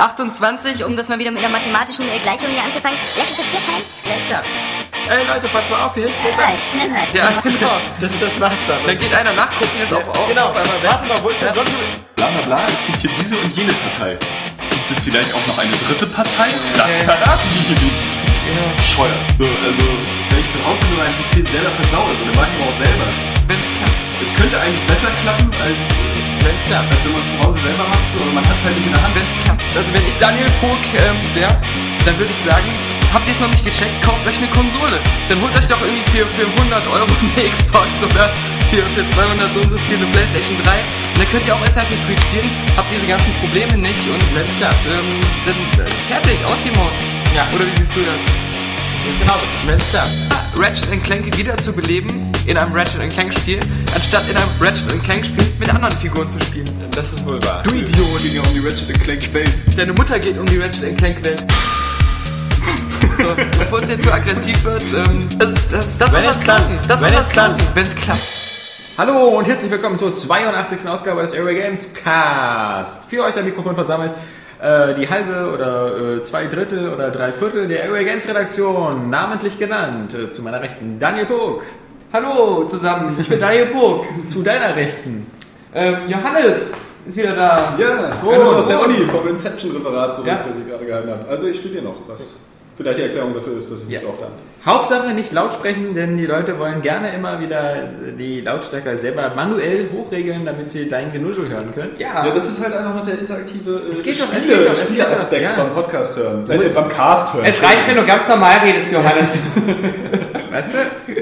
28, um das mal wieder mit einer mathematischen Gleichung hier anzufangen. Lass uns das vier teilen. Alles klar. Ey Leute, passt mal auf, hier Nein, ein. das reicht. Ja, genau. Das, das war's dann. Dann geht einer nachgucken, jetzt auf, auf, genau, auf einmal weg. warte mal, wo ist der John? Bla bla bla, es gibt hier diese und jene Partei. Gibt es vielleicht auch noch eine dritte Partei? Das verraten die hier nicht. Bescheuert. So, also, wenn ich zu Hause nur meinen PC selber versaue, so, dann weiß ich aber auch selber. Wenn's klappt. Es könnte eigentlich besser klappen, als, äh, Wenn's klappt. als wenn man es zu Hause selber macht, so, aber man hat es halt nicht in der Hand. Wenn's klappt. Also wenn ich Daniel Pog ähm, wäre, dann würde ich sagen, habt ihr es noch nicht gecheckt, kauft euch eine Konsole. Dann holt euch doch irgendwie für, für 100 Euro eine Xbox oder für, für 200 so und so viel eine Playstation 3. Und dann könnt ihr auch Assassin's Creed spielen, habt diese ganzen Probleme nicht und wenn's klappt, ähm, dann äh, fertig, aus die Maus. Ja. Oder wie siehst du das? Das ist genauso. Wenn's klappt. Ratchet Clank wieder zu beleben in einem Ratchet Clank Spiel, anstatt in einem Ratchet Clank Spiel mit anderen Figuren zu spielen. Das ist wohl wahr. Du Idiot! ging ja um die Ratchet Clank Welt. Deine Mutter geht um die Ratchet Clank Welt. So, bevor es jetzt zu aggressiv wird, ähm, das, das, das soll das klappen. Das soll Wenn das es klappt. klappen, wenn es klappt. Hallo und herzlich willkommen zur 82. Ausgabe des Airway Games Cast. Für euch am Mikrofon versammelt äh, die halbe oder äh, zwei Drittel oder drei Viertel der Airway Games Redaktion, namentlich genannt. Äh, zu meiner Rechten Daniel Pog. Hallo zusammen, ich bin Daniel Burg. Zu deiner Rechten. Ähm, Johannes ist wieder da. Ja, Oh, frisch aus der oh. Uni vom Inception-Referat zurück, Ja. das ich gerade gehalten habe. Also ich studiere noch, was vielleicht die Erklärung dafür ist, dass ich nicht Ja. so oft habe. Hauptsache nicht laut sprechen, denn die Leute wollen gerne immer wieder die Lautstärke selber manuell hochregeln, damit sie dein Genuschel hören können. Ja. Ja, das ist halt einfach noch der interaktive äh, doch, Spiele- doch, Spieleaspekt ja. beim Podcast hören. Äh, beim Cast hören. Es reicht, wenn du ganz normal redest, Johannes. Weißt du?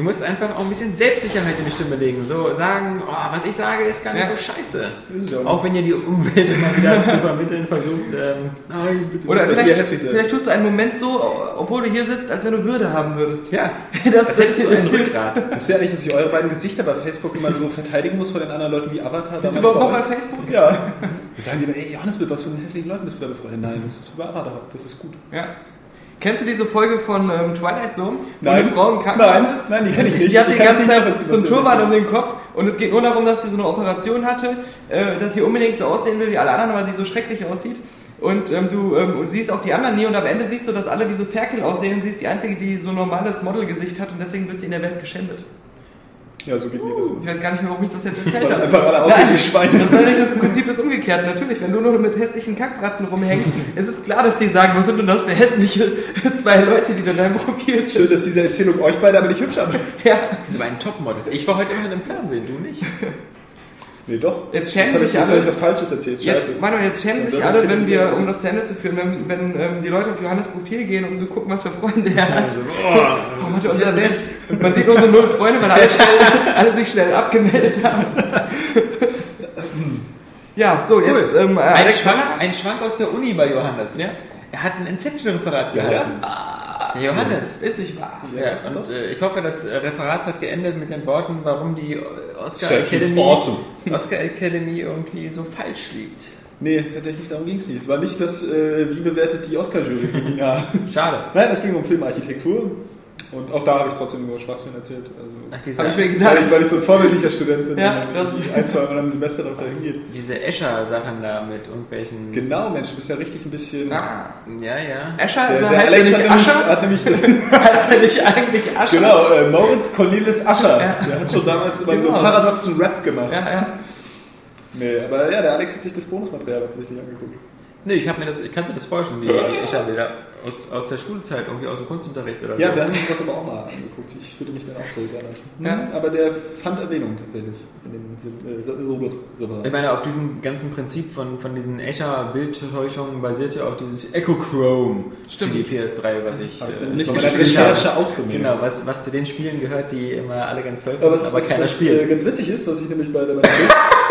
Du musst einfach auch ein bisschen Selbstsicherheit in die Stimme legen. So sagen, oh, was ich sage, ist gar nicht Ja. so scheiße. Ist ja auch Auch wenn ihr die Umwelt immer wieder zu vermitteln versucht. Ähm, Nein, bitte. Oder dass vielleicht, hässlich seid. vielleicht tust du einen Moment so, obwohl du hier sitzt, als wenn du Würde haben würdest. ja, Das, das ist so ein Rückgrat. Wisst ihr eigentlich, dass ich eure beiden Gesichter bei Facebook immer so verteidigen muss vor den anderen Leuten wie Avatar? Bist du überhaupt noch bei? Facebook? Ja. Wir sagen immer, ey Johannes, mit was für hässlichen Leuten bist du da befreundet? Nein, das ist über Avatar, das ist gut. Ja. Kennst du diese Folge von ähm, Twilight Zone? Wo Nein. eine Frau im Krankenhaus Nein. ist? Nein, die kenn ich nicht. Die hat die ganze Zeit so ein Turban um den Kopf und es geht nur darum, dass sie so eine Operation hatte, äh, dass sie unbedingt so aussehen will wie alle anderen, weil sie so schrecklich aussieht. Und ähm, du ähm, siehst auch die anderen nie und am Ende siehst du, dass alle wie so Ferkel aussehen. Sie ist die Einzige, die so ein normales Modelgesicht hat und deswegen wird sie in der Welt geschändet. Ja, so geht mir das Ich immer. weiß gar nicht mehr, warum ich das jetzt erzählt habe. einfach alle aussehen Nein, wie Schweine. Das ist natürlich das Prinzip des Umgekehrten. Natürlich, wenn du nur mit hässlichen Kackbratzen rumhängst, ist es klar, dass die sagen, was sind denn das für hässliche zwei Leute, die du in deinem Profil Schön, dass diese Erzählung euch beide aber nicht hübsch haben. Ja, diese beiden Topmodels. Ich war heute immer im Fernsehen, du nicht. Nee, doch. Jetzt schämen ich, sich jetzt alle. hab ich was Falsches erzählt. jetzt, Scheiße. Manuel, jetzt schämen sich alle, wenn wir, um das zu Ende zu führen, wenn, wenn ähm, die Leute auf Johannes Profil gehen, um zu gucken, was für Freunde er hat. Warum hat er uns erwähnt? Und man sieht so null Freunde, weil alle, schnell, alle sich schnell abgemeldet haben. ja, so, jetzt ähm, äh, Ein Schwank, ein Schwank aus der Uni bei Johannes. Ja. Er hat ein Inception-Referat Ja, gehalten. Ah, Der Johannes. ist nicht wahr. Ja, und äh, ich hoffe, das äh, Referat hat geendet mit den Worten, warum die Oscar Academy, awesome. Oscar Academy irgendwie so falsch liegt. Nee, tatsächlich darum ging es nicht. Es war nicht das, äh, wie bewertet die Oscar-Jury-Seminar. Schade. Nein, es ging um Filmarchitektur. Und auch da habe ich trotzdem nur Schwachsinn erzählt. Also, Ach, diese, Hab ich mir weil, gedacht. ich, weil ich so ein vorbildlicher Student bin, Ja, der das- ein, zwei Mal im Semester dahin geht. diese Escher-Sachen da mit irgendwelchen... Genau, Mensch, du bist ja richtig ein bisschen... Ah, Ja, ja. Escher, Der, also der heißt Alex er hat nicht Ascher? hat nämlich das... heißt er nicht eigentlich Ascher? genau, äh, Moritz Cornelis Ascher. Ja. Der hat schon damals immer so Genau. paradoxen Rap gemacht. Ja, ja. Nee, aber ja, der Alex hat sich das Bonusmaterial offensichtlich angeguckt. Nee, ich, hab mir das, ich kannte das vorher schon, die Escher-Bilder aus, aus der Schulzeit, irgendwie aus dem Kunstunterricht oder Ja, so. wir haben uns das aber auch mal angeguckt. Ich fühlte mich dann auch so gerne. Ja. Mhm, Aber der fand Erwähnung tatsächlich in dem äh, Ich meine, auf diesem ganzen Prinzip von, von diesen Escher-Bildtäuschungen basiert ja auch dieses Echochrome Stimmt. für die PS3, was ich, Habe ich äh, nicht Recherche auch bemerkt. Genau, was, was zu den Spielen gehört, die immer alle ganz toll finden, Aber aber, was, was, keiner was spielt. äh, ganz witzig ist, was ich nämlich bei der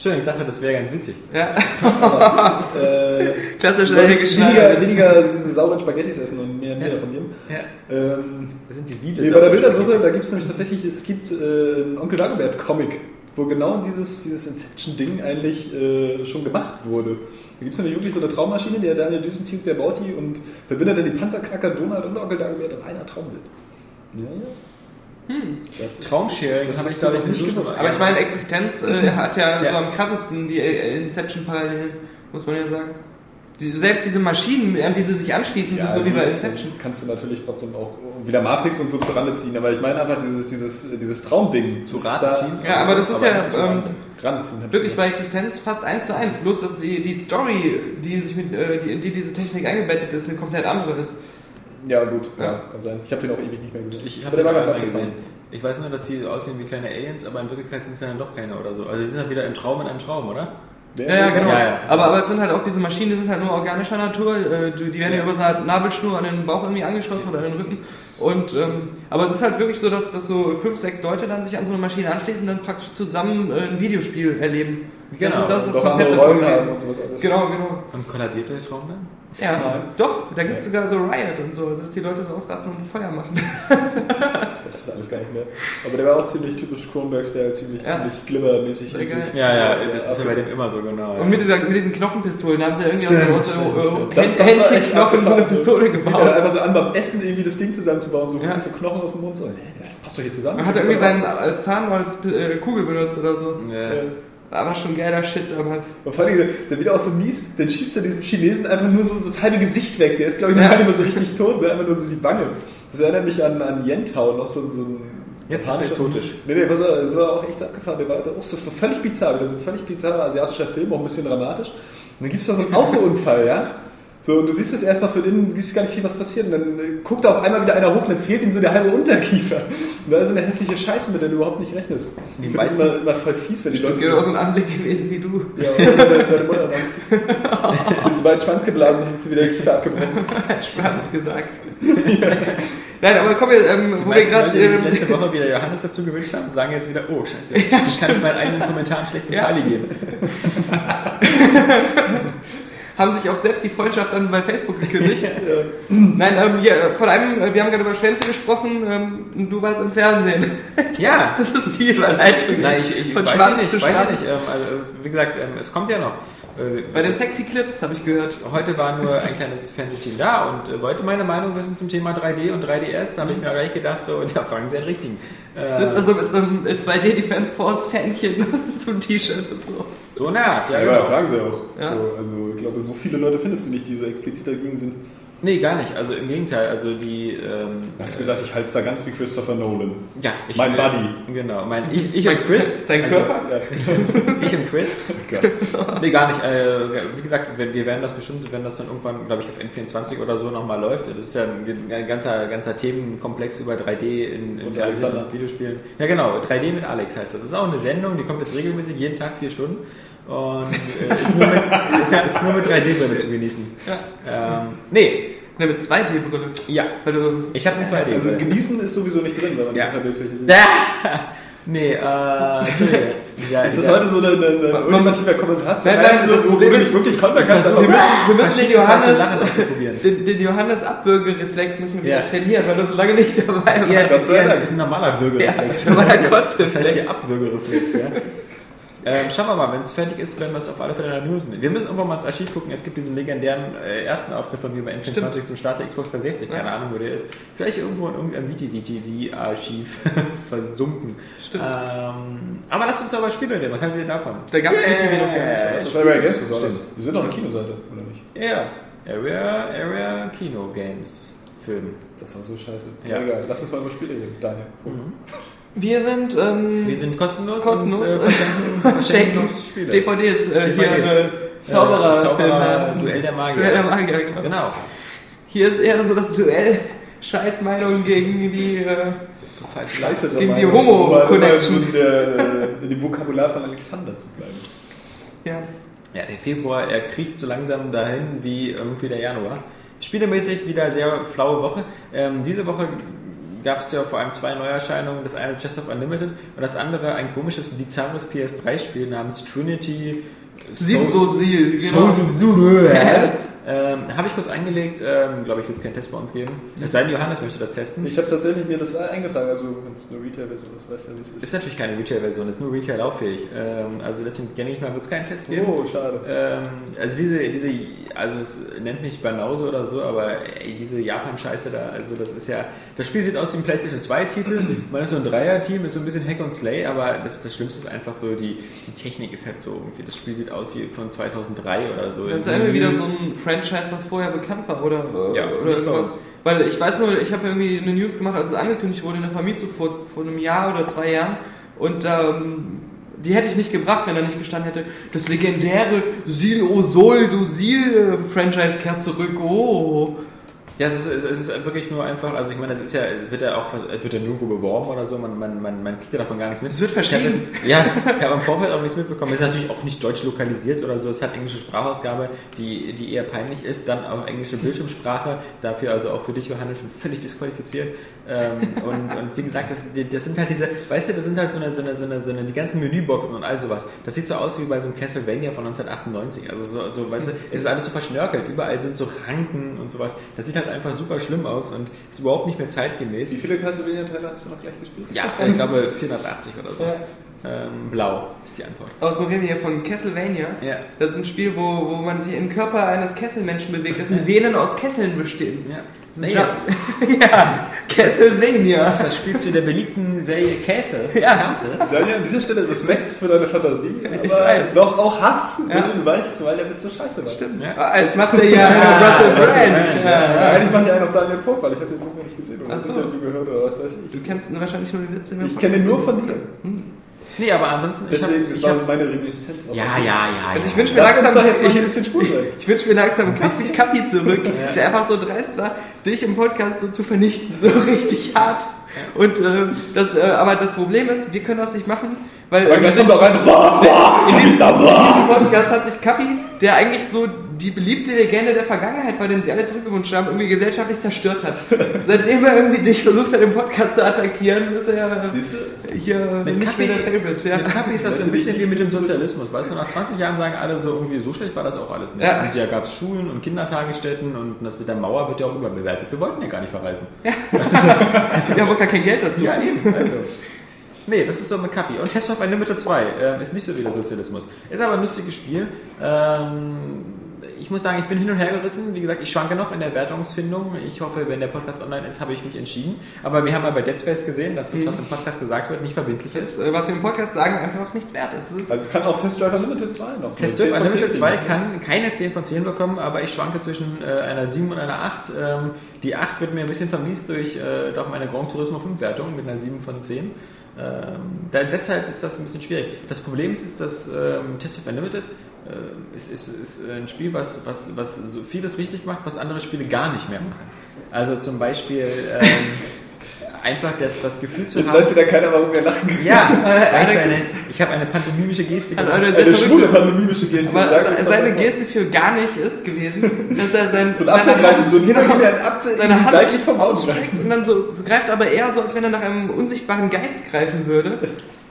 Entschuldigung, ich dachte, das wäre ganz witzig. ja. äh, Klassisch weniger, weniger diese sauren Spaghettis essen und mehr, mehr Ja. davon nehmen. Ja, Ähm, das sind die Liebe. nee, bei der Bildersuche, da gibt es nämlich tatsächlich, es gibt äh, einen Onkel Dagobert-Comic, wo genau dieses, dieses Inception-Ding eigentlich äh, schon gemacht wurde. Da gibt es nämlich wirklich so eine Traummaschine, der Daniel Düsentube, der baut die und verbindet dann die Panzerknacker Donald und Onkel Dagobert in einer Traumwelt. Ja, ja. Hm. Das ist- Traumsharing das habe ich, glaube ich, nicht gewusst. Aber ich meine, Existenz äh, hat ja, Ja. so am krassesten die äh, Inception-Parallelen, muss man ja sagen. die, selbst diese Maschinen, an die sie sich anschließen, sind so wie bei Inception. Kannst du natürlich trotzdem auch wieder Matrix und so zur Rande ziehen, aber ich meine einfach dieses, dieses, dieses Traumding. Zu Rate da- ziehen? Ja, aber das ist ja, nicht zu ähm, Rande ziehen. Wirklich bei Existenz fast eins zu eins. Bloß, dass die, die Story, die sich mit, äh, die, in die diese Technik eingebettet ist, eine komplett andere ist. Ja, gut, ja. Ja. kann sein. Ich habe den auch ewig nicht mehr gesehen. Ich, ich habe der war den ganz abgefahren. gesehen. Ich weiß nur, dass die aussehen wie kleine Aliens, aber in Wirklichkeit sind es ja dann doch keine oder so. Also sie sind halt wieder im Traum in einem Traum, oder? Der- Ja, ja, genau. Ja, ja. Aber, aber es sind halt auch diese Maschinen, die sind halt nur organischer Natur. Äh, die werden ja Ja. über so eine Nabelschnur an den Bauch irgendwie angeschlossen oder an den Rücken. Und, ähm, aber es ist halt wirklich so, dass, dass so fünf, sechs Leute dann sich an so eine Maschine anschließen und dann praktisch zusammen äh, ein Videospiel erleben. Genau. Das ist das, das Konzept davon. Genau, genau. Und kollabiert der Traum dann? Ja, Nein. doch, da gibt es sogar so Riot und so, dass die Leute so ausrasten und Feuer machen. Ich weiß das alles gar nicht mehr. Aber der war auch ziemlich typisch Kronberg-Style, ziemlich, Ja. ziemlich glibbermäßig. Ja, ja, So, das ist ja bei dem immer so genau. ja. Und mit, dieser, mit diesen Knochenpistolen, da haben sie irgendwie Stimmt, aus so, Das- das Händchenknochen so eine. Pistole Ja, gebaut. einfach so an beim Essen irgendwie das Ding zusammenzubauen, so Ja. so Knochen aus dem Mund. So, das passt doch hier zusammen. Man hat irgendwie seinen Zahn als äh, Kugel benutzt oder so. Ja. Ja. Aber schon geiler Shit damals. Und vor allem, der, der wieder auch so mies, dann schießt er diesem Chinesen einfach nur so das halbe Gesicht weg. Der ist, glaube ich, noch Ja. gar nicht mehr so richtig tot, ne? einfach nur so die Wange. Das erinnert mich an, an Yentau, noch so, so ein. Jetzt ist er exotisch. Nee, nee, das war, das war auch echt so abgefahren. Der war auch so, so völlig bizarr, wieder so ein völlig bizarrer asiatischer Film, auch ein bisschen dramatisch. Und dann gibt es da so einen Autounfall, ja? So, und du siehst es erstmal von innen, du siehst gar nicht viel, was passiert. Und dann äh, guckt auf einmal wieder einer hoch und dann fehlt ihm so der halbe Unterkiefer. Und da ist eine hässliche Scheiße, mit der du überhaupt nicht rechnest. Die Ich finde das meisten- immer, immer voll fies, wenn die Leute. Genau so ein Anblick gewesen wie du. Ja, und deine, deine Mutter dann. Dem sobald Schwanz geblasen, hättest du wieder den Kiefer abgebrochen. Schwanz gesagt. Nein, aber komm, wir, ähm, wo wir gerade. Die Ähm, letzte Woche wieder Johannes dazu gewünscht haben, sagen jetzt wieder, oh scheiße, ich kann ich meinen eigenen Kommentar einen schlechten Ja. Geben. Haben sich auch selbst die Freundschaft dann bei Facebook gekündigt. Nein, ähm, hier, von einem, äh, wir haben gerade über Schwänze gesprochen, ähm, du warst im Fernsehen. Ja, Das ist die Überleitung. Nein, ich, ich von weiß Schwanz ja nicht, zu weiß ja Schwanz. nicht. Ähm, also, wie gesagt, ähm, es kommt ja noch. Äh, Bei den Sexy Clips habe ich gehört. Heute war nur ein kleines Fernsehteam da und äh, wollte meine Meinung wissen zum Thema 3D und 3DS. Da habe ich mir gleich gedacht, so, da fangen sie an richtigen. Äh, Sitzt also mit so einem äh, 2D Defense Force Fähnchen zum T-Shirt und so. So eine Art, ja, Ja, genau. aber fragen sie auch. Ja. So, also, ich glaube, so viele Leute findest du nicht, die so explizit dagegen sind. Nee, gar nicht. Also im Gegenteil. Also die. Ähm, Du hast gesagt, ich halte es da ganz wie Christopher Nolan. ja, ich Mein will- Buddy. Genau, mein, ich, ich und Chris. Sein also, Körper? Ja, Ich und Chris. Gott. Nee, gar nicht. Äh, wie gesagt, wir, wir werden das bestimmt, wenn das dann irgendwann, glaube ich, auf N24 oder so nochmal läuft. Das ist ja ein, ein ganzer, ganzer Themenkomplex über 3D in, in Und Fernsehen und Videospielen. Ja, genau. 3D mit Alex heißt das. Das ist auch eine Sendung, die kommt jetzt regelmäßig jeden Tag vier Stunden. Und äh, ist, nur mit, ist, ist nur mit 3D-Brille zu genießen. Ja. Ähm, nee, Ne, mit 2D-Brille. ja. Weil. Ich habe eine 2D. Also genießen ist sowieso nicht drin, wenn man Ja. nicht Bildfläche sieht. Ja. Nee, äh, Entschuldigung. Ja, Ist das ja. heute so ein, ultimativer Kommentar zu Nein, nein, so, das Problem ist- wirklich kannst? wir müssen, wir müssen den Johannes, den, den Johannes Abwürgereflex müssen wir wieder Ja. trainieren, weil du so lange nicht dabei warst. Ja, das ist, ist ein normaler Würgereflex. Ja, das ist ein Das heißt hier Abwürgereflex, ja. Ähm, schauen wir mal, wenn es fertig ist, werden wir es auf alle Fälle in der News nehmen. Wir müssen irgendwann mal ins Archiv gucken. Es gibt diesen legendären äh, ersten Auftritt von mir bei N24 Stimmt. zum Start der Xbox 360. Keine Ja. Ahnung, wo der ist. Vielleicht irgendwo in irgendeinem VTV-Archiv versunken. Stimmt. Ähm, aber lasst uns aber Spiele reden. Was haltet ihr davon? Da gab's VTV noch gar nicht. Das ist bei Games, was das? Stimmt. Wir sind doch eine Kinoseite, oder nicht? Ja, Area, Area Kino Games Film. Das war so scheiße. Ja. Ja. Egal, lass uns mal über Spiele reden, Daniel. Wir sind, ähm, Wir sind kostenlos, Kostenlos. und äh, verschenken, verschenken. DVDs, äh, hier DVDs. äh, Zauberer, Zauberer, Filme. Duell der Magier. Duell der Magier, genau. Genau. Hier ist eher so das Duell Scheißmeinung gegen die, äh, Scheiße, Gegen die dabei, Homo- um äh, in dem Vokabular von Alexander zu bleiben. ja. Ja, der Februar, er kriecht so langsam dahin wie irgendwie der Januar. Spielemäßig wieder sehr flaue Woche. Ähm, diese Woche gab es ja vor allem zwei Neuerscheinungen. Das eine Chest of Unlimited und das andere ein komisches, bizarres PS3-Spiel namens Trinity Sieht so sie, genau. Souls of Zulu. äh, Ähm, habe ich kurz eingelegt, ähm, glaube ich, wird es keinen Test bei uns geben. Es sei denn, Johannes möchte das testen. Ich habe tatsächlich mir das eingetragen, also wenn es eine Retail-Version ist, weißt du ja, wie es ist. Ist natürlich keine Retail-Version, ist nur Retail lauffähig. Ähm, also deswegen denke ich mal, wird es keinen Test geben. Oh, schade. Ähm, also diese, diese, also es nennt mich Banause oder so, aber ey, diese Japan-Scheiße da, also das ist ja, das Spiel sieht aus wie ein PlayStation 2-Titel, man ist so ein Dreier-Team, ist so ein bisschen Hack und Slay, aber das, das Schlimmste ist einfach so, die, die Technik ist halt so irgendwie, das Spiel sieht aus wie von 2003 oder so. Das ist irgendwie wieder so ein Franchise, was vorher bekannt war, oder, äh, Ja, oder irgendwas. Weil ich weiß nur, ich habe irgendwie eine News gemacht, als es angekündigt wurde in der Famitsu vor, vor einem Jahr oder zwei Jahren. Und ähm, die hätte ich nicht gebracht, wenn er nicht gestanden hätte. Das legendäre Sil O Sol So Sil Franchise kehrt zurück. Oh. Ja, es ist, es ist wirklich nur einfach, also ich meine, das ist ja, es wird ja auch, es wird ja nirgendwo beworben oder so, man, man, man, man kriegt ja davon gar nichts mit. Es wird Ich verschrieben. jetzt- Ja, ich habe im Vorfeld auch nichts mitbekommen. Es ist natürlich auch nicht deutsch lokalisiert oder so. Es hat englische Sprachausgabe, die, die eher peinlich ist. Dann auch englische Bildschirmsprache. Dafür also auch für dich, Johannes, schon völlig disqualifiziert. Ähm, und, und wie gesagt, das, das sind halt diese, weißt du, das sind halt so eine, so eine, so eine, so eine die ganzen Menüboxen und all sowas. Das sieht so aus wie bei so einem Castlevania von 1998. Also so, so weißt du, es ist alles so verschnörkelt. Überall sind so Ranken und sowas. Das sieht halt einfach super schlimm aus und ist überhaupt nicht mehr zeitgemäß. Wie viele Castlevania-Teile hast du noch gleich gespielt? Ja, ich glaube 480 oder so. Ähm, blau ist die Antwort. Aus dem reden wir hier von Castlevania. Ja. Das ist ein Spiel, wo, wo man sich im Körper eines Kesselmenschen bewegt, dessen Venen aus Kesseln bestehen. Ja. Jump- ja, Castlevania. Das spielt zu der beliebten Serie Käse. Ja. Daniel, an dieser Stelle Respekt für deine Fantasie, aber Ich weiß. doch auch Hass, Ja. den weißt, weil der Witz so scheiße war. Stimmt. Ja. Ah, Jetzt macht er ja einen Russell Russell Brand. Eigentlich mache ich einen auf Daniel Pock, weil ich habe den noch nicht gesehen oder Ach das so. Interview gehört oder was weiß ich. Du kennst wahrscheinlich nur die Witze. ich kenne ihn nur von dir. Nee, aber ansonsten. ich Deswegen, hab- das war so meine Reminiszenz. auch Ja, ja, ja. Also ja. ich wünsche mir Lass langsam, doch jetzt mal hier ein ich, bisschen schwul sein. ich wünsche mir langsam Kapi, bisschen. Kapi zurück, der einfach so dreist war, dich im Podcast so zu vernichten, so richtig hart. Und äh, das, äh, aber das Problem ist, wir können das nicht machen, weil Aber in gleich kommt auch rein, boah, boah, in diesem, Podcast hat sich Kapi, der eigentlich so die beliebte Legende der Vergangenheit war, den sie alle zurückgewünscht haben, irgendwie gesellschaftlich zerstört hat. Seitdem er irgendwie dich versucht hat, im Podcast zu attackieren, ist er Siehst du? hier Mit nicht mehr der Kapi- Favorite. Ja. Mit Kapi ist das Weißt so ein bisschen wie mit dem Sozialismus. Weißt du, nach 20 Jahren sagen alle so irgendwie, so schlecht war das auch alles nicht. Ja. Und ja gab es Schulen und Kindertagesstätten und das mit der Mauer wird ja auch überbewertet. Wir wollten ja gar nicht verreisen. Wir haben auch gar kein Geld dazu. Ja, eben. Also. Nee, das ist so mit Kapi. Und Test of Unlimited 2 ähm, ist nicht so wie der Sozialismus. Ist aber ein lustiges Spiel. Ähm, ich muss sagen, ich bin hin und her gerissen. Wie gesagt, ich schwanke noch in der Wertungsfindung. Ich hoffe, wenn der Podcast online ist, habe ich mich entschieden. Aber wir haben mal bei Dead Space gesehen, dass das, was im Podcast gesagt wird, nicht verbindlich ist. Das, äh, was wir im Podcast sagen, einfach nichts wert ist. Ist Also kann auch Test Drive Unlimited 2 noch. Test 12 10 von Unlimited 10 2 kriegen. kann keine 10 von 10 bekommen, aber ich schwanke zwischen äh, einer 7 und einer 8. Ähm, die 8 wird mir ein bisschen vermiest durch äh, doch meine Grand Turismo 5 Wertung mit einer 7 von 10. Ähm, da, deshalb ist das ein bisschen schwierig. Das Problem ist, ist dass ähm, Test of Unlimited äh, ist, ist, ist ein Spiel, was, was, was so vieles richtig macht, was andere Spiele gar nicht mehr machen. Also zum Beispiel ähm, einfach das, das Gefühl zu Jetzt haben. weiß wieder keiner, warum wir lachen. ja, du, eine, ich habe eine pantomimische Gestik. An gemacht. Eine verrückte- schwule pantomimische Geste. Aber seine. Geste für gar nicht ist gewesen, dass er sein, So ein Apfel seine greifen, so Hand, jeder geht einen Apfel seine irgendwie Hand seitlich vom ausstreckt und dann so, so greift aber eher so, als wenn er nach einem unsichtbaren Geist greifen würde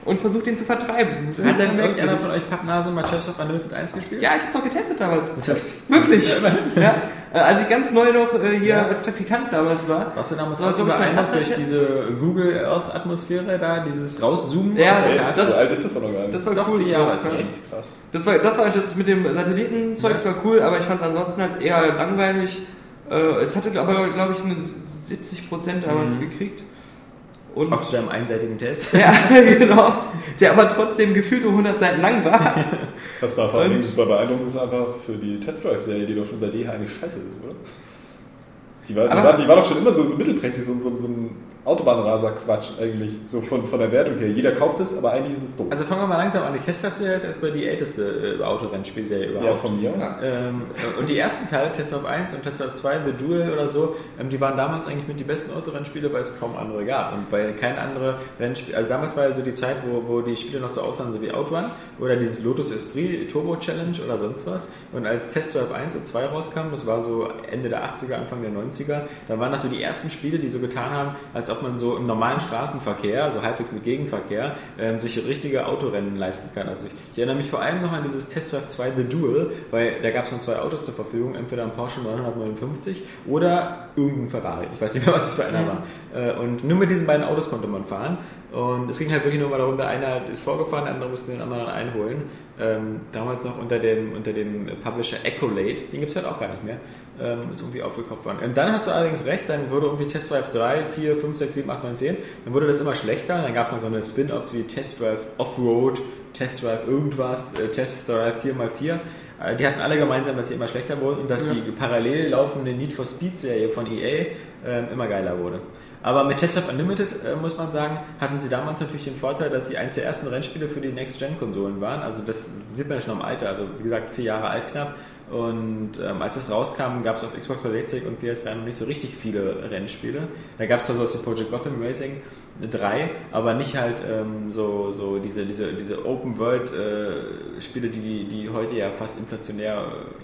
und versucht ihn zu vertreiben. Das Hat denn irgendeiner von euch Pappnase mal Chess of Unlimited 1 gespielt? Ja, ich hab's auch getestet damals. Das ja- Wirklich. Ja. Äh, als ich ganz neu noch äh, hier Ja. als Praktikant damals war. Warst du damals So, auch so erster durch diese Google Earth Atmosphäre da, dieses Rauszoomen? Ja, das- Karte? so alt ist das doch noch gar nicht. Das war Doch, cool. vier Jahre das echt krass. Das war, das war das mit dem Satellitenzeug, das war cool, aber ich fand es ansonsten halt eher langweilig. Äh, es hatte aber, glaube ich, eine 70% damals gekriegt. Und. Auf deinem einseitigen Test. ja, genau. Der aber trotzdem gefühlte 100 Seiten lang war. Das war vor allen Dingen Und- super beeindruckend, ist einfach für die Test Drive-Serie, die doch schon seit jeher eigentlich scheiße ist, oder? Die war, die war, die war doch schon immer so, so mittelprächtig, so, so, so ein Autobahnraser-Quatsch eigentlich, so von, von der Wertung her. Jeder kauft es, aber eigentlich ist es doof. Also fangen wir mal langsam an. Die Test Drive Serie ist erstmal die älteste äh, Autorennspielserie überhaupt. ja, von mir aus. Ähm, und die ersten Teile, Test Drive 1 und Test Drive 2, The Duel oder so, ähm, die waren damals eigentlich mit die besten Autorennspiele, weil es kaum andere gab. Und weil kein andere Rennspiel, also damals war ja so die Zeit, wo, wo die Spiele noch so aussahen, so wie Outrun oder dieses Lotus Esprit Turbo Challenge oder sonst was. Und als Test Drive 1 und 2 rauskamen, das war so Ende der 80er, Anfang der 90er, da waren das so die ersten Spiele, die so getan haben, als als ob man so im normalen Straßenverkehr, so halbwegs mit Gegenverkehr, ähm, sich richtige Autorennen leisten kann. Also ich, ich erinnere mich vor allem noch an dieses Test Drive 2 The Duel, weil da gab es dann zwei Autos zur Verfügung, entweder ein Porsche 959 oder irgendein Ferrari. Ich weiß nicht mehr, was es für einer war. Äh, und nur mit diesen beiden Autos konnte man fahren. Und es ging halt wirklich nur mal darum, der eine ist vorgefahren, der andere musste den anderen einholen. Ähm, damals noch unter dem, unter dem Publisher Accolade, den gibt es halt auch gar nicht mehr. Ähm, ist irgendwie aufgekauft worden. Und dann hast du allerdings recht, dann wurde irgendwie Test Drive 3, 4, 5, 6, 7, 8, 9, 10, dann wurde das immer schlechter. Und dann gab es noch so eine Spin-Offs wie Test Drive Offroad, Test Drive irgendwas, äh, Test Drive 4x4. Äh, Die hatten alle gemeinsam, dass sie immer schlechter wurden und dass Ja. die parallel laufende Need for Speed Serie von EA ähm, immer geiler wurde. Aber mit Test Drive Unlimited, äh, muss man sagen, hatten sie damals natürlich den Vorteil, dass sie eines der ersten Rennspiele für die Next-Gen-Konsolen waren. Also das sieht man ja schon am Alter, also wie gesagt, vier Jahre alt knapp. Und ähm, als es rauskam, gab es auf Xbox 360 und PS3 noch nicht so richtig viele Rennspiele. Da gab es zwar sowas Project Gotham Racing 3, aber nicht halt ähm, so, so diese, diese, diese Open-World-Spiele, die, die, die heute ja fast inflationär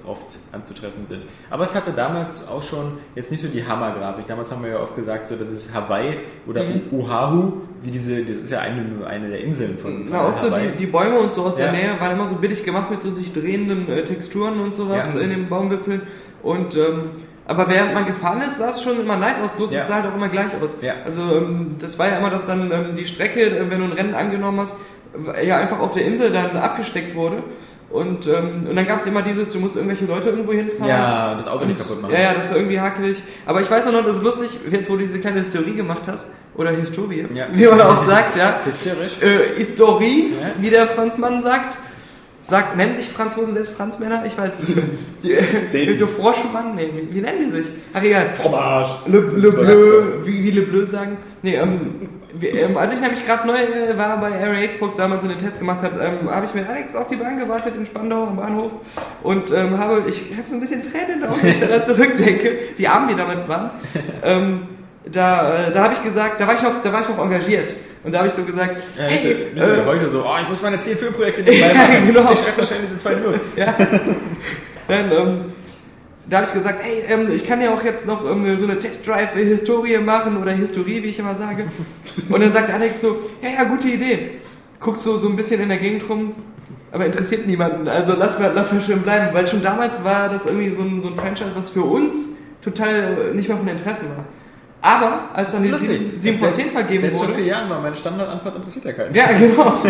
äh, oft anzutreffen sind. Aber es hatte damals auch schon jetzt nicht so die Hammer-Grafik. Damals haben wir ja oft gesagt, so, das ist Hawaii oder Mhm. Oahu, wie diese, das ist ja eine, eine der Inseln von, von Na, auch so die, die Bäume und so aus der Ja. Nähe waren immer so billig gemacht mit so sich drehenden äh, Texturen und sowas Ja. in den Baumwipfeln. Und ähm, aber während man gefahren ist, sah es schon immer nice aus, bloß Ja. es sah halt auch immer gleich aus. Ja. Also ähm, das war ja immer, dass dann ähm, die Strecke, äh, wenn du ein Rennen angenommen hast, ja einfach auf der Insel dann abgesteckt wurde. Und, ähm, und dann gab es immer dieses, du musst irgendwelche Leute irgendwo hinfahren. ja, das Auto nicht Und- kaputt machen. Ja, ja, das war irgendwie hakelig. Aber ich weiß auch noch, das ist lustig, jetzt wo du diese kleine Historie gemacht hast, oder Historie, Ja. wie man auch sagt, ja. Hysterisch. Äh, Historie, Ja. wie der Franzmann sagt. Sagt, nennen sich Franzosen selbst Franzmänner? Ich weiß nicht. Die, äh, Sehen. de Froschmann? Nee, wie, wie nennen die sich? Ach egal. Fromage. Le, Le Bleu, wie, wie Le Bleu sagen. Nee, ähm, wie, ähm, als ich nämlich gerade neu äh, war bei Area Xbox, damals so einen Test gemacht habe, ähm, habe ich mit Alex auf die Bahn gewartet in Spandau am Bahnhof und ähm, habe, ich habe so ein bisschen Tränen in den Augen, wenn ich daran zurückdenke, wie arm wir damals waren. Ähm, da äh, da habe ich gesagt, da war ich noch, da war ich noch engagiert. Und da habe ich so gesagt, Ja, hey, so wie äh, heute so, oh, ich muss meine 10 Filmprojekte nebenbei machen. genau. Ich schreibe wahrscheinlich diese zwei News. Ja. Dann, ähm, da habe ich gesagt, hey, ähm, ich kann ja auch jetzt noch ähm, so eine Test-Drive-Historie machen oder Historie, wie ich immer sage. Und dann sagt Alex so, ja, ja, gute Idee. Guckt so, so ein bisschen in der Gegend rum, aber interessiert niemanden. Also lass mal, lass mal schön bleiben. Weil schon damals war das irgendwie so ein, so ein Franchise, was für uns total nicht mehr von Interesse war. Aber als dann die Lustig. 7, 7 von 10 vergeben Selbst wurde... vor vier Jahren war meine Standardantwort interessiert ja keinen. Ja, genau.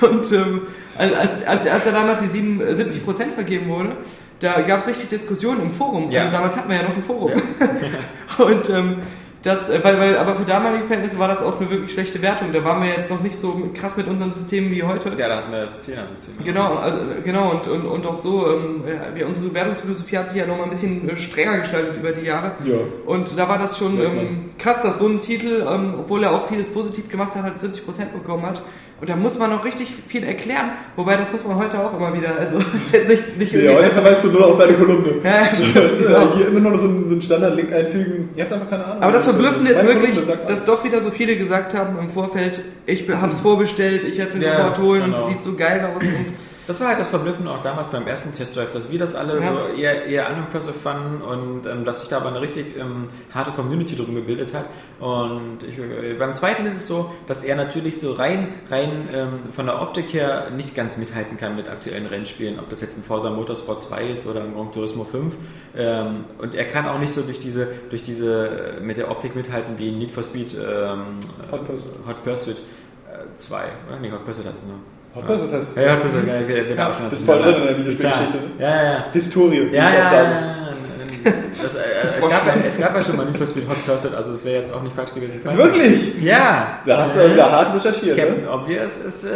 Und ähm, als, als, als er damals die 77 Prozent vergeben wurde, da gab es richtig Diskussionen im Forum. Ja. Also damals hatten wir ja noch ein Forum. Und ähm, das, äh, weil, weil, aber für damalige Verhältnisse war das auch eine wirklich schlechte Wertung. Da waren wir jetzt noch nicht so krass mit unserem System wie heute. Ja, da hatten wir das 10er-System. Genau, also äh, genau und, und, und auch so, ähm, ja, wir, unsere Wertungsphilosophie hat sich ja noch mal ein bisschen äh, strenger gestaltet über die Jahre. Ja. Und da war das schon ähm, krass, dass so ein Titel, ähm, obwohl er auch vieles positiv gemacht hat, halt 70% bekommen hat. Und da muss man noch richtig viel erklären, wobei das muss man heute auch immer wieder, also ist jetzt nicht, nicht Ja, heute besser. verweist du nur auf deine Kolumne. Ja, Das äh, genau. hier immer nur noch so einen, so einen Standard-Link einfügen. Ihr habt einfach keine Ahnung. Aber das Verblüffende ist wirklich, Kolumne dass doch wieder so viele gesagt haben im Vorfeld, ich hab's vorbestellt, ich werde es mir Ja, sofort holen und genau. es sieht so geil aus. Und Das war halt das Verblüffende auch damals beim ersten Test Drive, dass wir das alle Ja. so eher, eher unimpressive fanden und ähm, dass sich da aber eine richtig ähm, harte Community drum gebildet hat. Und ich, äh, beim zweiten ist es so, dass er natürlich so rein, rein ähm, von der Optik her nicht ganz mithalten kann mit aktuellen Rennspielen, ob das jetzt ein Forza Motorsport 2 ist oder ein Gran Turismo 5. Ähm, und er kann auch nicht so durch diese, durch diese äh, mit der Optik mithalten wie Need for Speed ähm, Hot Pursuit. Hot Pursuit äh, 2. Oder? Nee, Hot Pursuit heißt es noch. Es. Ja, Hot Pursuit, ja, bin Ja, auch schon das ist voll drin in der Videospielgeschichte. Ja, ja, ja. Historie, würde Ja, ich ja, auch ja, sagen. ja. Das, äh, es, gab, ja- es gab ja schon mal Need for Speed Hot Pursuit, also es wäre jetzt auch nicht falsch gewesen. Wirklich? Ja. Da hast du wieder hart recherchiert. Captain Ne? Obvious ist äh,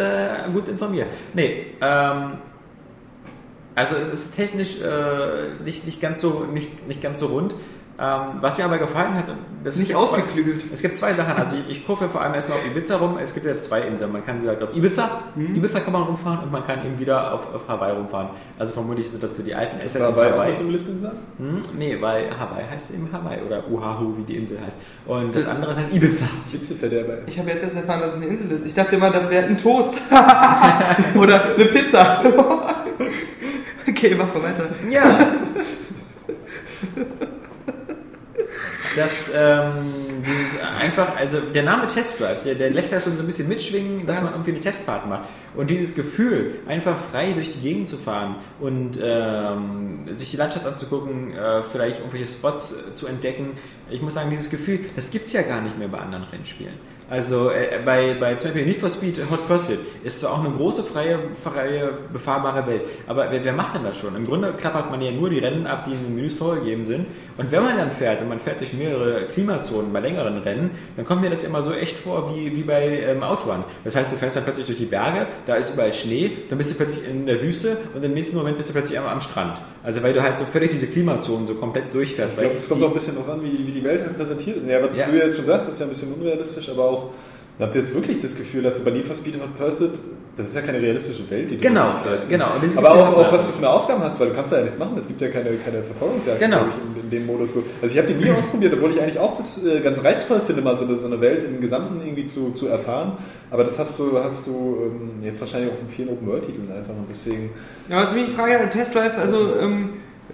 gut informiert. Nee, ähm, also es ist technisch äh, nicht, nicht, ganz so, nicht, nicht ganz so rund. Ähm, was mir aber gefallen hat, das Nicht ausgeklügelt. Zwei, es gibt zwei Sachen. Also ich, ich kurve vor allem erstmal auf Ibiza rum. Es gibt ja zwei Inseln. Man kann halt auf Ibiza, Mhm. Ibiza kann man rumfahren und man kann eben wieder auf, auf Hawaii rumfahren. Also vermutlich so, dass du die alten Das auch Hawaii. mal zum Lispeln sagen? Hm, nee, weil Hawaii heißt eben Hawaii oder Oahu, wie die Insel heißt. Und das andere ist halt Ibiza. Witzeverderber. ich habe jetzt erst erfahren, dass es eine Insel ist. Ich dachte immer, das wäre ein Toast. Oder eine Pizza. okay, mach mal weiter. Ja. Das, ähm, dieses, einfach, also der Name Test Drive, der, der lässt ja schon so ein bisschen mitschwingen, dass man irgendwie eine Testfahrt macht. Und dieses Gefühl, einfach frei durch die Gegend zu fahren und ähm, sich die Landschaft anzugucken, äh, vielleicht irgendwelche Spots äh, zu entdecken, ich muss sagen, dieses Gefühl, das gibt es ja gar nicht mehr bei anderen Rennspielen. Also äh, bei, bei zum Beispiel Need for Speed Hot Pursuit ist zwar auch eine große, freie, freie, befahrbare Welt, aber wer, wer macht denn das schon? Im Grunde klappert man ja nur die Rennen ab, die in den Menüs vorgegeben sind. Und wenn man dann fährt und man fährt durch mehrere Klimazonen bei längeren Rennen, dann kommt mir das immer so echt vor wie, wie bei ähm, Outrun. Das heißt, du fährst dann plötzlich durch die Berge, da ist überall Schnee, dann bist du plötzlich in der Wüste und im nächsten Moment bist du plötzlich einmal am Strand. Also weil du halt so völlig diese Klimazonen so komplett durchfährst. Ich glaube, es kommt auch ein bisschen drauf an, wie, wie die Welt halt präsentiert ist. Ja, was Ja. du jetzt schon sagst, ist ja ein bisschen unrealistisch, aber auch, habt ihr jetzt wirklich das Gefühl, dass du bei Need for Speed Hot Pursuit, das ist ja keine realistische Welt, die du Genau, fährst. genau. Dieses Aber auch, auch was du für eine Aufgaben hast, weil du kannst da ja nichts machen. Es gibt ja keine, keine Verfolgungsjagd, Genau. ich, in, in dem Modus so. Also ich habe die nie ausprobiert, obwohl ich eigentlich auch das äh, ganz reizvoll finde, mal so eine, so eine Welt im Gesamten irgendwie zu, zu erfahren. Aber das hast du, hast du ähm, jetzt wahrscheinlich auch in vielen Open-World-Titeln einfach und deswegen... Ja, also mich die Frage an Test Drive, also ähm,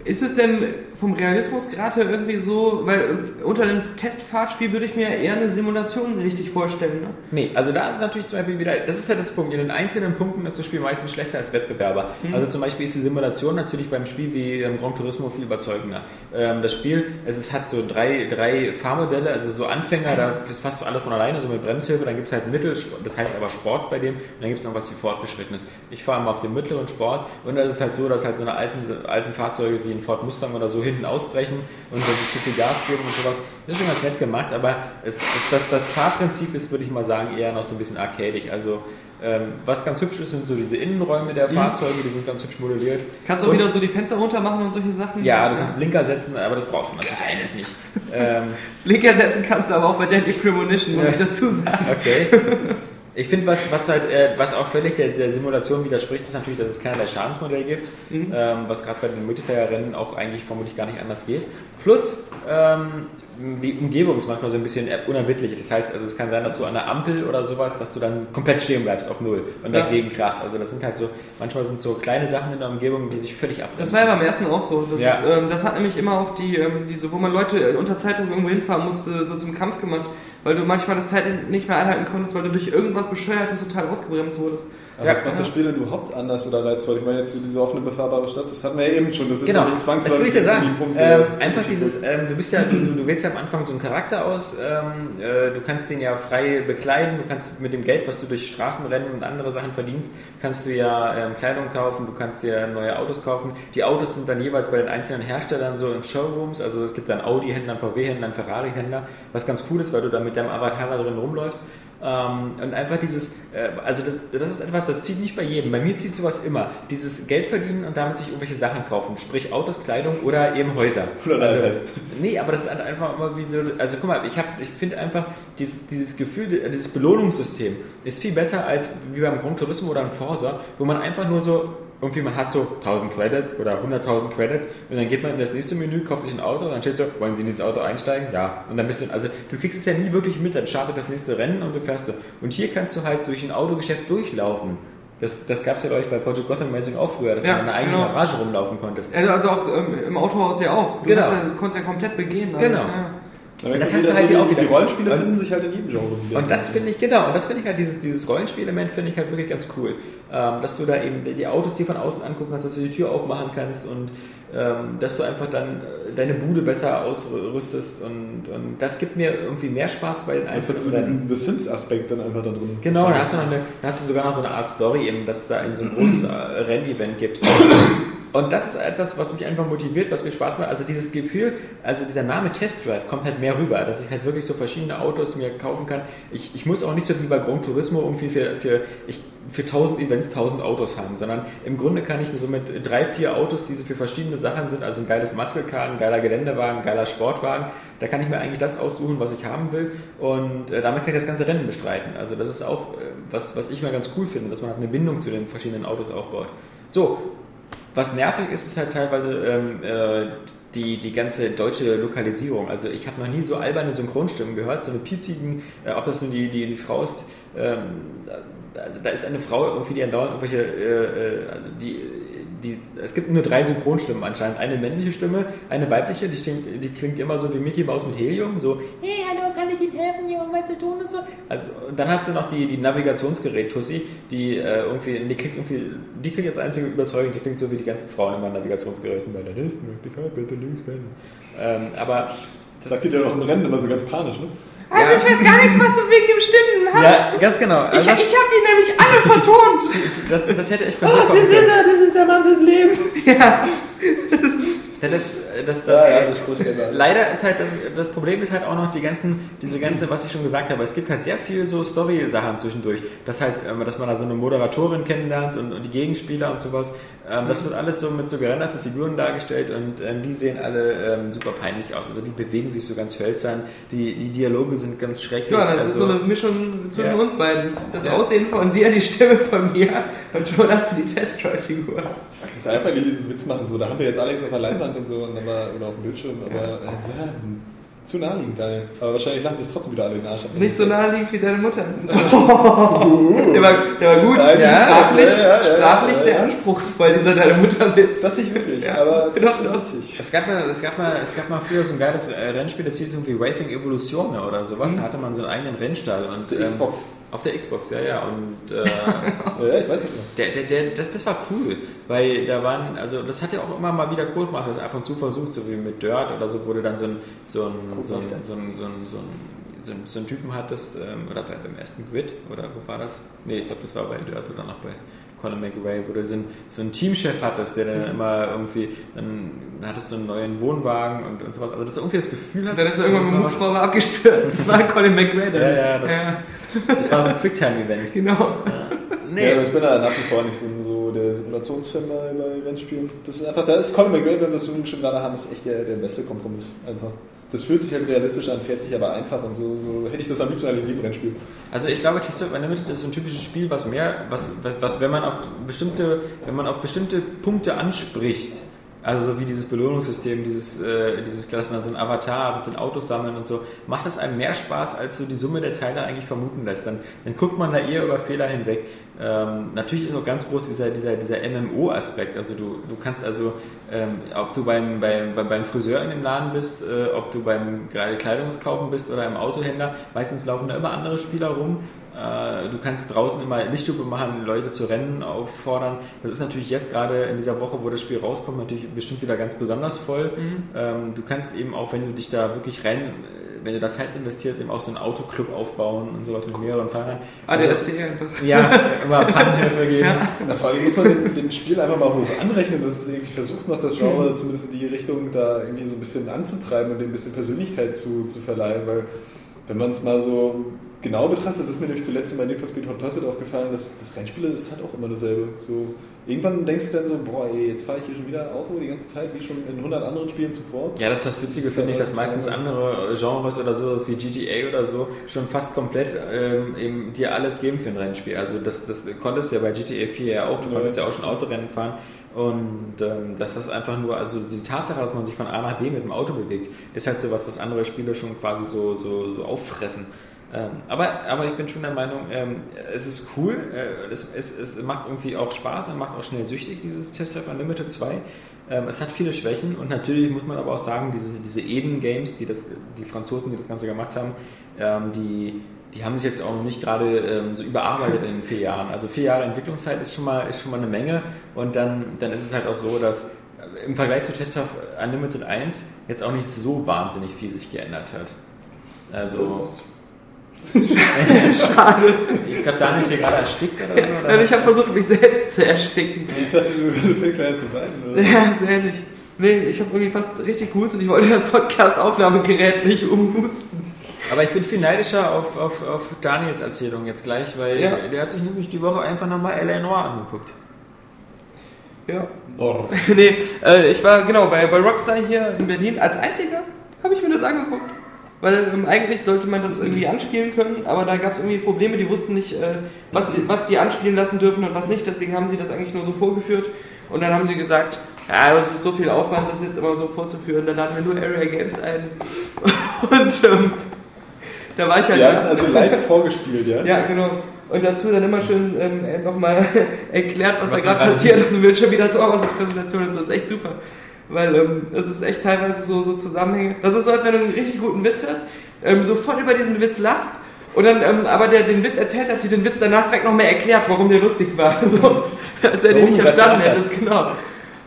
ist es denn vom Realismusgrad her irgendwie so, weil unter einem Testfahrtspiel würde ich mir eher eine Simulation richtig vorstellen, ne? Nee, also da ist es natürlich zum Beispiel wieder, das ist ja das Punkt, in den einzelnen Punkten ist das Spiel meistens schlechter als Wettbewerber. Also zum Beispiel ist die Simulation natürlich beim Spiel wie ähm, Gran Turismo viel überzeugender. Ähm, das Spiel, also es hat so drei, drei Fahrmodelle, also so Anfänger, da ist fast so alles von alleine, so mit Bremshilfe, dann gibt es halt Mittel, das heißt aber Sport bei dem, und dann gibt es noch was wie Fortgeschrittenes. Ich fahre mal auf dem mittleren Sport und da ist es halt so, dass halt so eine alten, alten Fahrzeuge wie ein Ford Mustang oder so hinten ausbrechen und wenn sie zu viel Gas geben und sowas. Das ist schon ganz nett gemacht, aber es, das, das Fahrprinzip ist, würde ich mal sagen, eher noch so ein bisschen arcadisch. Also ähm, was ganz hübsch ist, sind so diese Innenräume der Fahrzeuge, die sind ganz hübsch modelliert. Kannst du auch Und- wieder so die Fenster runter machen und solche Sachen? Ja, du kannst Blinker setzen, aber das brauchst du natürlich eigentlich nicht. Ähm, Blinker setzen kannst du aber auch bei Deadly Premonition, muss Ja. ich dazu sagen. Okay. Ich finde, was, was halt, äh, was auch völlig der, der Simulation widerspricht, ist natürlich, dass es keinerlei Schadensmodell gibt, Mhm. ähm, was gerade bei den Multiplayer-Rennen auch eigentlich vermutlich gar nicht anders geht. Plus, ähm, die Umgebung ist manchmal so ein bisschen unerbittlich. Das heißt, also es kann sein, dass du an der Ampel oder sowas, dass du dann komplett stehen bleibst auf Null und Ja. dagegen krass. Also das sind halt so, manchmal sind so kleine Sachen in der Umgebung, die dich völlig abbremsen. Das war ja beim ersten auch so. Das, Ja. ist, ähm, das hat nämlich immer auch die, ähm, diese, wo man Leute äh, unter Zeitung irgendwo hinfahren musste, so zum Kampf gemacht, weil du manchmal das Zeit nicht mehr einhalten konntest, weil du durch irgendwas Bescheuertes total ausgebremst wurdest. Aber Ja, das macht das Spiel denn überhaupt anders oder reizvoll? Ich meine, jetzt so diese offene, befahrbare Stadt, das hatten wir ja eben schon. Das ist Genau, ja nicht das zwangsläufig will ich dir jetzt sagen. irgendwie Punkte. Ähm, einfach dieses, ähm, du bist ja, du, du wählst ja am Anfang so einen Charakter aus, ähm, äh, du kannst den ja frei bekleiden, du kannst mit dem Geld, was du durch Straßenrennen und andere Sachen verdienst, kannst du ja ähm, Kleidung kaufen, du kannst dir neue Autos kaufen. Die Autos sind dann jeweils bei den einzelnen Herstellern so in Showrooms, also es gibt dann Audi-Händler, VW-Händler, Ferrari-Händler, was ganz cool ist, weil du da mit deinem Avatar da drin rumläufst. Ähm, und einfach dieses, äh, also das, das ist etwas, das zieht nicht bei jedem. Bei mir zieht sowas immer. Dieses Geld verdienen und damit sich irgendwelche Sachen kaufen, sprich Autos, Kleidung oder eben Häuser. Oder also, Leihheit. nee, aber das ist halt einfach immer wie so, also guck mal, ich, hab- ich finde einfach, dieses, dieses Gefühl, dieses Belohnungssystem ist viel besser als wie beim Gran Turismo oder im Forza, wo man einfach nur so, irgendwie man hat so 1000 Credits oder 100.000 Credits und dann geht man in das nächste Menü, kauft sich ein Auto und dann steht so, wollen Sie in dieses Auto einsteigen? Ja. Und dann bist du, also du kriegst es ja nie wirklich mit, dann startet das nächste Rennen und du fährst so. Und hier kannst du halt durch ein Autogeschäft durchlaufen. Das, das gab es ja, glaube ich, bei Project Gotham Racing auch früher, dass Ja, du in einer eigenen genau. Garage rumlaufen konntest. Also also auch ähm, im Autohaus ja auch. Du Genau. konntest ja, du konntest ja komplett begehen. alles, Genau. ja. Aber das du halt hier auch die, wieder. die Rollenspiele Und- finden sich halt in jedem Genre wieder. Und das finde ich, genau, und das finde ich halt, dieses, dieses Rollenspielelement finde ich halt wirklich ganz cool. Ähm, dass du da eben die Autos dir von außen angucken kannst, dass du die Tür aufmachen kannst und ähm, dass du einfach dann äh, deine Bude besser ausrüstest und, und das gibt mir irgendwie mehr Spaß bei den das hat einzelnen so diesen The Sims-Aspekt dann einfach da drin. Genau, dann hast, du eine, dann hast du sogar noch so eine Art Story, eben, dass es da ein so ein großes äh, Rennevent gibt. Und das ist etwas, was mich einfach motiviert, was mir Spaß macht. Also dieses Gefühl, also dieser Name Test Drive kommt halt mehr rüber, dass ich halt wirklich so verschiedene Autos mir kaufen kann. Ich, ich muss auch nicht so wie bei Gran Turismo irgendwie für, für, ich, für 1000 Events 1000 Autos haben, sondern im Grunde kann ich so mit drei, vier Autos, die so für verschiedene Sachen sind, also ein geiles Muscle Car, ein geiler Geländewagen, ein geiler Sportwagen, da kann ich mir eigentlich das aussuchen, was ich haben will und äh, damit kann ich das ganze Rennen bestreiten. Also das ist auch äh, was, was ich mal ganz cool finde, dass man halt eine Bindung zu den verschiedenen Autos aufbaut. So, was nervig ist, ist halt teilweise ähm, äh, die, die ganze deutsche Lokalisierung. Also ich habe noch nie so alberne Synchronstimmen gehört, so eine piepsigen, äh, ob das nun die, die, die Frau ist, ähm, also da ist eine Frau irgendwie, die andauernd irgendwelche, äh, äh, also die, die, es gibt nur drei Synchronstimmen anscheinend. Eine männliche Stimme, eine weibliche, die, stimmt, die klingt immer so wie Mickey Mouse mit Helium, so, hey, ich dir, um was zu tun und so. Also, und dann hast du noch die, die Navigationsgerät-Tussi, die äh, irgendwie, die klingt irgendwie, die klingt jetzt einzig überzeugend, die klingt so wie die ganzen Frauen immer Navigationsgeräten bei der nächsten Möglichkeit, bitte links wenden. Ähm, aber Sagt ihr dir doch im Rennen immer so ganz panisch, ne? Also Ja. ich weiß gar nichts, was du wegen dem Stimmen hast. ja, ganz genau. ich Also ich habe die nämlich alle vertont. das, das, das hätte echt von Oh, das ist können. er, das ist der Mann fürs Leben. Ja. Ja, Das, das, das, Ja, ja, das spricht immer. Leider ist halt das, das Problem ist halt auch noch die ganzen, diese ganze, was ich schon gesagt habe, es gibt halt sehr viel so Story-Sachen zwischendurch, dass halt, ähm, dass man da so eine Moderatorin kennenlernt und, und die Gegenspieler und sowas. Ähm, das wird alles so mit so gerenderten Figuren dargestellt und ähm, die sehen alle ähm, super peinlich aus. Also die bewegen sich so ganz hölzern, die, die Dialoge sind ganz schrecklich. Ja, das also, ist so eine Mischung zwischen Ja. uns beiden. Das Ja. Aussehen von dir, die Stimme von mir und Jonas die Test-Drive-Figur. Das ist einfach nicht diesen Witz machen, so, da haben wir jetzt Alex auf der Leinwand und so und dann mal, oder auf dem Bildschirm, aber äh, ja, zu naheliegend, Daniel. Aber wahrscheinlich lachen sich trotzdem wieder alle in den Arsch. ab. Nicht so naheliegend wie deine Mutter. der, war, der war gut. Nein, ja, sprachlich ja, ja, sprachlich ja. sehr anspruchsvoll, dieser deine Mutterwitz. Das nicht wirklich, Ja. aber trotzdem doch. witzig. Es gab, mal, es, gab mal, es gab mal früher so ein geiles äh, Rennspiel, das hieß irgendwie Racing Evolution oder sowas. Da hatte man so einen eigenen Rennstall. Und, Mhm. Xbox. Auf der Xbox, ja, ja. Und, äh, ja, ich weiß nicht mehr. Der, der, der, das, das war cool, weil da waren, also das hat ja auch immer mal wieder Codemaster ab und zu versucht, so wie mit Dirt oder so, wurde dann so ein, so ein, so ein, so ein, so ein, so ein, so ein, so ein Typen hattest, ähm, oder bei, beim ersten Grid, oder wo war das? Nee, ich glaube, das war bei Dirt oder noch bei Colin McRae, wo du so, ein, so einen Teamchef hattest, der dann immer irgendwie, dann, dann hattest du einen neuen Wohnwagen und, und so was. Also, dass du irgendwie das Gefühl hast, Dann ist er irgendwann mit dem Hubschrauber abgestürzt. Das war Colin McRae. was- ja, ja, das, ja, das war so ein Quicktime-Event. genau. Nee, Ja, ich bin da nach wie vor nicht so, so der Simulationsfan bei, bei Rennspielen. Das ist einfach, da ist Colin McRae, wenn wir es schon gerade haben, ist echt der, der beste Kompromiss. Einfach. Das fühlt sich halt realistisch an, fährt sich aber einfach und so, so hätte ich das am liebsten in jedem Rennspiel. Also ich glaube, Test of Unlimited ist so ein typisches Spiel, was mehr, was, was, was wenn man auf bestimmte, wenn man auf bestimmte Punkte anspricht, also so wie dieses Belohnungssystem, dieses, äh, dieses, dass man so ein Avatar mit den Autos sammeln und so, macht das einem mehr Spaß, als so die Summe der Teile eigentlich vermuten lässt. Dann, dann guckt man da eher über Fehler hinweg. Ähm, natürlich ist auch ganz groß dieser, dieser, dieser MMO-Aspekt. Also du, du kannst also, ähm, ob du beim, beim, beim, beim Friseur in dem Laden bist, äh, ob du beim gerade Kleidungskaufen bist oder im Autohändler, meistens laufen da immer andere Spieler rum. Äh, Du kannst draußen immer Lichthupe machen, Leute zu Rennen auffordern. Das ist natürlich jetzt gerade in dieser Woche, wo das Spiel rauskommt, natürlich bestimmt wieder ganz besonders voll. Ähm, Du kannst eben auch, wenn du dich da wirklich rein, äh, wenn du da Zeit investierst, eben auch so einen Autoclub aufbauen und sowas mit mehreren Fahrern. ADAC Also, einfach. ja, immer Pannenhilfe geben. Na, vor allem muss man dem, dem Spiel einfach mal hoch anrechnen, dass es irgendwie versucht noch das Genre zumindest in die Richtung da irgendwie so ein bisschen anzutreiben und dem ein bisschen Persönlichkeit zu, zu verleihen, weil wenn man es mal so genau betrachtet, das ist mir nämlich zuletzt bei Need for Speed Hot Pursuit aufgefallen, dass das Rennspiel ist halt auch immer dasselbe. So, irgendwann denkst du dann so, boah ey, jetzt fahre ich hier schon wieder Auto die ganze Zeit, wie schon in 100 anderen Spielen zuvor. Ja, das ist das Witzige, finde ich, dass meistens andere Genres oder so, wie GTA oder so, schon fast komplett ähm, eben dir alles geben für ein Rennspiel. Also das, das konntest du ja bei GTA 4 ja auch, du Ja. konntest ja auch schon Autorennen fahren. Und ähm, das ist einfach nur, also die Tatsache, dass man sich von A nach B mit dem Auto bewegt, ist halt sowas, was andere Spiele schon quasi so, so, so auffressen. Ähm, aber, aber ich bin schon der Meinung, ähm, es ist cool, äh, es, es, es macht irgendwie auch Spaß und macht auch schnell süchtig, dieses Test Drive Unlimited 2. Ähm, es hat viele Schwächen und natürlich muss man aber auch sagen, diese, diese Eden-Games, die, das, die Franzosen, die das Ganze gemacht haben, ähm, die, die haben sich jetzt auch noch nicht gerade ähm, so überarbeitet in den vier Jahren. Also vier Jahre Entwicklungszeit ist schon mal, ist schon mal eine Menge und dann, dann ist es halt auch so, dass äh, im Vergleich zu Test Drive Unlimited 1 jetzt auch nicht so wahnsinnig viel sich geändert hat. Also, Schade. ich glaube, Daniel ist hier gerade erstickt oder so. Oder? Nein, ich habe versucht, mich selbst zu ersticken. Ich dachte, du, fängst ja zu weinen. Oder? Ja, sehr ehrlich. Nee, ich habe irgendwie fast richtig gehustet. Ich wollte das Podcast-Aufnahmegerät nicht umhusten. Aber ich bin viel neidischer auf, auf, auf Daniels Erzählung jetzt gleich, weil Ja. der hat sich nämlich die Woche einfach nochmal L.A. Noir angeguckt. Ja. Oh. nee, äh, ich war genau bei, bei Rockstar hier in Berlin. Als einziger habe ich mir das angeguckt. Weil ähm, eigentlich sollte man das irgendwie anspielen können, aber da gab es irgendwie Probleme, die wussten nicht, äh, was, die, was die anspielen lassen dürfen und was nicht. Deswegen haben sie das eigentlich nur so vorgeführt. Und dann haben sie gesagt, ja, das ist so viel Aufwand, das jetzt immer so vorzuführen. Dann laden wir nur Area Games ein. Und ähm, da war ich halt. Die haben es also live vorgespielt, ja? Ja, genau. Und dazu dann immer schön ähm, nochmal erklärt, was, Was da gerade passiert sieht. auf dem Bildschirm, wie das so aus der Präsentation ist. Das ist echt super. Weil ähm, es ist echt teilweise so, so Zusammenhänge. Das ist so, als wenn du einen richtig guten Witz hörst ähm, so voll über diesen Witz lachst und dann ähm, aber der den Witz erzählt hat, dir den Witz danach direkt noch mehr erklärt, warum der lustig war. So, als er den nicht verstanden das hättest, genau.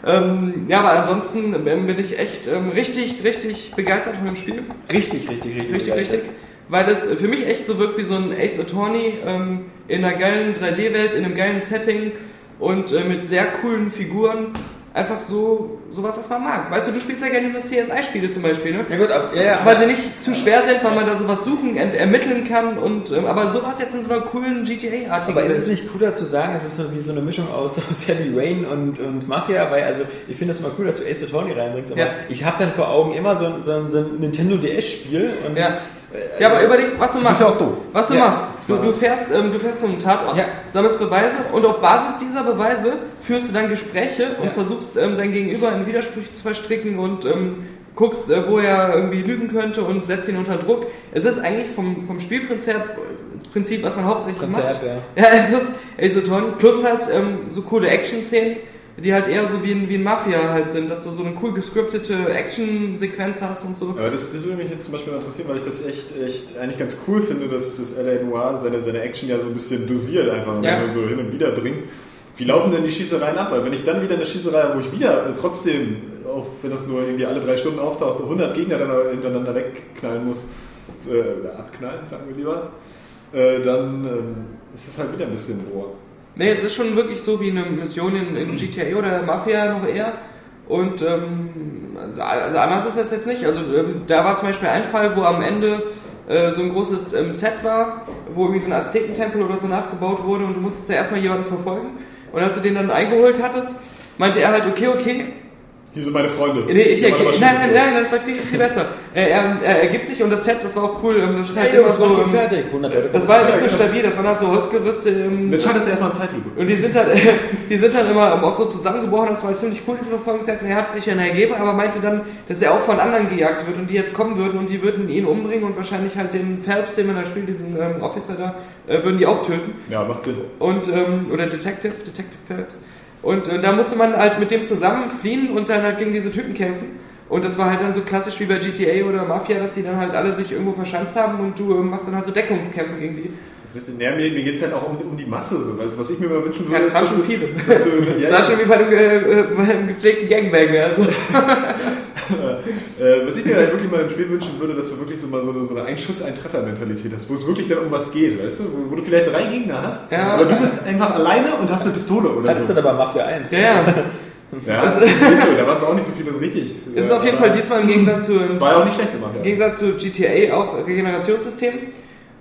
Ähm, ja, aber ansonsten ähm, bin ich echt ähm, richtig, richtig begeistert von dem Spiel. Richtig, richtig, richtig. Richtig, begeistert. richtig. Weil es für mich echt so wirkt wie so ein Ace Attorney ähm, in einer geilen 3D-Welt, in einem geilen Setting und äh, mit sehr coolen Figuren. Einfach so sowas, was man mag. Weißt du, du spielst ja gerne diese CSI-Spiele zum Beispiel, ne? Ja gut, ab, ja, ja. Weil sie nicht zu schwer sind, weil man da sowas suchen, ent ermitteln kann und ähm, aber sowas jetzt in so einer coolen GTA-artigen Aber ist es nicht cooler zu sagen, es ist so wie so eine Mischung aus, aus Heavy Rain und, und Mafia, weil also ich finde es immer cool, dass du Ace Attorney reinbringst, aber Ja. ich habe dann vor Augen immer so ein, so so ein Nintendo DS-Spiel und Ja. Ja, aber überleg, was du machst. ja auch doof. Was du Ja. machst. Du, du, fährst, ähm, du fährst zum Tatort, Ja. sammelst Beweise und auf Basis dieser Beweise führst du dann Gespräche und versuchst ähm, dein Gegenüber in Widersprüche zu verstricken und ähm, guckst, äh, wo er irgendwie lügen könnte und setzt ihn unter Druck. Es ist eigentlich vom, vom Spielprinzip, Prinzip, was man hauptsächlich Konzert, macht. ja. Ja, es ist Ace Attorney. Plus halt ähm, so coole Action-Szenen, die halt eher so wie ein, wie ein Mafia halt sind, dass du so eine cool gescriptete Action-Sequenz hast und so. Aber das, das würde mich jetzt zum Beispiel interessieren, weil ich das echt, echt eigentlich ganz cool finde, dass das LA Noir seine, seine Action ja so ein bisschen dosiert einfach und Ja. so hin und wieder bringt. Wie laufen denn die Schießereien ab? Weil wenn ich dann wieder eine Schießerei habe, wo ich wieder äh, trotzdem, auch wenn das nur irgendwie alle drei Stunden auftaucht, 100 Gegner dann hintereinander wegknallen muss, äh, oder abknallen, sagen wir lieber, äh, dann ähm, ist es halt wieder ein bisschen roh. Nee, es ist schon wirklich so wie eine Mission in, in GTA oder Mafia noch eher. Und ähm, also, also anders ist das jetzt nicht. Also ähm, da war zum Beispiel ein Fall, wo am Ende äh, so ein großes ähm, Set war, wo irgendwie so ein Aztekentempel oder so nachgebaut wurde und du musstest da erstmal jemanden verfolgen. Und als du den dann eingeholt hattest, meinte er halt, okay, okay, Hier sind meine Freunde. Nee, ich aber nein, nein, nein, das war viel, viel besser. Er, er, er ergibt sich und das Set, das war auch cool. ähm, Das ist halt Hey, immer so. fertig. 100 Leute. Das war halt nicht so Ja, stabil, das waren halt so Holzgerüste. ähm, Dann schaltest du erstmal in Zeitlupe. Und die sind halt, die sind dann immer ähm, auch so zusammengebrochen, das war halt ziemlich cool, diese Verfolgungsjagd. Und er hat sich dann ergeben, aber meinte dann, dass er auch von anderen gejagt wird und die jetzt kommen würden und die würden ihn umbringen und wahrscheinlich halt den Phelps, den man da spielt, diesen ähm, Officer da, äh, würden die auch töten. Ja, macht Sinn. Und, ähm, oder Detective, Detective Phelps. Und äh, da musste man halt mit dem zusammen fliehen und dann halt gegen diese Typen kämpfen. Und das war halt dann so klassisch wie bei GTA oder Mafia, dass die dann halt alle sich irgendwo verschanzt haben und du ähm, machst dann halt so Deckungskämpfe gegen die. Das ist. Ja, mir mir geht es halt auch um, um die Masse. So. Also, was ich mir mal wünschen würde, Ja, das ist, schon viele. Dass du, ja, Das sah schon wie bei einem, äh, äh, bei einem gepflegten Gangbang. Also. Äh, was ich mir halt wirklich mal im Spiel wünschen würde, dass du wirklich so mal so eine, so eine Ein-Schuss-Ein-Treffer-Mentalität hast, wo es wirklich dann um was geht, weißt du? Wo, wo du vielleicht drei Gegner hast, Ja. aber du bist einfach alleine und hast eine Pistole oder Das ist so. dann aber Mafia 1. Ja, ja. Ja, geht so, da waren es auch nicht so viele, das ist richtig. Es ist auf jeden Fall diesmal im Gegensatz zu, Das war ja auch nicht schlecht gemacht. im Ja. Gegensatz zu GTA auch Regenerationssystem.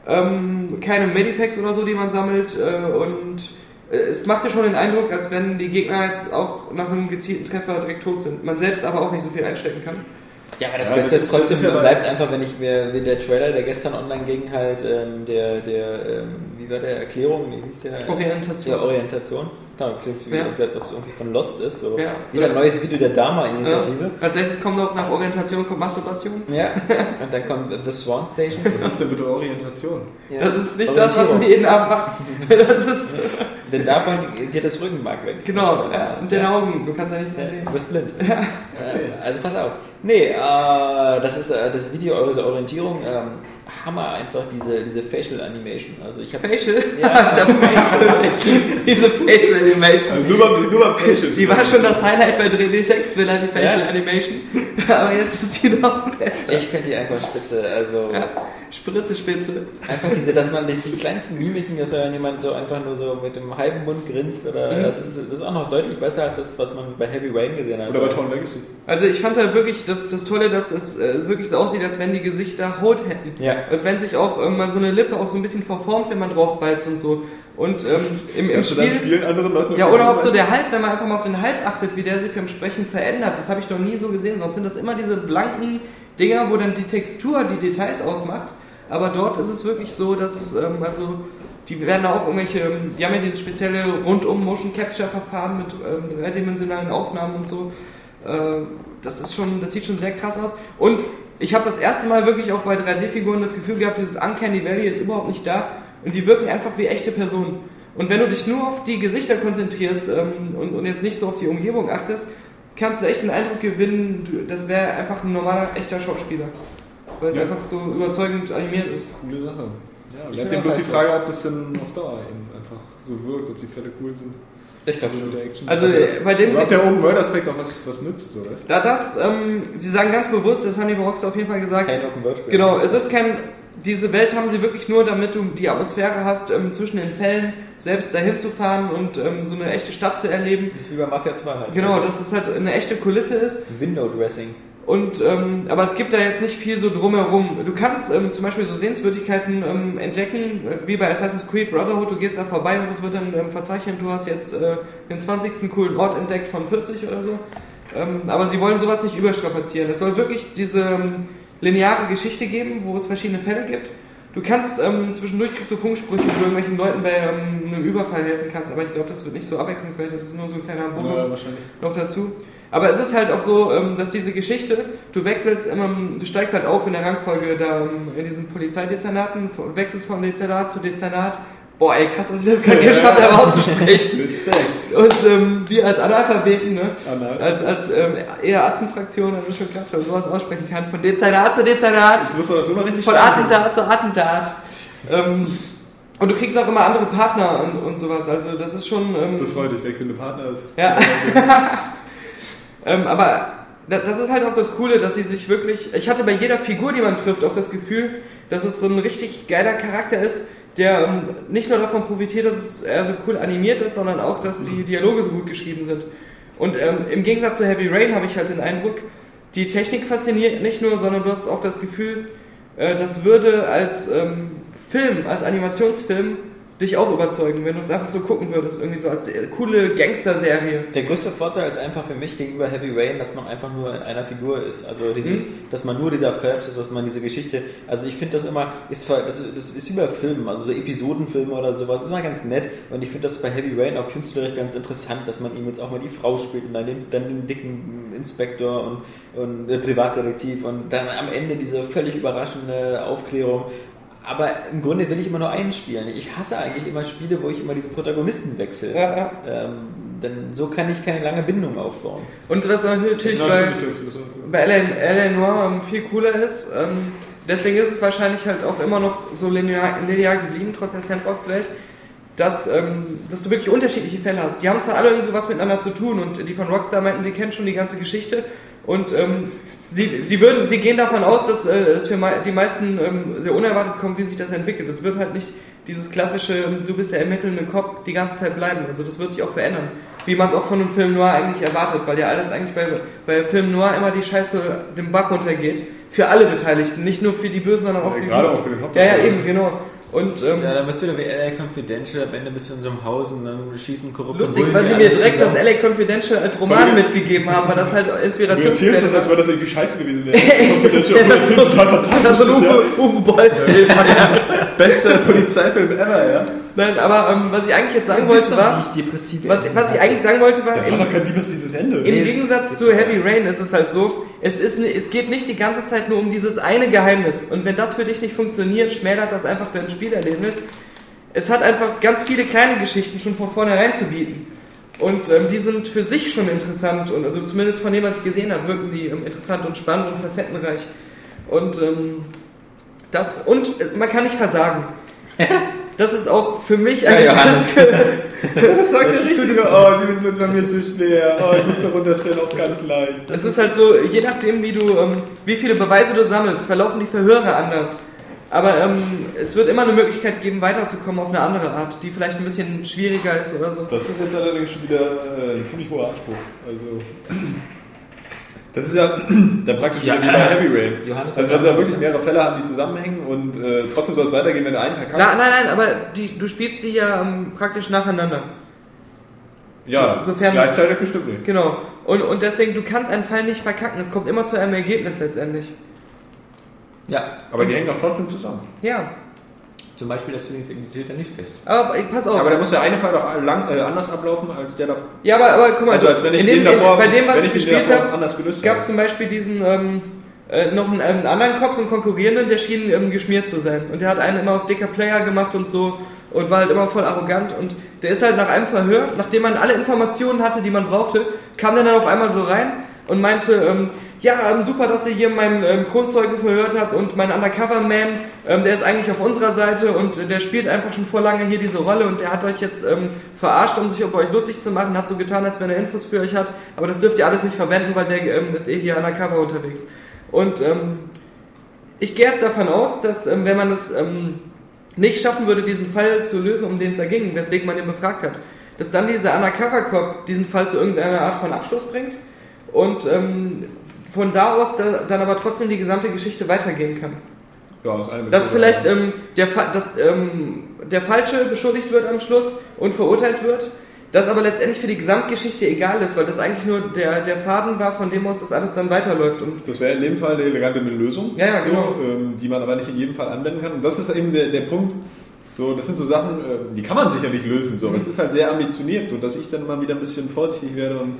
Ähm, keine Medipacks oder so, die man sammelt. Äh, und äh, es macht ja schon den Eindruck, als wenn die Gegner jetzt auch nach einem gezielten Treffer direkt tot sind. Man selbst aber auch nicht so viel einstecken kann. Ja, aber das Ja, Beste das ist trotzdem, ist ja bleibt einfach, wenn ich mir, wenn der Trailer, der gestern online ging, halt, ähm, der, der, ähm, wie war der Erklärung, wie hieß der? Orientation. Ja, Orientation. Klar, klingt wie, Ja. als ob es irgendwie von Lost ist. So. Ja. Wieder ein neues Video der Dharma-Initiative. Als nächstes kommt auch nach Orientation kommt Masturbation. Ja. Und dann kommt The Swan Station. Was ist denn bitte Orientation? Ja. Das ist nicht das, was du jeden Abend machst. Das ist Denn davon geht das Rückenmark weg. genau. Ja, und deine Augen, du kannst ja nichts mehr Ja, sehen. du bist blind. Äh, Also pass auf. Nee, äh, das ist äh, das Video eure Orientierung. Ähm, Hammer einfach diese, diese Facial Animation. Also ich habe Facial? Ja. ich Facial. Diese Facial Animation. Also nur beim, nur beim Facial. Die war schon das Highlight bei 3D Sex Villa, die Facial Ja. Animation. Aber jetzt ist sie noch besser. ich finde die einfach spitze. Also Ja. Spritze, Spitze. einfach diese, dass man nicht die kleinsten Mimiken, dass wenn jemand so einfach nur so mit dem halben Mund grinst oder Mhm. das, ist, das ist auch noch deutlich besser als das, was man bei Heavy Rain gesehen hat. Oder bei Tron Legacy. Also ich fand halt wirklich das, das Tolle, dass es äh, wirklich so aussieht, als wenn die Gesichter Haut hätten. Ja. Als wenn sich auch ähm, mal so eine Lippe auch so ein bisschen verformt, wenn man drauf beißt und so. Und ähm, im, im Spiel... spielen anderen Leuten Ja, oder auch so der Hals, wenn man einfach mal auf den Hals achtet, wie der sich beim Sprechen verändert. Das habe ich noch nie so gesehen. Sonst sind das immer diese blanken Dinger, wo dann die Textur die Details ausmacht. Aber dort ist es wirklich so, dass es, ähm, also, die werden da auch irgendwelche, ähm, die haben ja dieses spezielle rundum Motion Capture Verfahren mit ähm, dreidimensionalen Aufnahmen und so. Äh, das ist schon, das sieht schon sehr krass aus. Und ich habe das erste Mal wirklich auch bei 3D-Figuren das Gefühl gehabt, dieses Uncanny Valley ist überhaupt nicht da. Und die wirken einfach wie echte Personen. Und wenn du dich nur auf die Gesichter konzentrierst ähm, und, und jetzt nicht so auf die Umgebung achtest, kannst du echt den Eindruck gewinnen, das wäre einfach ein normaler, echter Schauspieler. weil es Ja. einfach so überzeugend animiert ist. Coole Sache. Ja, Ich bleibt eben bloß die Frage, ob das dann auf Dauer eben einfach so wirkt, ob die Fälle cool sind. Ich glaube So schon. mit der Action. Also, das- äh, bei dem überhaupt sie- der Open-World-Aspekt auch was, was nützt, so weißt Da das, ähm, sie sagen ganz bewusst, das haben die Rockstar auf jeden Fall gesagt. Kein Open-World-Spiel. Genau, es ist kein. Diese Welt haben sie wirklich nur, damit du die Atmosphäre hast, ähm, zwischen den Fällen selbst dahin zu fahren und ähm, so eine echte Stadt zu erleben. Wie bei Mafia 2 halt. Genau, dass es halt eine echte Kulisse ist. Window-Dressing. Und, ähm, aber es gibt da jetzt nicht viel so drumherum. Du kannst ähm, zum Beispiel so Sehenswürdigkeiten ähm, entdecken, äh, wie bei Assassin's Creed Brotherhood, du gehst da vorbei und es wird dann ähm, verzeichnet, du hast jetzt äh, den 20. coolen Ort entdeckt von 40 oder so. Ähm, aber sie wollen sowas nicht überstrapazieren. Es soll wirklich diese ähm, lineare Geschichte geben, wo es verschiedene Fälle gibt. Du kannst zwischendurch kriegst du Funksprüche, wo du irgendwelchen Leuten bei einem Überfall helfen kannst, aber ich glaube, das wird nicht so abwechslungsreich, das ist nur so ein kleiner Bonus Ja, noch dazu. Aber es ist halt auch so, ähm, dass diese Geschichte, du wechselst immer, du steigst halt auf in der Rangfolge da ähm, in diesen Polizeidezernaten, wechselst von Dezernat zu Dezernat. Boah, ey, krass, dass ich das gerade geschafft habe auszusprechen. Respekt. Und ähm, wir als Analphabeten, ne? Anal. als, als ähm, eher Atzenfraktion, das ist schon krass, wenn man sowas aussprechen kann. Von Dezernat zu Dezernat, Jetzt muss man das immer richtig von. Attentat zu Attentat. Ähm, und du kriegst auch immer andere Partner und, und sowas. Also das ist schon... Ähm, Das freut dich, wechselnde Partner ist. Ja. Ähm, aber da- das ist halt auch das Coole, dass sie sich wirklich. Ich hatte bei jeder Figur, die man trifft, auch das Gefühl, dass es so ein richtig geiler Charakter ist, der ähm, nicht nur davon profitiert, dass es eher so cool animiert ist, sondern auch, dass die Dialoge so gut geschrieben sind. Und ähm, im Gegensatz zu Heavy Rain habe ich halt den Eindruck, die Technik fasziniert nicht nur, sondern du hast auch das Gefühl, äh, das würde als ähm, Film, als Animationsfilm dich auch überzeugen, wenn du es einfach so gucken würdest, irgendwie so als äh, coole Gangster-Serie. Der größte Vorteil ist einfach für mich gegenüber Heavy Rain, dass man einfach nur in einer Figur ist. Also dieses, dass man nur dieser Phelps ist, dass man diese Geschichte. Also ich finde das immer, ist, das, ist- das ist bei Filmen, also so Episodenfilme oder sowas, ist immer ganz nett. Und ich finde das bei Heavy Rain auch künstlerisch ganz interessant, dass man ihm jetzt auch mal die Frau spielt und dann den, dann den dicken Inspektor und, und äh, Privatdetektiv und dann am Ende diese völlig überraschende Aufklärung. Aber im Grunde will ich immer nur einen spielen. Ich hasse eigentlich immer Spiele, wo ich immer diese Protagonisten wechsle. Ja, ja. Ähm, denn so kann ich keine lange Bindung aufbauen. Und was natürlich bei, bei L.A. Noir viel cooler ist, ähm, deswegen ist es wahrscheinlich halt auch immer noch so linear, linear geblieben, trotz der Sandbox-Welt, dass, ähm, dass du wirklich unterschiedliche Fälle hast. Die haben zwar alle irgendwie was miteinander zu tun und die von Rockstar meinten, sie kennen schon die ganze Geschichte und ähm, sie, sie, würden, sie gehen davon aus, dass äh, es für die meisten ähm, sehr unerwartet kommt, wie sich das entwickelt. Es wird halt nicht dieses klassische, ähm, du bist der ermittelnde Cop, die ganze Zeit bleiben. Also das wird sich auch verändern. Wie man es auch von einem Film Noir eigentlich erwartet, weil ja alles eigentlich bei, bei Film Noir immer die Scheiße den Bach runtergeht. Für alle Beteiligten, nicht nur für die Bösen, sondern auch Ja, für die gerade auch für den Ja, Hauptdarsteller. ja, eben, genau. Und ähm, Ja, dann wird es wieder wie LA Confidential, am Ende bist du in so einem Haus und dann schießen korrupte lustig, Bullen weil sie mir direkt das zusammen. LA Confidential als Roman mitgegeben haben, weil das halt Du Inspiration erzählst das, als wäre das irgendwie scheiße gewesen wäre. Das ist jetzt schon das so, total das fantastisch. ist so ein ist, ja. Uwe, Uwe Boll. Bester Polizeifilm ever, ja. Nein, aber ähm, was ich eigentlich jetzt sagen Du wollte war, nicht depressiv. was, was ich eigentlich sagen wollte war, Das im, war doch kein depressives Ende. im Gegensatz zu Heavy Rain ist es halt so, es, ist, es geht nicht die ganze Zeit nur um dieses eine Geheimnis. Und wenn das für dich nicht funktioniert, schmälert das einfach dein Spielerlebnis. Es hat einfach ganz viele kleine Geschichten schon von vornherein zu bieten. Und ähm, die sind für sich schon interessant und also zumindest von dem, was ich gesehen habe, wirken die ähm, interessant und spannend und facettenreich. Und ähm, das und äh, man kann nicht versagen. Das ist auch für mich Ja, ein Johannes. Das sagt der Richtige. Oh, die sind bei mir zu schwer. Oh, ich muss da runterstellen, auch ganz leicht. Es ist halt so, je nachdem, wie du, ähm, wie viele Beweise du sammelst, verlaufen die Verhöre anders. Aber ähm, es wird immer eine Möglichkeit geben, weiterzukommen auf eine andere Art, die vielleicht ein bisschen schwieriger ist oder so. Das ist jetzt allerdings schon wieder äh, ein ziemlich hoher Anspruch. Also. Das ist ja dann praktisch Ja, wieder wie bei Heavy Rain. Johannes, also wenn sie da wirklich mehrere Fälle haben, die zusammenhängen und äh, trotzdem soll es weitergehen, wenn du einen verkackst. Na, nein, nein, aber die, du spielst die ja ähm, praktisch nacheinander. ja, so- sofern gleichzeitig bestimmt nicht. Genau. Und, und deswegen, du kannst einen Fall nicht verkacken. Es kommt immer zu einem Ergebnis letztendlich. Ja, Aber die hängen doch trotzdem zusammen. Ja. zum Beispiel das Täter nicht fest. Aber pass auf. Aber da muss der eine Fall doch lang, äh, anders ablaufen als der davor. ja, aber, aber guck mal, Also als wenn ich in dem, den davor, in, bei dem, was ich den gespielt habe, anders gelöst gab es zum Beispiel diesen ähm, äh, noch einen, einen anderen Kopf, so einen Konkurrierenden, der schien ähm, geschmiert zu sein. Und der hat einen immer auf dicker Player gemacht und so und war halt immer voll arrogant. Und der ist halt nach einem Verhör, nachdem man alle Informationen hatte, die man brauchte, kam der dann auf einmal so rein und meinte, ähm, ja, ähm, super, dass ihr hier meinen ähm, Kronzeugen verhört habt und mein Undercover-Man, ähm, der ist eigentlich auf unserer Seite und äh, der spielt einfach schon vor lange hier diese Rolle und der hat euch jetzt ähm, verarscht, um sich über euch lustig zu machen, hat so getan, als wenn er Infos für euch hat, aber das dürft ihr alles nicht verwenden, weil der ähm, ist eh hier undercover unterwegs. Und ähm, ich gehe jetzt davon aus, dass ähm, wenn man es nicht schaffen würde, diesen Fall zu lösen, um den es da ging, weswegen man ihn befragt hat, dass dann dieser Undercover-Cop diesen Fall zu irgendeiner Art von Abschluss bringt und ähm, von da aus da, dann aber trotzdem die gesamte Geschichte weitergehen kann. Ja, das eine Dass vielleicht ähm, der, dass, ähm, der Falsche beschuldigt wird am Schluss und verurteilt wird, das aber letztendlich für die Gesamtgeschichte egal ist, weil das eigentlich nur der, der Faden war, von dem aus das alles dann weiterläuft. Und Das wäre in dem Fall eine elegante Lösung, Ja, ja, so, genau. ähm, die man aber nicht in jedem Fall anwenden kann. Und das ist eben der, der Punkt. So, das sind so Sachen, äh, die kann man sicher nicht lösen. So. Aber es ist halt sehr ambitioniert, so dass ich dann mal wieder ein bisschen vorsichtig werde und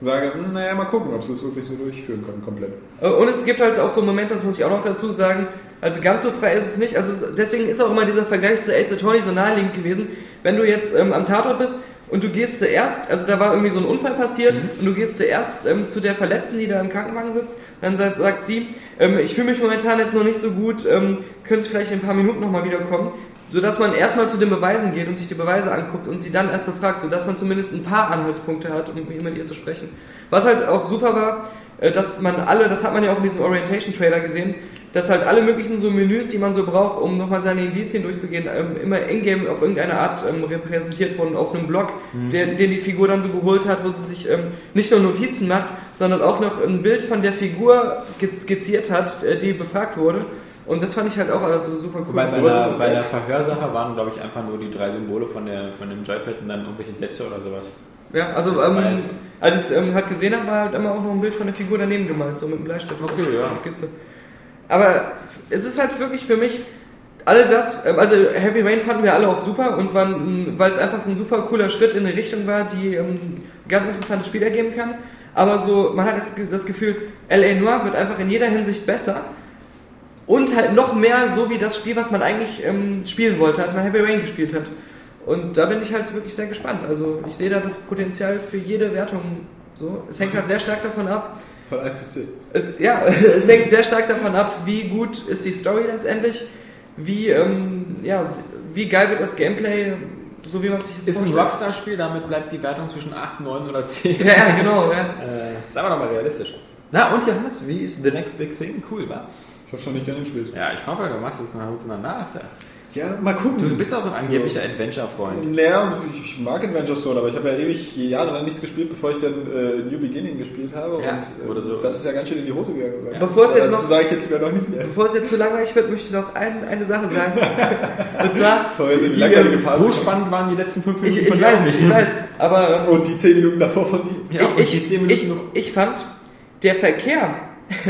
sage, hm, naja, mal gucken, ob sie das wirklich so durchführen können, komplett. Äh, Und es gibt halt auch so Momente, das muss ich auch noch dazu sagen, also ganz so frei ist es nicht. Also es- deswegen ist auch immer dieser Vergleich zu Ace Attorney so naheliegend gewesen. Wenn du jetzt ähm, am Tatort bist und du gehst zuerst, also da war irgendwie so ein Unfall passiert und du gehst zuerst ähm, zu der Verletzten, die da im Krankenwagen sitzt, dann sagt, sagt sie, ähm, ich fühle mich momentan jetzt noch nicht so gut, ähm, können Sie vielleicht in ein paar Minuten nochmal wiederkommen? Sodass man erstmal zu den Beweisen geht und sich die Beweise anguckt und sie dann erst befragt, sodass man zumindest ein paar Anhaltspunkte hat, um mit ihr zu sprechen. Was halt auch super war, äh, dass man alle, das hat man ja auch in diesem Orientation-Trailer gesehen, dass halt alle möglichen so Menüs, die man so braucht, um nochmal seine Indizien durchzugehen, ähm, immer in-game auf irgendeine Art ähm, repräsentiert wurden, auf einem Blog, der, den die Figur dann so geholt hat, wo sie sich ähm, nicht nur Notizen macht, sondern auch noch ein Bild von der Figur skizziert hat, äh, die befragt wurde. Und das fand ich halt auch alles so super cool. Bei, ist auch bei der Verhörsache waren, glaube ich, einfach nur die drei Symbole von, der, von dem Joypad und dann irgendwelche Sätze oder sowas. Ja, also ähm, als ich es ähm, halt gesehen habe, war halt immer auch noch ein Bild von der Figur daneben gemalt, so mit einem Bleistift. Okay, so, ja. Skizze. Aber es ist halt wirklich für mich alle das, ähm, also Heavy Rain fanden wir alle auch super und weil es einfach so ein super cooler Schritt in eine Richtung war, die ähm, ganz interessantes Spiel ergeben kann. Aber so, man hat das, das Gefühl, L.A. Noir wird einfach in jeder Hinsicht besser. Und halt noch mehr so wie das Spiel, was man eigentlich ähm, spielen wollte, als man Heavy Rain gespielt hat. Und da bin ich halt wirklich sehr gespannt. Also ich sehe da das Potenzial für jede Wertung so. Es hängt halt sehr stark davon ab. Von 1 bis 10. Es, ja, es hängt sehr stark davon ab, wie gut ist die Story letztendlich, wie, ähm, ja, wie geil wird das Gameplay, so wie man sich jetzt Ist ein vorstellt. Rockstar-Spiel, damit bleibt die Wertung zwischen 8, 9 oder 10. Ja, genau. Ja. Äh, sagen wir doch mal realistisch. Na und Johannes, wie ist The Next Big Thing? Cool, wa? Ich habe schon nicht gerne gespielt. Ja, ich hoffe, du machst es nach nach. Ja, mal gucken. Du bist auch so ein angeblicher Adventure-Freund. Naja, ich mag Adventure Sword, aber ich habe ja ewig jahrelang nichts gespielt, bevor ich dann äh, New Beginning gespielt habe. Ja, und äh, oder so. das ist ja ganz schön in die Hose gegangen. Ja. Bevor es jetzt noch- sage ich jetzt noch nicht mehr. Bevor es jetzt zu langweilig wird, möchte ich noch ein, eine Sache sagen. Und zwar, die Die, Phase so spannend waren die letzten 5 ich, Minuten ich von dir weiß, nicht. ich weiß, aber Und die 10 Minuten davor von dir. Ja, ich, die 10 ich, Minuten ich, ich fand, der Verkehr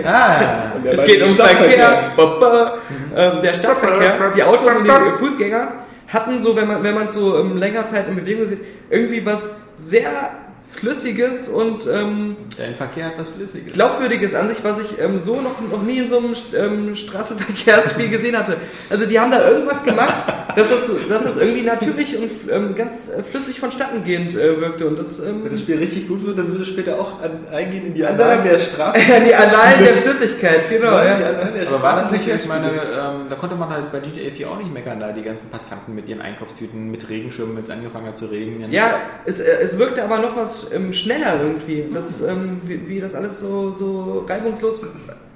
Ah, es geht um Stadtverkehr. Verkehr. Ähm, der Stadtverkehr, die Autos und die Fußgänger hatten so, wenn man wenn man so ähm, länger Zeit in Bewegung sieht, irgendwie was sehr Flüssiges und ähm, dein Verkehr hat was Flüssiges. Glaubwürdiges an sich, was ich ähm, so noch, noch nie in so einem ähm, Straßenverkehrsspiel gesehen hatte. Also die haben da irgendwas gemacht, dass das, dass das irgendwie natürlich und ähm, ganz äh, flüssig vonstattengehend äh, wirkte. Und das, ähm, Wenn das Spiel richtig gut wird, dann würde es später auch an, eingehen in die An Annalen der Straße. die Annalen der Flüssigkeit, genau. Nein, Ja. Aber war das nicht, ich meine, ähm, da konnte man halt bei GTA 4 auch nicht meckern, da die ganzen Passanten mit ihren Einkaufstüten, mit Regenschirmen, wenn es angefangen hat zu regnen. Ja, es, äh, es wirkte aber noch was ähm, schneller irgendwie, das, ähm, wie, wie das alles so, so reibungslos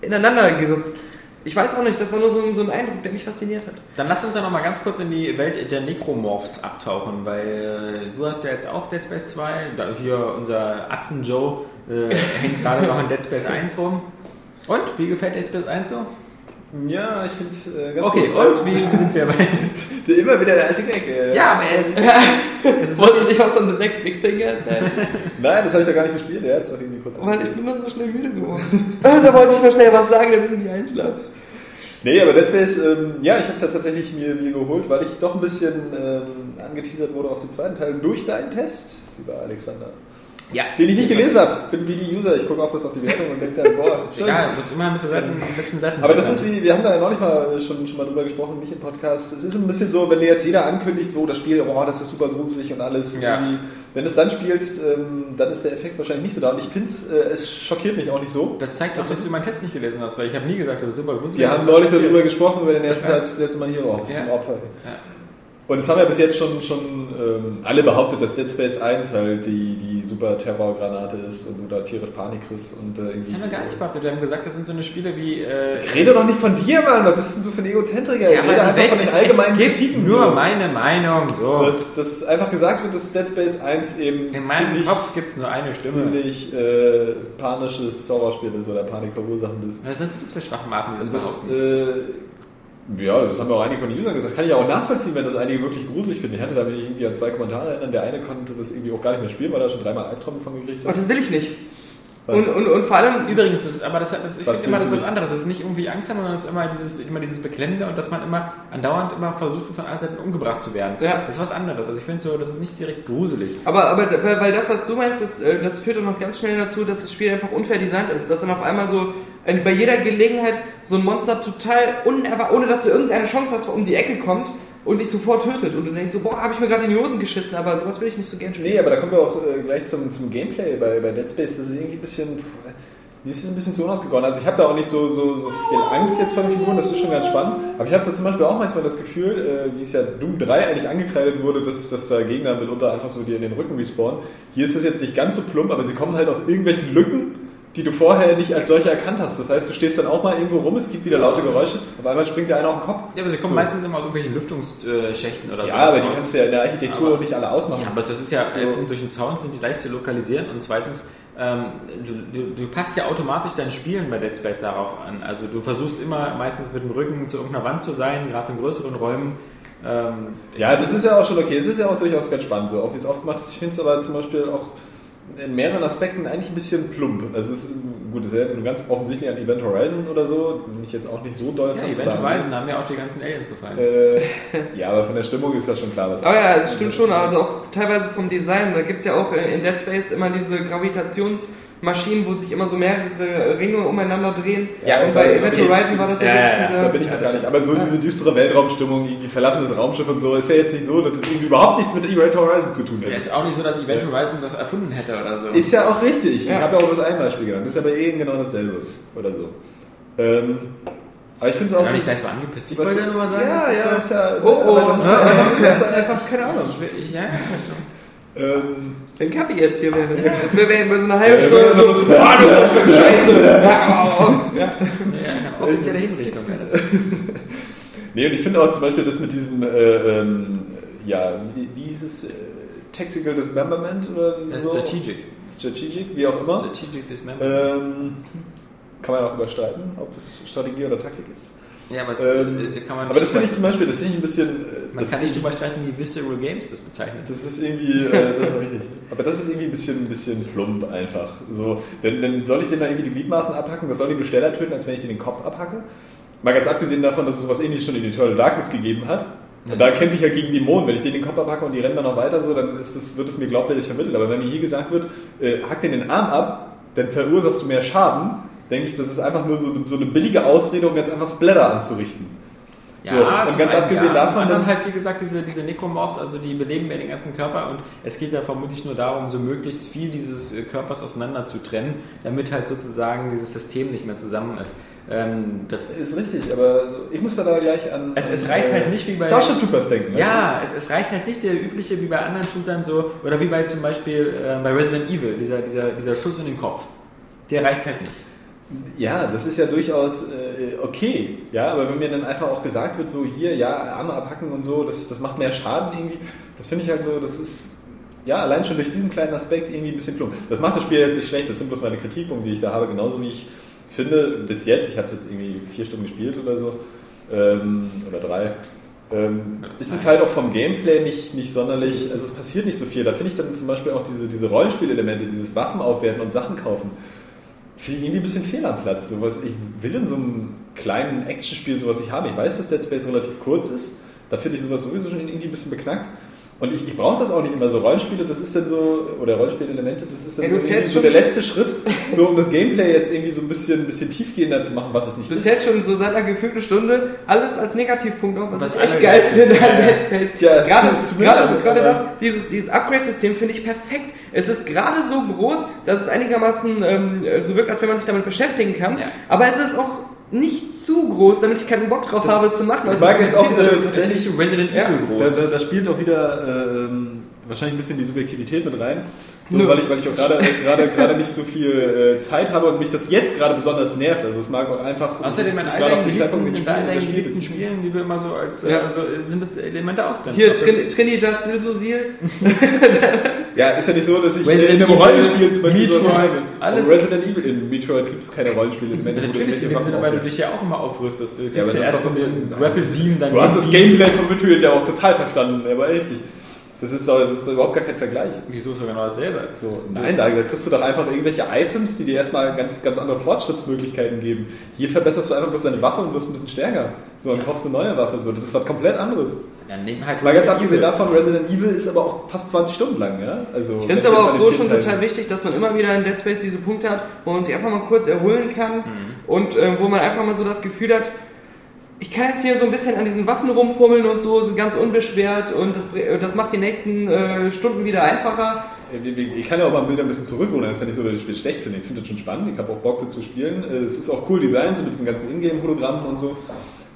ineinander griff. Ich weiß auch nicht, das war nur so, ein- so ein Eindruck, der mich fasziniert hat. Dann lass uns ja noch mal ganz kurz in die Welt der Necromorphs abtauchen, weil äh, du hast ja jetzt auch Dead Space 2, da hier unser Atzen Joe äh, hängt gerade noch in Dead Space 1 rum. Und, wie gefällt Dead Space 1 so? Ja, ich finde es äh, ganz Okay, gut. und wie sind wir bei... Immer wieder der alte Gag. Äh. Ja, aber es ist Wolltest du nicht was von The Next Big Thing erzählen? Nein, das habe ich doch gar nicht gespielt. Der hat es doch irgendwie kurz Weil ich bin nur so schnell müde geworden. da wollte ich noch schnell was sagen, damit ich nicht einschlafe. Nee, aber Dead Space, ähm, ja, ich habe es ja tatsächlich mir, mir geholt, weil ich doch ein bisschen ähm, angeteasert wurde auf den zweiten Teil durch deinen Test, lieber Alexander. Ja. Den ich nicht gelesen habe. Bin wie die User, ich gucke auch bloß auf die Wertung und denke dann, boah, Ist egal, du musst immer ein bisschen Seiten, die letzten Seiten. Aber das ist wie, wir haben da ja noch nicht mal schon, schon mal drüber gesprochen, nicht im Podcast. Es ist ein bisschen so, wenn dir jetzt jeder ankündigt, so das Spiel, oh, das ist super gruselig und alles. Ja. Wenn du es dann spielst, ähm, dann ist der Effekt wahrscheinlich nicht so da. Und ich finde es, äh, es schockiert mich auch nicht so. Das zeigt auch, dass du meinen Test nicht gelesen hast, weil ich habe nie gesagt, das ist super gruselig. Wir haben neulich darüber gesprochen, über den ersten Ich Teil, das letzte Mal hier, oh, das ist ein Opfer. Ja. Und es haben ja bis jetzt schon, schon ähm, alle behauptet, dass Dead Space 1 halt die, die super Terrorgranate ist und du da tierisch Panik kriegst und äh, irgendwie. Das haben wir gar nicht behauptet. Wir haben gesagt, das sind so eine Spiele wie. Äh, Rede doch nicht von dir, Mann, was bist denn du für ein Egozentriker? ja, Rede aber einfach Welt von den ist- allgemeinen Kritiken. Nur so. meine Meinung. So. dass, dass einfach gesagt wird, dass Dead Space 1 eben In meinem ziemlich, Kopf gibt es nur eine Stimme. ziemlich äh, panisches Horrorspiel ist oder Panik verursachendes. Was sind das für Schwachmaten, die das Das, behaupten? Ja, das haben ja auch einige von den Usern gesagt. Kann ich auch nachvollziehen, wenn das einige wirklich gruselig finden. Ich hatte da irgendwie an zwei Kommentare erinnern. Der eine konnte das irgendwie auch gar nicht mehr spielen, weil er schon dreimal Albtraum von gekriegt hat. das will ich nicht. Und, und, und vor allem, Übrigens, das, aber das, das, ich finde immer, das ist was anderes. Das ist nicht irgendwie Angst haben, sondern es ist immer dieses, immer dieses Beklemmende und dass man immer andauernd immer versucht von allen Seiten umgebracht zu werden. Ja. Das ist was anderes. Also ich finde so, das ist nicht direkt gruselig. aber, aber weil das, was du meinst, das, äh, das führt dann noch ganz schnell dazu, dass das Spiel einfach unfair designt ist. Dass dann auf einmal so bei jeder Gelegenheit so ein Monster total unerwartet, ohne dass du irgendeine Chance hast, um die Ecke kommt und dich sofort tötet. Und du denkst so, boah, habe ich mir gerade in die Hosen geschissen, aber sowas will ich nicht so gern spielen. Nee, aber da kommen wir auch äh, gleich zum, zum Gameplay bei, bei Dead Space. Das ist irgendwie ein bisschen. Mir ist es ein bisschen zu unausgegoren. Also ich habe da auch nicht so, so, so viel Angst jetzt vor den Figuren, das ist schon ganz spannend. Aber ich habe da zum Beispiel auch manchmal das Gefühl, äh, wie es ja Doom 3 eigentlich angekreidet wurde, dass, dass da Gegner mitunter einfach so dir in den Rücken respawnen. Hier ist es jetzt nicht ganz so plump, aber sie kommen halt aus irgendwelchen Lücken, die du vorher nicht als solche erkannt hast. Das heißt, du stehst dann auch mal irgendwo rum, es gibt wieder laute Geräusche, auf einmal springt dir einer auf den Kopf. Ja, aber sie kommen So. meistens immer aus irgendwelchen Lüftungsschächten oder so. Ja, aber die raus. kannst du ja in der Architektur Aber- nicht alle ausmachen. Ja, aber das ist ja, So. erstens durch den Sound sind die leicht zu lokalisieren und zweitens, ähm, du, du, du passt ja automatisch dein Spielen bei Dead Space darauf an. Also du versuchst immer meistens mit dem Rücken zu irgendeiner Wand zu sein, gerade in größeren Räumen. Ähm, Ja, das ist ja auch schon okay. Es ist ja auch durchaus ganz spannend, so wie es aufgemacht ist. Ich finde es aber zum Beispiel auch in mehreren Aspekten eigentlich ein bisschen plump. Also es ist gut, es ist ja nur ganz offensichtlich an Event Horizon oder so, den ich jetzt auch nicht so doll Ja, fand. Event Horizon haben mir auch die ganzen Aliens gefallen. Äh, ja, aber von der Stimmung ist das schon klar, was. Aber ja, das stimmt schon, also auch teilweise vom Design. Da gibt es ja auch in Dead Space immer diese Gravitationsmaschinen, wo sich immer so mehrere Ringe umeinander drehen. Ja, und bei okay. Event Horizon war das ja, Ja, ja, wirklich ja, dieser. da bin ich noch gar nicht. Aber so diese düstere Weltraumstimmung, irgendwie verlassenes Raumschiff und so, ist ja jetzt nicht so, dass das irgendwie überhaupt nichts mit Event Horizon zu tun Ja, hätte. ist auch nicht so, dass Event Horizon das erfunden hätte oder so. Ist ja auch richtig. Ja. Ich habe ja auch das ein Beispiel genannt. Das ist ja bei Ehen genau dasselbe. Oder so. Ähm, aber ich finde es auch nicht gleich so angepisst. Ich wollte ja nur mal sagen, Ja, das ist ja, so- ist ja. Oh, oh. das ist einfach, das ist einfach keine Ahnung. Ich will- Ja, Ähm, Wenn Kapi jetzt hier wäre. Jetzt wäre wir so eine halbe Ja, Stunde ja, so, ja. boah, das ist doch scheiße. Ja, ja, eine offizielle Hinrichtung wäre das. nee, und ich finde auch zum Beispiel das mit diesem, äh, ähm, ja, wie, wie hieß es, äh, Tactical Dismemberment oder so? Strategic. Strategic, wie auch immer. Strategic Dismemberment. Ähm, kann man auch überstreiten, ob das Strategie oder Taktik ist. Ja, aber, es, Ähm, äh, kann man aber das finde ich zum Beispiel, das finde ich ein bisschen. Man das kann nicht drüber streiten, wie Visceral Games das bezeichnet. Das ist irgendwie, äh, das ist richtig. Aber das ist irgendwie ein bisschen, ein bisschen plump einfach. So, denn, denn soll ich den da irgendwie die Gliedmaßen abhacken? Das soll den schneller töten, als wenn ich den den Kopf abhacke? Mal ganz abgesehen davon, dass es sowas ähnliches schon in Eternal Darkness gegeben hat. Und da kämpfe ich ja gegen Dämonen. Wenn ich den den Kopf abhacke und die rennen dann noch weiter, so, dann ist das, wird es mir glaubwürdig vermittelt. Aber wenn mir hier gesagt wird, äh, hack den den Arm ab, dann verursachst du mehr Schaden, denke ich, das ist einfach nur so, so eine billige Ausrede, um jetzt einfach Splatter anzurichten. So, und ganz einen, abgesehen ja, davon, dann- halt, wie gesagt, diese, diese Necromorphs, also die beleben ja den ganzen Körper und es geht ja vermutlich nur darum, so möglichst viel dieses äh, Körpers auseinander zu trennen, damit halt sozusagen dieses System nicht mehr zusammen ist. Ähm, das ist richtig, aber ich muss da, da gleich an. Es- es reicht äh, halt nicht wie bei- Starship Troopers denken. Ja, es, es reicht halt nicht der übliche wie bei anderen Shootern so, oder wie bei zum Beispiel äh, bei Resident Evil, dieser, dieser, dieser Schuss in den Kopf. Der reicht halt nicht. Ja, das ist ja durchaus äh, okay. Ja, aber wenn mir dann einfach auch gesagt wird, so hier, ja, Arme abhacken und so, das, das macht mehr Schaden irgendwie, das finde ich halt so, das ist. Ja, allein schon durch diesen kleinen Aspekt irgendwie ein bisschen plump. Das macht das Spiel jetzt nicht schlecht, das sind bloß meine Kritikpunkte, die ich da habe, genauso wie ich finde, bis jetzt, ich habe es jetzt irgendwie vier Stunden gespielt oder so, ähm, oder drei, ähm, ist es halt auch vom Gameplay nicht, nicht sonderlich, also es passiert nicht so viel. Da finde ich dann zum Beispiel auch diese, diese Rollenspielelemente, dieses Waffen aufwerten und Sachen kaufen, irgendwie ein bisschen fehl am Platz. Sowas, ich will in so einem kleinen Actionspiel sowas nicht haben. Ich weiß, dass Dead Space relativ kurz ist, da finde ich sowas sowieso schon irgendwie ein bisschen beknackt. Und ich, ich brauche das auch nicht immer so. Rollenspiele, das ist dann so, oder Rollenspielelemente, das ist dann Ja, so, du so schon- der letzte Schritt, so um das Gameplay jetzt irgendwie so ein bisschen, ein bisschen tiefgehender zu machen, was es nicht Du ist. zählst schon so seit einer gefühlten Stunde alles als Negativpunkt auf, was, Was ich echt geil finde an. Dead Space. Ja, es gerade gerade, gerade das, dieses, dieses Upgrade-System finde ich perfekt. Es ist gerade so groß, dass es einigermaßen ähm, so wirkt, als wenn man sich damit beschäftigen kann. Ja. Aber es ist auch nicht zu groß, damit ich keinen Bock drauf habe, es zu machen. das mag es jetzt ist- auch, Das ist nicht Resident Ja, Evil Da, groß. da, da spielt auch wieder ähm, wahrscheinlich ein bisschen die Subjektivität mit rein. So, Nö. weil ich, weil ich auch gerade, gerade, gerade nicht so viel äh, Zeit habe und mich das jetzt gerade besonders nervt. Also es mag auch einfach Außerdem in gerade auf den Zeitpunkt mit in Spielen, das Spiel. Spielen, die wir immer so als, Ja. äh, also sind das Elemente auch drin. Hier, Trin Trinidad Silsosil. Ja, ist ja nicht so, dass ich Resident in einem Evil, Rollenspiel zum Beispiel Metroid, sowas habe. alles. Und Resident Evil in Metroid gibt es keine Rollenspiele. Ja, natürlich, in dem Sinne, weil du dich ja auch immer aufrüstest. Du Ja, aber ja das erst ist so doch so- Grapple Beam, dann Du hast das. Gameplay von Metroid ja auch total verstanden, aber richtig. Das ist, doch- das ist überhaupt gar kein Vergleich. Wieso ist doch genau dasselbe? So, nein, da, da kriegst du doch einfach irgendwelche Items, die dir erstmal ganz, ganz andere Fortschrittsmöglichkeiten geben. Hier verbesserst du einfach bloß deine Waffe und wirst ein bisschen stärker. So, und kaufst eine neue Waffe. So, das ist was komplett anderes. Dann nehmen halt Mal ganz abgesehen Evil. davon, Resident Evil ist aber auch fast 20 Stunden lang, ja? Also, Ich finde es aber auch an so schon vielen total Teilen- wichtig, dass man immer wieder in Dead Space diese Punkte hat, wo man sich einfach mal kurz erholen kann Mhm. und äh, wo man einfach mal so das Gefühl hat, ich kann jetzt hier so ein bisschen an diesen Waffen rumfummeln und so, so ganz unbeschwert und das, das macht die nächsten äh, Stunden wieder einfacher. Ich kann ja auch mal Bilder ein bisschen zurückholen. Es ist ja nicht so, dass ich das Spiel schlecht finde. Ich finde das schon spannend. Ich habe auch Bock, das zu spielen. Äh, Es ist auch cool Design, so mit diesen ganzen Ingame-Hologrammen und so.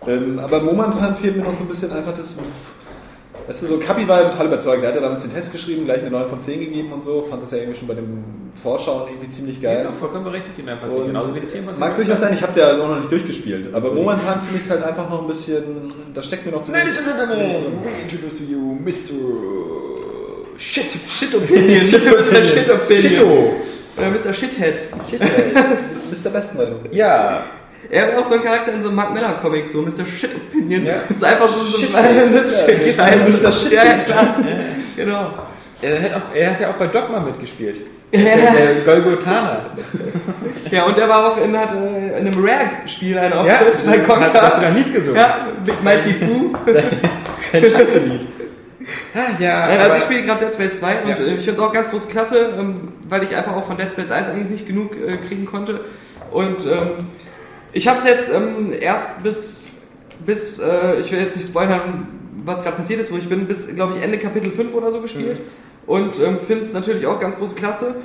Ähm, Aber momentan fehlt mir noch so ein bisschen einfach das. Weißt du, so Kapi war ja total überzeugt. Er hat ja damals den Test geschrieben, gleich eine 9 von 10 gegeben und so. Fand das ja irgendwie schon bei dem Vorschauen irgendwie ziemlich Die geil. ist auch vollkommen berechtigt in der Fall. Und Genauso wie die 10 von 10. Mag durchaus sein, ich habe es ja auch noch nicht durchgespielt. Aber momentan finde ich es halt einfach noch ein bisschen. Da steckt mir noch zu Ladies and Gentlemen, we introduce to you Mr. Shit. Shit Opinion. Shit Mr. Shit Opinion. Shitto. Oder Mr. Shithead. Das ist Mr. Bestmeinung. Ja. Er wäre auch so ein Charakter in so einem Mark Miller Comic, so Mr. Shit Opinion. Ja. Das ist einfach so, so Shitface. das Ja, Shit Mr. Scheiße. Ja, ja. Genau. Er hat, auch, er hat ja auch bei Dogma mitgespielt. Ja. Er ist ja der Golgothaner. Ja, und er war auch in, hat, äh, in einem Rag-Spiel einen Ja, Auftritt bei hat, Conker. hast du da ein Lied gesungen? Ja, Big Mighty Pooh. Kein Schanzenlied. Ah, ja. Nein, also ich spiele gerade Dead Space 2 und Ja. äh, ich finde es auch ganz große Klasse, ähm, weil ich einfach auch von Dead Space 1 eigentlich nicht genug äh, kriegen konnte. Und ähm, ich habe es jetzt ähm, erst bis, bis äh, ich will jetzt nicht spoilern, was gerade passiert ist, wo ich bin, bis, glaube ich, Ende Kapitel 5 oder so gespielt. Und ähm, finde es natürlich auch ganz große Klasse.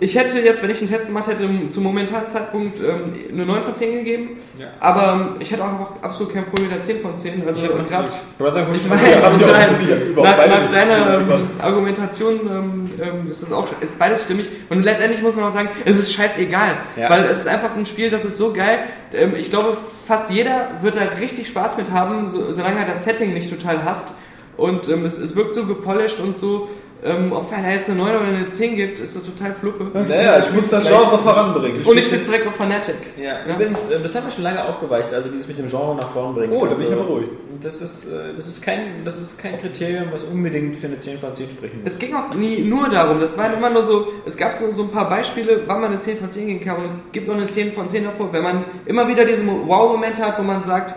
Ich hätte jetzt, wenn ich einen Test gemacht hätte, zum momentanen Zeitpunkt ähm, eine 9 von 10 gegeben. Ja. Aber ähm, ich hätte auch absolut kein Problem mit der 10 von 10. Also Ich gerade Brotherhood. ich weiß, Ja, habt ihr auch nein, so wieder überhaupt nach, nach deiner ähm, Argumentation ähm, ähm, ist das auch ist beides stimmig und letztendlich muss man auch sagen, es ist scheißegal, Ja. weil es ist einfach so ein Spiel, das ist so geil. Ähm, ich glaube, fast jeder wird da richtig Spaß mit haben, so, solange er das Setting nicht total hasst und es, es wirkt so gepolished und so. Ähm, ob einer jetzt eine 9 oder eine 10 gibt, ist so total fluppe. Naja, ich muss das Genre voranbringen. Und ich spiele direkt auf Fanatic. Ja, übrigens, äh, das haben wir schon lange aufgeweicht, also dieses mit dem Genre nach vorn bringen. Oh, da bin ich also, aber ruhig. Das ist, äh, das, ist kein, das ist kein Kriterium, was unbedingt für eine 10 von 10 sprechen muss. Es ging auch nie nur darum, das waren immer nur so, es gab so, so ein paar Beispiele, wann man eine 10 von 10 gehen kann und es gibt auch eine 10 von 10 davor, wenn man immer wieder diesen Wow-Moment hat, wo man sagt,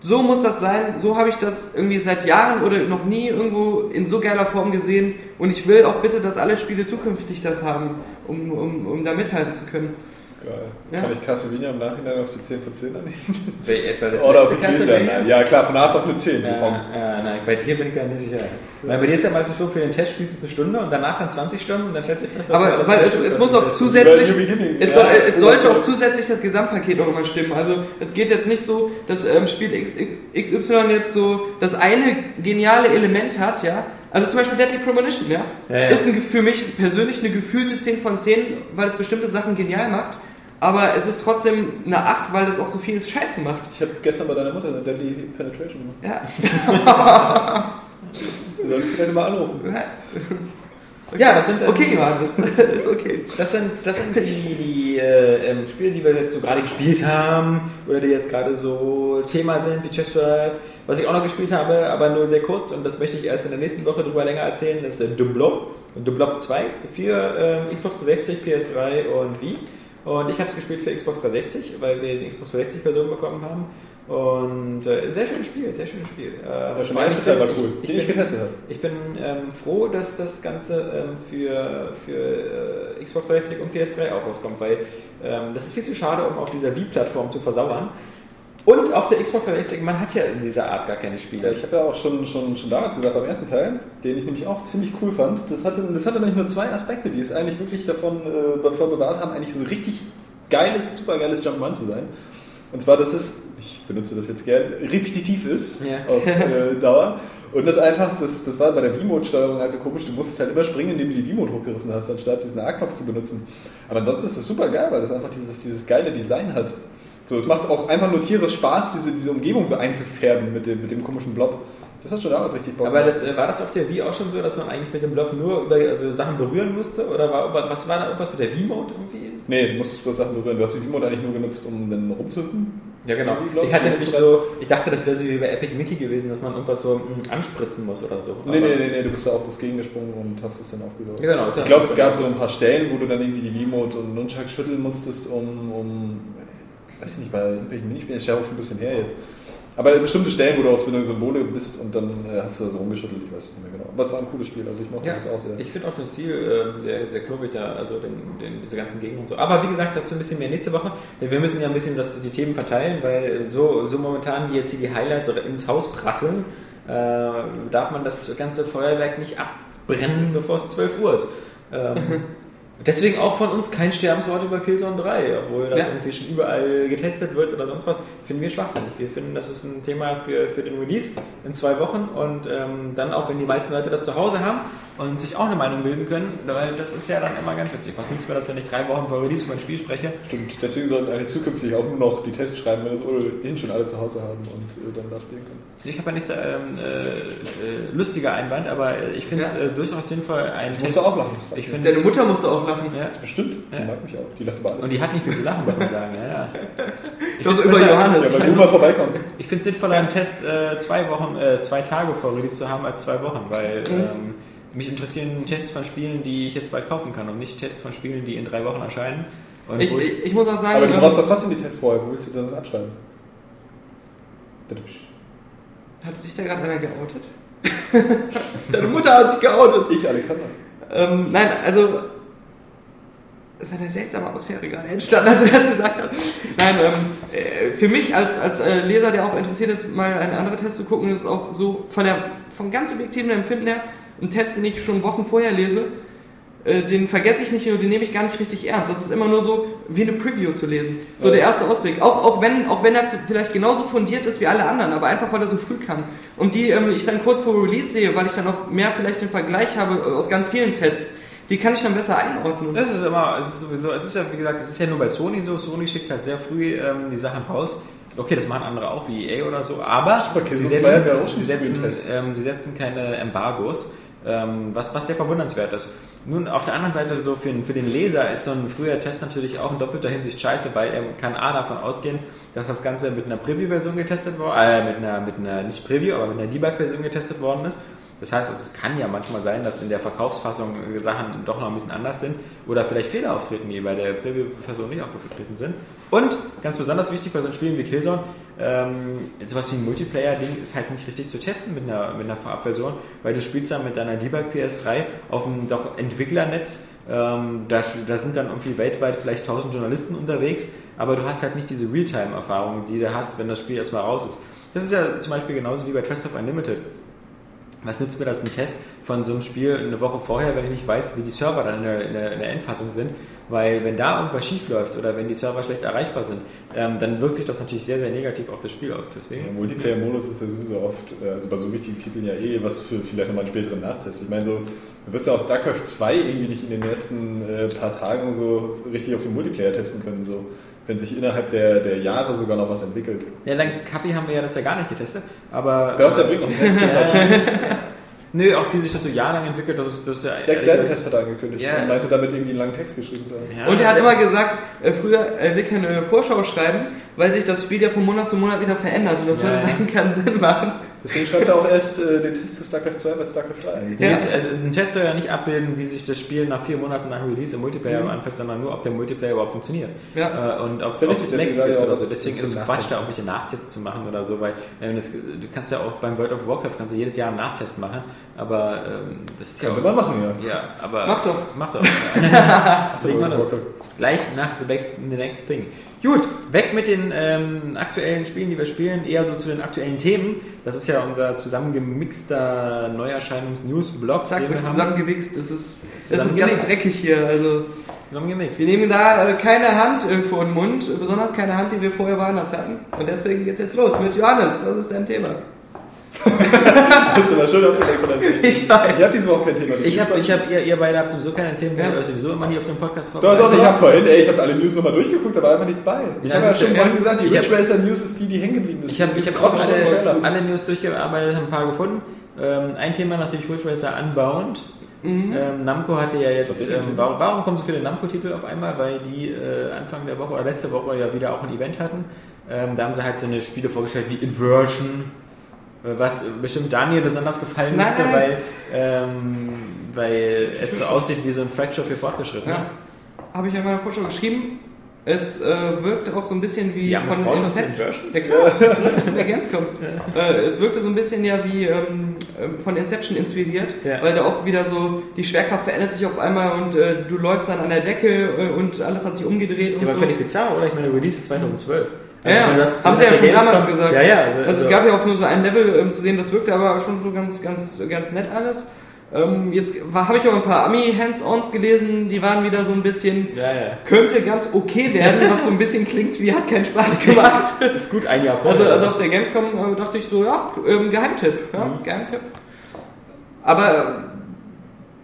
so muss das sein, so habe ich das irgendwie seit Jahren oder noch nie irgendwo in so geiler Form gesehen und ich will auch bitte, dass alle Spiele zukünftig das haben, um, um, um da mithalten zu können. Geil. Ja. Kann ich Castlevania im Nachhinein auf die 10 von 10 annehmen? Bei etwa das Oder auf die 10 sein? Castlevania? Ja, klar, von 8 auf eine 10. Ja, ja, nein, bei dir bin ich gar nicht sicher. Weil bei dir ist ja meistens so, für den Test spielst du eine Stunde und danach dann 20 Stunden und dann stellst du fest, Aber weil es, es muss auch zusätzlich, es, Ja, soll, es sollte auch zusätzlich das Gesamtpaket noch immer stimmen. Also es geht jetzt nicht so, dass ähm, Spiel X, XY jetzt so das eine geniale Element hat, ja. Also zum Beispiel Deadly Premonition, ja. Ja, ja. Ist ein, für mich persönlich eine gefühlte 10 von 10, weil es bestimmte Sachen genial macht. Aber es ist trotzdem eine 8, weil es auch so viel Scheiße macht. Ich habe gestern bei deiner Mutter eine Deadly Penetration gemacht. Ja. Du solltest vielleicht mal anrufen. Ja, das sind, ähm, Okay, Johannes. ist okay. Das sind, das sind die, die äh, ähm, Spiele, die wir jetzt so gerade gespielt haben oder die jetzt gerade so Thema sind, wie Chess Drive. Was ich auch noch gespielt habe, aber nur sehr kurz und das möchte ich erst in der nächsten Woche drüber länger erzählen, ist äh, Dublob. Dublob 2 für ähm, Xbox 360, PS3 und Wii. Und ich habe es gespielt für Xbox 360, weil wir die Xbox 360-Version bekommen haben. Und äh, sehr schönes Spiel, sehr schönes Spiel. Äh, erste Teil war ich- cool, Ich, den ich bin, getestet habe. ich bin ähm, froh, dass das Ganze ähm, für, für äh, Xbox 360 und PS3 auch rauskommt, weil ähm, das ist viel zu schade, um auf dieser Wii-Plattform zu versauern. Und auf der Xbox 360, man hat ja in dieser Art gar keine Spiele. ich habe ja auch schon, schon, schon damals gesagt, beim ersten Teil, den ich nämlich auch ziemlich cool fand, das hatte, das hatte nämlich nur zwei Aspekte, die es eigentlich wirklich davon, äh, davon bewahrt haben, eigentlich so ein richtig geiles, super geiles Jump'n'Run zu sein. Und zwar, dass es, ich benutze das jetzt gern, repetitiv ist Ja. auf äh, Dauer. Und das einfach, das, das war bei der V-Mode-Steuerung also komisch, du musstest halt immer springen, indem du die V-Mode hochgerissen hast, anstatt diesen A-Knopf zu benutzen. Aber ansonsten ist das super geil, weil das einfach dieses, dieses geile Design hat. So, es macht auch einfach nur tierisch Spaß, diese, diese Umgebung so einzufärben mit dem, mit dem komischen Blob. Das hat schon damals richtig Bock Aber das, äh, war das auf der Wii auch schon so, dass man eigentlich mit dem Block nur über also Sachen berühren musste? Oder war, was war da irgendwas mit der Wii-Mode irgendwie? Nee, du musstest bloß Sachen berühren. Du hast die V-Mode eigentlich nur genutzt, um dann rumzuhüpfen. Ja, genau. Ich hatte ich, nicht oder? so, ich dachte, das wäre so wie bei Epic Mickey gewesen, dass man irgendwas so mm, anspritzen muss oder so. Nee, Aber- nee, nee, nee, du bist da auch bloß gegengesprungen und hast es dann aufgesaugt. Ja, genau, Ich glaube, es gab so ein paar Stellen, wo du dann irgendwie die V-Mode und Nunchuck schütteln musstest, um, um weiß ich nicht, bei irgendwelchen Minispielen, ist ja auch schon ein bisschen her jetzt. Aber bestimmte Stellen, wo du auf so eine Symbole bist und dann äh, hast du da so rumgeschüttelt, ich weiß es nicht mehr genau. Aber es war ein cooles Spiel, also ich mochte Ja, das auch sehr. ich finde auch den Stil ähm, sehr, sehr klobig da, also den, den, diese ganzen Gegner und so. Aber wie gesagt, dazu ein bisschen mehr nächste Woche. Denn wir müssen ja ein bisschen das, die Themen verteilen, weil so, so momentan, wie jetzt hier die Highlights ins Haus prasseln, äh, darf man das ganze Feuerwerk nicht abbrennen, bevor es 12 Uhr ist. Ähm, Deswegen auch von uns kein Sterbenswort über Killzone 3, obwohl das Ja. irgendwie schon überall getestet wird oder sonst was, finden wir schwachsinnig. Wir finden, das ist ein Thema für, für den Release in zwei Wochen und ähm, dann auch, wenn die meisten Leute das zu Hause haben und sich auch eine Meinung bilden können, weil das ist ja dann immer ganz witzig. Was nützt mir das, wenn ich drei Wochen vor Release über ein Spiel spreche? Stimmt, deswegen sollten eigentlich zukünftig auch nur noch die Tests schreiben, wenn das ohnehin schon alle zu Hause haben und äh, dann da spielen können. Ich habe ja nicht so ähm, äh, äh, lustiger Einwand, aber ich finde es Ja. äh, durchaus sinnvoll, einen Ich musste auch lachen. Ich finde, Deine Mutter musste auch lachen. ja. Bestimmt, die Ja. mag mich auch. Die lacht über alles. Und die hat nicht viel zu lachen, muss man sagen. Ja, ja. Ich Doch, find's über Johannes. ja, weil du mal vorbeikommst. Ich finde es sinnvoller, einen Test äh, zwei Wochen, äh, zwei Tage vor Release zu haben als zwei Wochen, weil Mhm. ähm, mich interessieren Tests von Spielen, die ich jetzt bald kaufen kann und nicht Tests von Spielen, die in drei Wochen erscheinen. Und Ich, ich, ich muss auch sagen, Aber du ähm, brauchst doch trotzdem die Tests vorher. Wo willst du dann abschreiben? hat sich da gerade einer geoutet? Deine Mutter hat sich geoutet. Ich, Alexander. Ähm, nein, also es ist eine seltsame Atmosphäre gerade entstanden, als du das gesagt hast. Nein, ähm, äh, für mich als, als äh, Leser, der auch interessiert ist, mal einen anderen Test zu gucken, ist auch so von der von ganz subjektiven Empfinden her ein Test, den ich schon Wochen vorher lese, äh, den vergesse ich nicht und den nehme ich gar nicht richtig ernst. Das ist immer nur so wie eine Preview zu lesen. So der erste Ausblick. Auch, auch, wenn, auch wenn er vielleicht genauso fundiert ist wie alle anderen, aber einfach weil er so früh kam. Und die ähm, ich dann kurz vor Release sehe, weil ich dann noch mehr vielleicht den Vergleich habe äh, aus ganz vielen Tests, die kann ich dann besser einordnen. Das ist immer, es ist sowieso, es ist ja wie gesagt, es ist ja nur bei Sony so. Sony schickt halt sehr früh ähm, die Sachen raus. Okay, das machen andere auch, wie EA oder so, aber Okay, sie, so setzen, auch sie, setzen, ähm, sie setzen keine Embargos, ähm, was, was sehr verwundernswert ist. Nun, auf der anderen Seite, so für, für den Leser ist so ein früher Test natürlich auch in doppelter Hinsicht scheiße, weil er kann A davon ausgehen, dass das Ganze mit einer Preview-Version getestet worden, äh, mit einer, mit einer, nicht Preview, aber mit einer Debug-Version getestet worden ist. Das heißt, also, es kann ja manchmal sein, dass in der Verkaufsfassung Sachen doch noch ein bisschen anders sind oder vielleicht Fehler auftreten, die bei der Preview-Version nicht aufgetreten sind. Und ganz besonders wichtig bei so Spielen wie Killzone, ähm, sowas wie ein Multiplayer-Ding ist halt nicht richtig zu testen mit einer, mit einer Vorabversion, weil du spielst dann mit deiner Debug PS3 auf einem doch Entwicklernetz. Ähm, da, da sind dann irgendwie weltweit vielleicht 1000 Journalisten unterwegs, aber du hast halt nicht diese Realtime-Erfahrung, die du hast, wenn das Spiel erstmal raus ist. Das ist ja zum Beispiel genauso wie bei Trust of Unlimited. Was nützt mir das ein Test von so einem Spiel eine Woche vorher, wenn ich nicht weiß, wie die Server dann in der, in der, in der Endfassung sind? Weil wenn da irgendwas schief läuft oder wenn die Server schlecht erreichbar sind, ähm, dann wirkt sich das natürlich sehr, sehr negativ auf das Spiel aus. Der Deswegen. Multiplayer-Modus ist ja sowieso oft, äh, also bei so wichtigen Titeln ja eh was für vielleicht nochmal einen späteren Nachtest. Ich meine, so, du wirst ja auch StarCraft 2 irgendwie nicht in den ersten äh, paar Tagen so richtig auf den Multiplayer testen können, so, wenn sich innerhalb der, der Jahre sogar noch was entwickelt. Ja, dann Kapi haben wir ja das ja gar nicht getestet, aber. Doch, der bringt noch einen Test. Nö, auch wie sich das so jahrelang entwickelt, das ist, das ist ja. Sechs Seiten-Test hat er angekündigt Ja, und meinte damit irgendwie einen langen Text geschrieben zu haben. Ja. Und er hat immer gesagt, äh, früher, er will keine Vorschau schreiben, weil sich das Spiel ja von Monat zu Monat wieder verändert und das Ja, würde ja. dann keinen Sinn machen. Deswegen schreibt er auch erst äh, den Test zu StarCraft 2 bei StarCraft 3. Ja. Ja. also ein Test soll ja nicht abbilden, wie sich das Spiel nach vier Monaten nach Release im Multiplayer anfasst, sondern nur, ob der Multiplayer überhaupt funktioniert. Ja. Äh, und ob ja es sage gibt oder so. Deswegen ist es. Quatsch, da irgendwelche Nachtests zu machen oder so, weil äh, das, du kannst ja auch beim World of Warcraft kannst du jedes Jahr einen Nachtest machen, aber ähm, das ist ja Können wir mal machen, ja. Ja, aber. Mach doch. Mach doch. Of uns Warcraft. Gleich nach the next, the next thing. Gut, weg mit den ähm, aktuellen Spielen, die wir spielen, eher so zu den aktuellen Themen. Das ist ja unser zusammengemixter Neuerscheinungs-News-Blog. Den wir zusammengewichst, das ist, das ist Zusammengemixt. ganz dreckig hier. Also Zusammengemixt. wir nehmen da äh, keine Hand vor den Mund, besonders keine Hand, die wir vorher woanders hatten. Und deswegen geht es los mit Johannes. Was ist dein Thema? Hast du mal schön aufgelegt von deinem Ich weiß. Ihr habt diese Woche kein Thema. Ich habe, ich hab, ihr, ihr beide habt sowieso keine Themen, Ja. weil ihr euch sowieso immer nie auf dem Podcast Doch, doch, ich habe vorhin, ey, ich habe alle News nochmal durchgeguckt, da war einfach nichts bei. Ich Ja, habe ja schon ja- vorhin gesagt, die hab- Ridge Racer News ist die, die hängen geblieben ist. Ich habe ich hab auch alle, alle News durchgearbeitet, habe ein paar gefunden. Ähm, ein Thema natürlich Ridge Racer Unbound. Mhm. Ähm, Namco hatte ja jetzt, ähm, warum, warum kommen so viele Namco-Titel auf einmal? Weil die äh, Anfang der Woche oder letzte Woche ja wieder auch ein Event hatten. Ähm, da haben sie halt so eine Spiele vorgestellt wie Inversion, was bestimmt Daniel besonders gefallen Nein, müsste, nein, weil, ähm, weil es so aussieht wie so ein Fracture für Fortgeschrittene. Ja. Habe ich ja in meiner Vorschau geschrieben. Es äh, wirkt auch so ein bisschen wie haben von. Inversion? Ja klar, der Gamescom. Äh, es wirkte so ein bisschen ja wie ähm, ähm, von Inception inspiriert, Ja. weil da auch wieder so die Schwerkraft verändert sich auf einmal und äh, du läufst dann an der Decke äh, und alles hat sich umgedreht Ja, und aber so. völlig bizarr, oder? Ich meine, Release ist 2012. Ja, ja, das- haben sie ja schon damals gesagt. Ja, ja. Also, Also, es gab ja auch nur so ein Level ähm, zu sehen, das wirkte aber schon so ganz, ganz, ganz nett alles. Ähm, jetzt habe ich auch ein paar Ami-Hands-Ons gelesen, die waren wieder so ein bisschen, Ja, ja. könnte ganz okay werden, was so ein bisschen klingt wie hat keinen Spaß gemacht. Das ist gut ein Jahr vorher. Also, also auf der Gamescom äh, dachte ich so, ja, ähm, Geheimtipp, ja, Mhm. Geheimtipp. Aber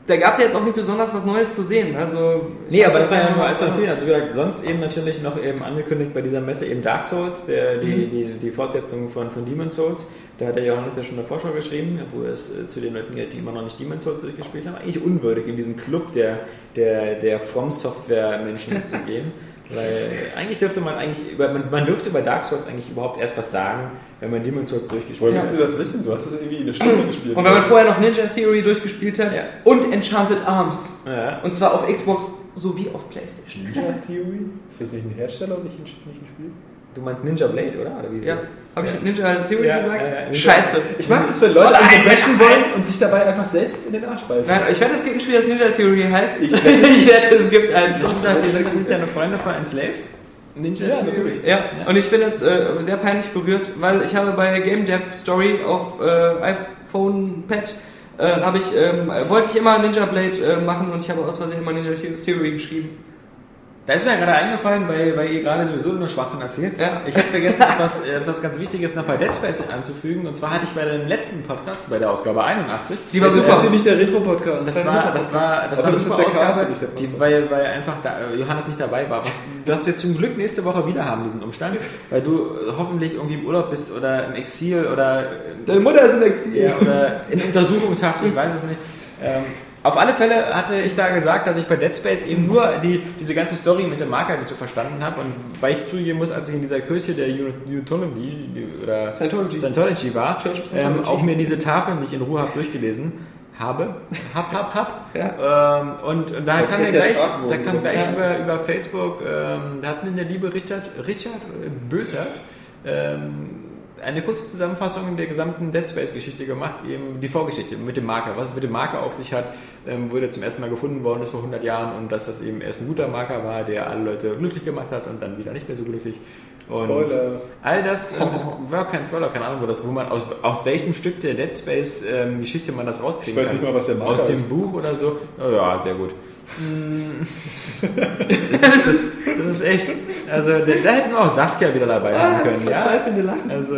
da gab es ja jetzt auch nicht besonders was Neues zu sehen. Also, Nee, aber das war ja nur anderes. von vielen. Also wie gesagt, sonst eben natürlich noch eben angekündigt bei dieser Messe eben Dark Souls, der, die, Mhm. die, die Fortsetzung von, von Demon's Souls. Da hat der Johannes ja schon eine Vorschau geschrieben, wo es äh, zu den Leuten geht, die immer noch nicht Demon's Souls durchgespielt haben, eigentlich unwürdig in diesen Club der, der, der From Software Menschen zu gehen. Weil eigentlich dürfte man eigentlich über, man, man dürfte bei Dark Souls eigentlich überhaupt erst was sagen, wenn man Demon's Souls durchgespielt Woher hat. willst du das wissen? Du hast es irgendwie eine Stunde gespielt. Und wenn man vorher noch Ninja Theory durchgespielt hat Ja. und Enchanted Arms. Ja. Und zwar auf Xbox sowie auf Playstation. Ninja Theory? Ist das nicht ein Hersteller und nicht ein, nicht ein Spiel? Du meinst Ninja Blade, oder? oder wie ist Ja. Habe ich Ninja Theory Ja, gesagt? ja, ja, Scheiße. Ich mag das, wenn Leute einen so bashen wollen und sich dabei einfach selbst in den Arsch beißen. Nein, ich wette, es gibt ein Spiel, das Ninja Theory heißt. Ich ich wette, es gibt eins. Das sind, sind das nicht deine Freunde von Enslaved? Ninja Ja, Theory? natürlich. Ja, und ich bin jetzt äh, sehr peinlich berührt, weil ich habe bei Game Dev Story auf äh, iPhone Pad äh, habe ich ähm, wollte ich immer Ninja Blade äh, machen und ich habe aus Versehen immer Ninja Theory geschrieben. Da ist mir gerade eingefallen, weil, weil ihr gerade sowieso nur Schwachsinn erzählt. Ja. Ich habe vergessen, etwas, äh, etwas ganz Wichtiges noch bei Dead Space anzufügen. Und zwar hatte ich bei dem letzten Podcast, bei der Ausgabe 81, Die war Das ist hier nicht der Retro-Podcast. das war, das war, das war eine das super der Chaos, Ausgabe, die, weil, weil einfach da, äh, Johannes nicht dabei war. Was, was wir zum Glück nächste Woche wieder haben, diesen Umstand, weil du äh, hoffentlich irgendwie im Urlaub bist oder im Exil oder, Deine Mutter ist in Exil. ja, oder in Untersuchungshaft, ich weiß es nicht. Ähm, auf alle Fälle hatte ich da gesagt, dass ich bei Dead Space eben nur die, diese ganze Story mit dem Marker nicht so verstanden habe. Und weil ich zugeben muss, als ich in dieser Kirche der Unitology oder Scientology. Scientology war, ähm, Scientology. auch mir diese Tafeln nicht in Ruhe habe durchgelesen habe. Hab, hab, hab. Ja. Ähm, und da Das kam gleich, da kam gleich Ja. über, über Facebook, ähm, da hat mir der liebe Richard, Richard äh, Bösert ähm, eine kurze Zusammenfassung der gesamten Dead Space Geschichte gemacht, eben die Vorgeschichte mit dem Marker, was es mit dem Marker auf sich hat, ähm, wo der zum ersten Mal gefunden worden ist vor 100 Jahren und dass das eben erst ein guter Marker war, der alle Leute glücklich gemacht hat und dann wieder nicht mehr so glücklich. Und Spoiler. All das ähm, es war kein Spoiler, keine Ahnung, wo, das, wo man aus, aus welchem Stück der Dead Space ähm, Geschichte man das rauskriegen Ich weiß nicht mal, was der Marker Aus dem ist. Buch oder so. Oh, ja, sehr gut. Mm. das, ist, das, das ist echt. Also da, hätten wir auch Saskia wieder dabei Ah, haben das können. Ja? verzweifelnde Lachen. Also,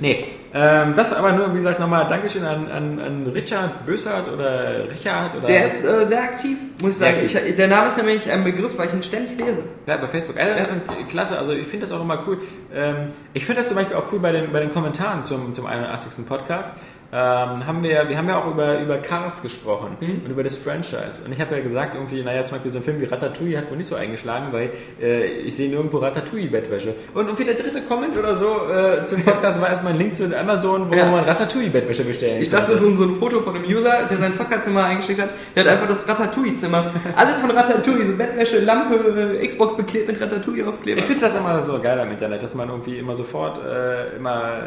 nee, ähm, das aber nur, wie gesagt, nochmal Dankeschön an, an, an Richard Bösart oder Richard oder. Der ist äh, sehr aktiv, muss ich sagen. Ich, der Name ist nämlich ein Begriff, weil ich ihn ständig lese. Ja, bei Facebook. Also, das ist klasse. Also ich finde das auch immer cool. Ähm, ich finde das zum Beispiel auch cool bei den, bei den Kommentaren zum, zum 81. Podcast. Ähm, haben wir, wir haben ja auch über, über Cars gesprochen Mhm. und über das Franchise. Und ich habe ja gesagt, irgendwie, naja, zum Beispiel so ein Film wie Ratatouille hat wohl nicht so eingeschlagen, weil äh, ich sehe nirgendwo Ratatouille-Bettwäsche. Und irgendwie der dritte Comment oder so äh, zum Podcast war erstmal ein Link zu Amazon, wo Ja. man Ratatouille-Bettwäsche bestellen Ich dachte, so, ein- so ein Foto von einem User, der sein Zockerzimmer eingeschickt hat, der hat einfach das Ratatouille-Zimmer. Alles von Ratatouille, so Bettwäsche, Lampe, äh, Xbox beklebt mit Ratatouille-Aufkleber. Ich finde das immer so geil am Internet, dass man irgendwie immer sofort äh, immer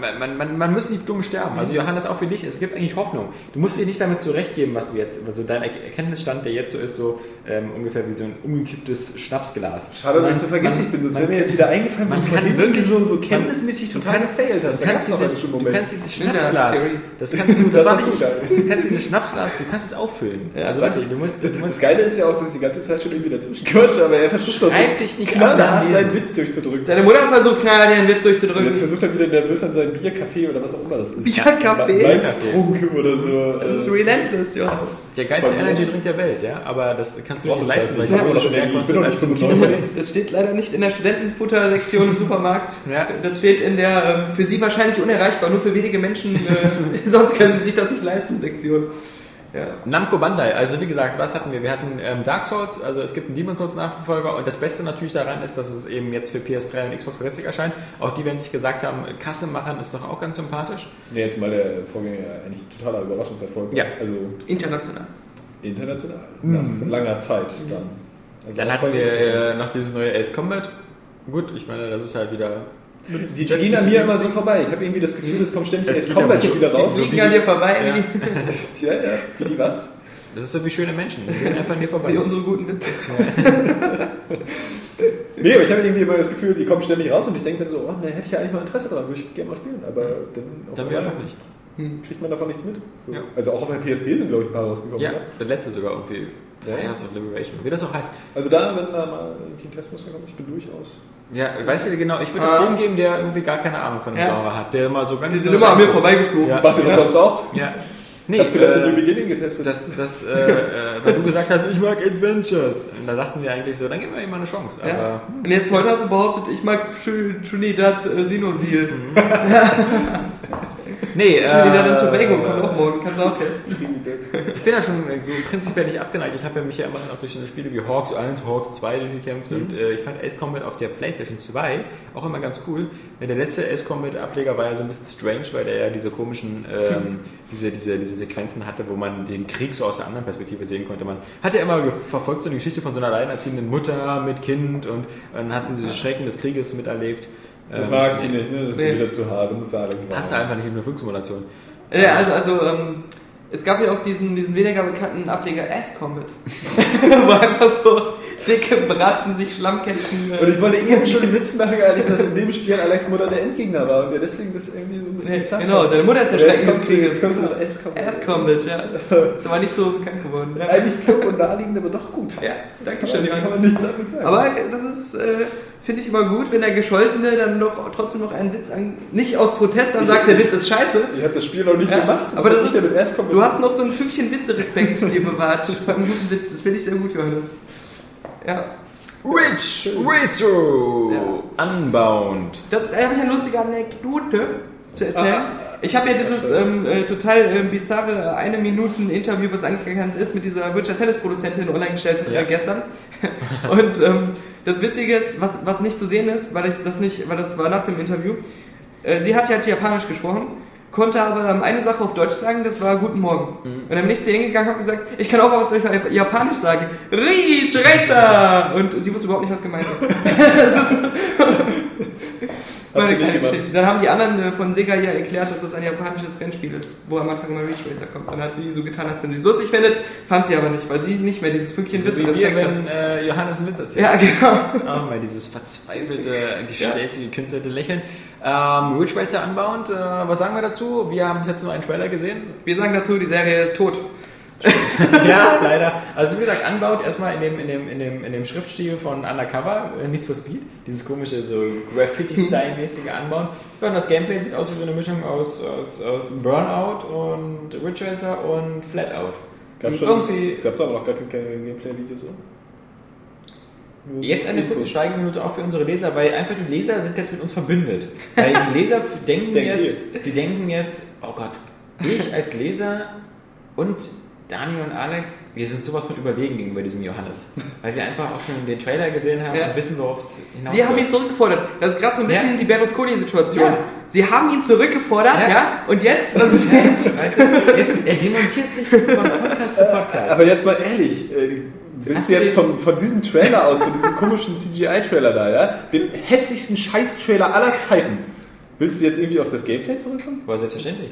man, man, man, man muss nicht dumm sterben. Also Johannes, auch für dich, es gibt eigentlich Hoffnung. Du musst dich nicht damit zurechtgeben, was du jetzt, also dein Er- Erkenntnisstand, der jetzt so ist, so ähm, ungefähr wie so ein umgekipptes Schnapsglas. Schade, dass ich so vergesslich man- bin, sonst wäre mir jetzt kann- wieder eingefallen, man du kann wirklich- so, so kenntnismäßig Du total gefailt hast. du kannst, dieses, du kannst dieses Schnapsglas, das kannst du, das, Das du du kannst dieses Schnapsglas, du kannst es auffüllen. also Was? wirklich, du musst, du Das musst Geile ist ja auch, dass ich die ganze Zeit schon irgendwie dazwischen quatsche, aber er versucht doch Schreib dich nicht knallhart seinen Witz durchzudrücken. Deine Mutter versucht knallhart den Witz Und durchzudrücken. jetzt versucht er wieder nervös an seinem Bierkaffee oder was auch immer das ist. Bierkaffee? Weinstrunk oder so. Das ist relentless, Johannes. der geilste Von- Energy Drink der Welt, ja, aber das kannst du Brauchst so leisten, weil nicht. ich habe Ja, schon mehr ich bin kostet als zum 95. Kino. Das steht leider nicht in der Studentenfuttersektion im Supermarkt. Ja. Das steht in der ähm, für Sie wahrscheinlich unerreichbar, nur für wenige Menschen, äh, sonst können Sie sich das nicht leisten, Sektion. Ja. Namco Bandai, also wie gesagt, was hatten wir? Wir hatten ähm, Dark Souls, also es gibt einen Demon's Souls Nachfolger und das Beste natürlich daran ist, dass es eben jetzt für PS3 und Xbox 360 erscheint. Auch die, wenn sich gesagt haben, Kasse machen ist doch auch ganz sympathisch. Nee, jetzt mal der Vorgänger ja eigentlich totaler Überraschungserfolg. Ja. Also International. International. Nach langer Zeit dann. Also Dann auch hatten wir äh, noch dieses neue Ace Combat. Gut, ich meine, das ist halt wieder. Die, die gehen an mir immer so vorbei. Ich habe irgendwie das Gefühl, es kommt ständig Es Ace Combat aber wieder raus. Die fliegen an dir vorbei, Ja. Ja, ja. Wie die was? Das ist so wie schöne Menschen, die gehen einfach hier vorbei. wie unsere guten Witze. Nee, aber ich habe irgendwie immer das Gefühl, die kommen ständig raus und ich denke dann so, oh, ne, hätte ich ja eigentlich mal Interesse daran, würde ich gerne mal spielen. Aber dann, Dann wäre doch nicht. Kriegt man davon nichts mit. So. Ja. Also auch auf der PSP sind, glaube ich, ein paar rausgekommen. Ja, oder? der letzte sogar irgendwie. Ja. Fires of Liberation, wie das auch heißt. Also da, wenn da mal irgendwie ein Testmuster kommt, ich bin durchaus. Ja, weißt du genau, ich würde Ah. es dem geben, der irgendwie gar keine Ahnung von dem Ja. Genre hat, der immer so ganz. Die sind immer an mir vorbeigeflogen. Ja. Das macht ihr das sonst auch? Ja. Ich Nee, habe zuletzt äh, New Beginning getestet. das, das, äh, äh, weil du gesagt hast, ich mag Adventures. Und da dachten wir eigentlich so, dann geben wir ihm mal eine Chance. Aber Ja. Und jetzt heute hast du behauptet, ich mag Tr- Trinidad äh, Sinosil. nee, Trinidad äh, und Tobago kommt auch morgen, kannst du auch testen. Ich bin ja schon äh, prinzipiell nicht abgeneigt. Ich habe ja mich ja immer noch durch eine Spiele wie Hawks 1, Hawks 2 durchgekämpft und äh, ich fand Ace Combat auf der PlayStation 2 auch immer ganz cool. Der letzte Ace Combat Ableger war ja so ein bisschen strange, weil der ja diese komischen, ähm, diese, diese, diese Sequenzen hatte, wo man den Krieg so aus der anderen Perspektive sehen konnte. Man hat ja immer verfolgt so eine Geschichte von so einer alleinerziehenden Mutter mit Kind und dann hat sie diese Schrecken des Krieges miterlebt. Das Ähm, mag sie nicht, ne? Das ist Nee. wieder zu hart. Du musst sagen, das Passt war- einfach nicht in eine Flugsimulation. Ja, also, also ähm, es gab ja auch diesen, diesen weniger bekannten Ableger Ass Combat. Wo einfach so dicke Bratzen sich Schlammcatchen. Und ich wollte eben schon einen Witz machen, eigentlich, dass in dem Spiel Alex Mutter der Endgegner war und der deswegen das irgendwie so ein bisschen Nee, genau, deine Mutter ist der Schrecken des Krieges. Combat. Ass Combat, ja. Ist aber nicht so bekannt geworden. Ja, Eigentlich plump und naheliegend, aber doch gut. ja danke schön, man, kann man Johannes. nichts anderes sagen. Aber das ist, äh, finde ich immer gut, wenn der Gescholtene dann noch trotzdem noch einen Witz an, nicht aus Protest dann sagt, der Witz ist scheiße. ich habe das Spiel noch nicht Ja, gemacht. aber das ist, du hast noch so ein Fünkchen Witze-Respekt dir bewahrt beim guten Witz. Das finde ich sehr gut, Johannes. Ja. Rich Rizzo! Ja. Unbound. Das da habe ich eine lustige Anekdote zu erzählen. Ah, ich habe ja dieses ähm, äh, total äh, bizarre äh, eine Minuten Interview, was eigentlich gar keins ist, mit dieser Virtual Tennis Produzentin online gestellt Ja. äh, gestern. Und ähm, das Witzige ist, was, was nicht zu sehen ist, weil ich das nicht, weil das war nach dem Interview. Äh, sie hat ja halt Japanisch gesprochen, konnte aber ähm, eine Sache auf Deutsch sagen, das war Guten Morgen. Mhm. Und dann bin ich zu ihr hingegangen und habe gesagt, ich kann auch was auf Japanisch sagen. Rich Racer! Und sie wusste überhaupt nicht, was gemeint ist. ist Hast kleine? Geschichte. Dann haben die anderen äh, von Sega ja erklärt, dass das ein japanisches Rennspiel ist, wo am Anfang immer Ridge Racer kommt. Dann hat sie so getan, als wenn sie es lustig findet, fand sie aber nicht, weil sie nicht mehr dieses Fünkchen So Witz wie wir, wenn äh, Johannes einen Witz erzählt. Ja, genau. Auch mal dieses verzweifelte, gestellte, gekünstelte Lächeln. Ähm, Ridge Racer Unbound, äh, was sagen wir dazu? Wir haben jetzt nur einen Trailer gesehen. Wir sagen dazu, die Serie ist tot. ja, leider. Also wie gesagt, Unbound erstmal in dem, in dem, in dem, in dem Schriftstil von Undercover, äh, Need for Speed. Dieses komische, so Graffiti-Style-mäßige Unbound. Ja, und das Gameplay sieht aus wie so eine Mischung aus, aus, aus Burnout und Ridge Racer und Flatout. Gab's schon, Irgendwie- Es gab doch aber noch gar keine Gameplay-Videos, oder? Nur so Jetzt eine kurze Schweigeminute auch für unsere Leser, weil einfach die Leser sind jetzt mit uns verbündet. Weil die Leser denken Denken jetzt, die denken jetzt, oh Gott, ich als Leser und Daniel und Alex, wir sind sowas von überlegen gegenüber diesem Johannes. Weil wir einfach auch schon den Trailer gesehen haben Ja. und wissen, worauf es hinaus Sie haben ihn zurückgefordert. Das ist gerade so ein bisschen Ja. die Berlusconi-Situation. Ja. Sie haben ihn zurückgefordert, ja. Ja. Und jetzt, was ist jetzt? Weißt du, jetzt, er demontiert sich von Podcast zu Podcast. Aber jetzt mal ehrlich, äh, willst du jetzt von, von diesem Trailer aus, von diesem komischen CGI-Trailer da, ja, den hässlichsten Scheiß-Trailer aller Zeiten, willst du jetzt irgendwie auf das Gameplay zurückkommen? Aber selbstverständlich.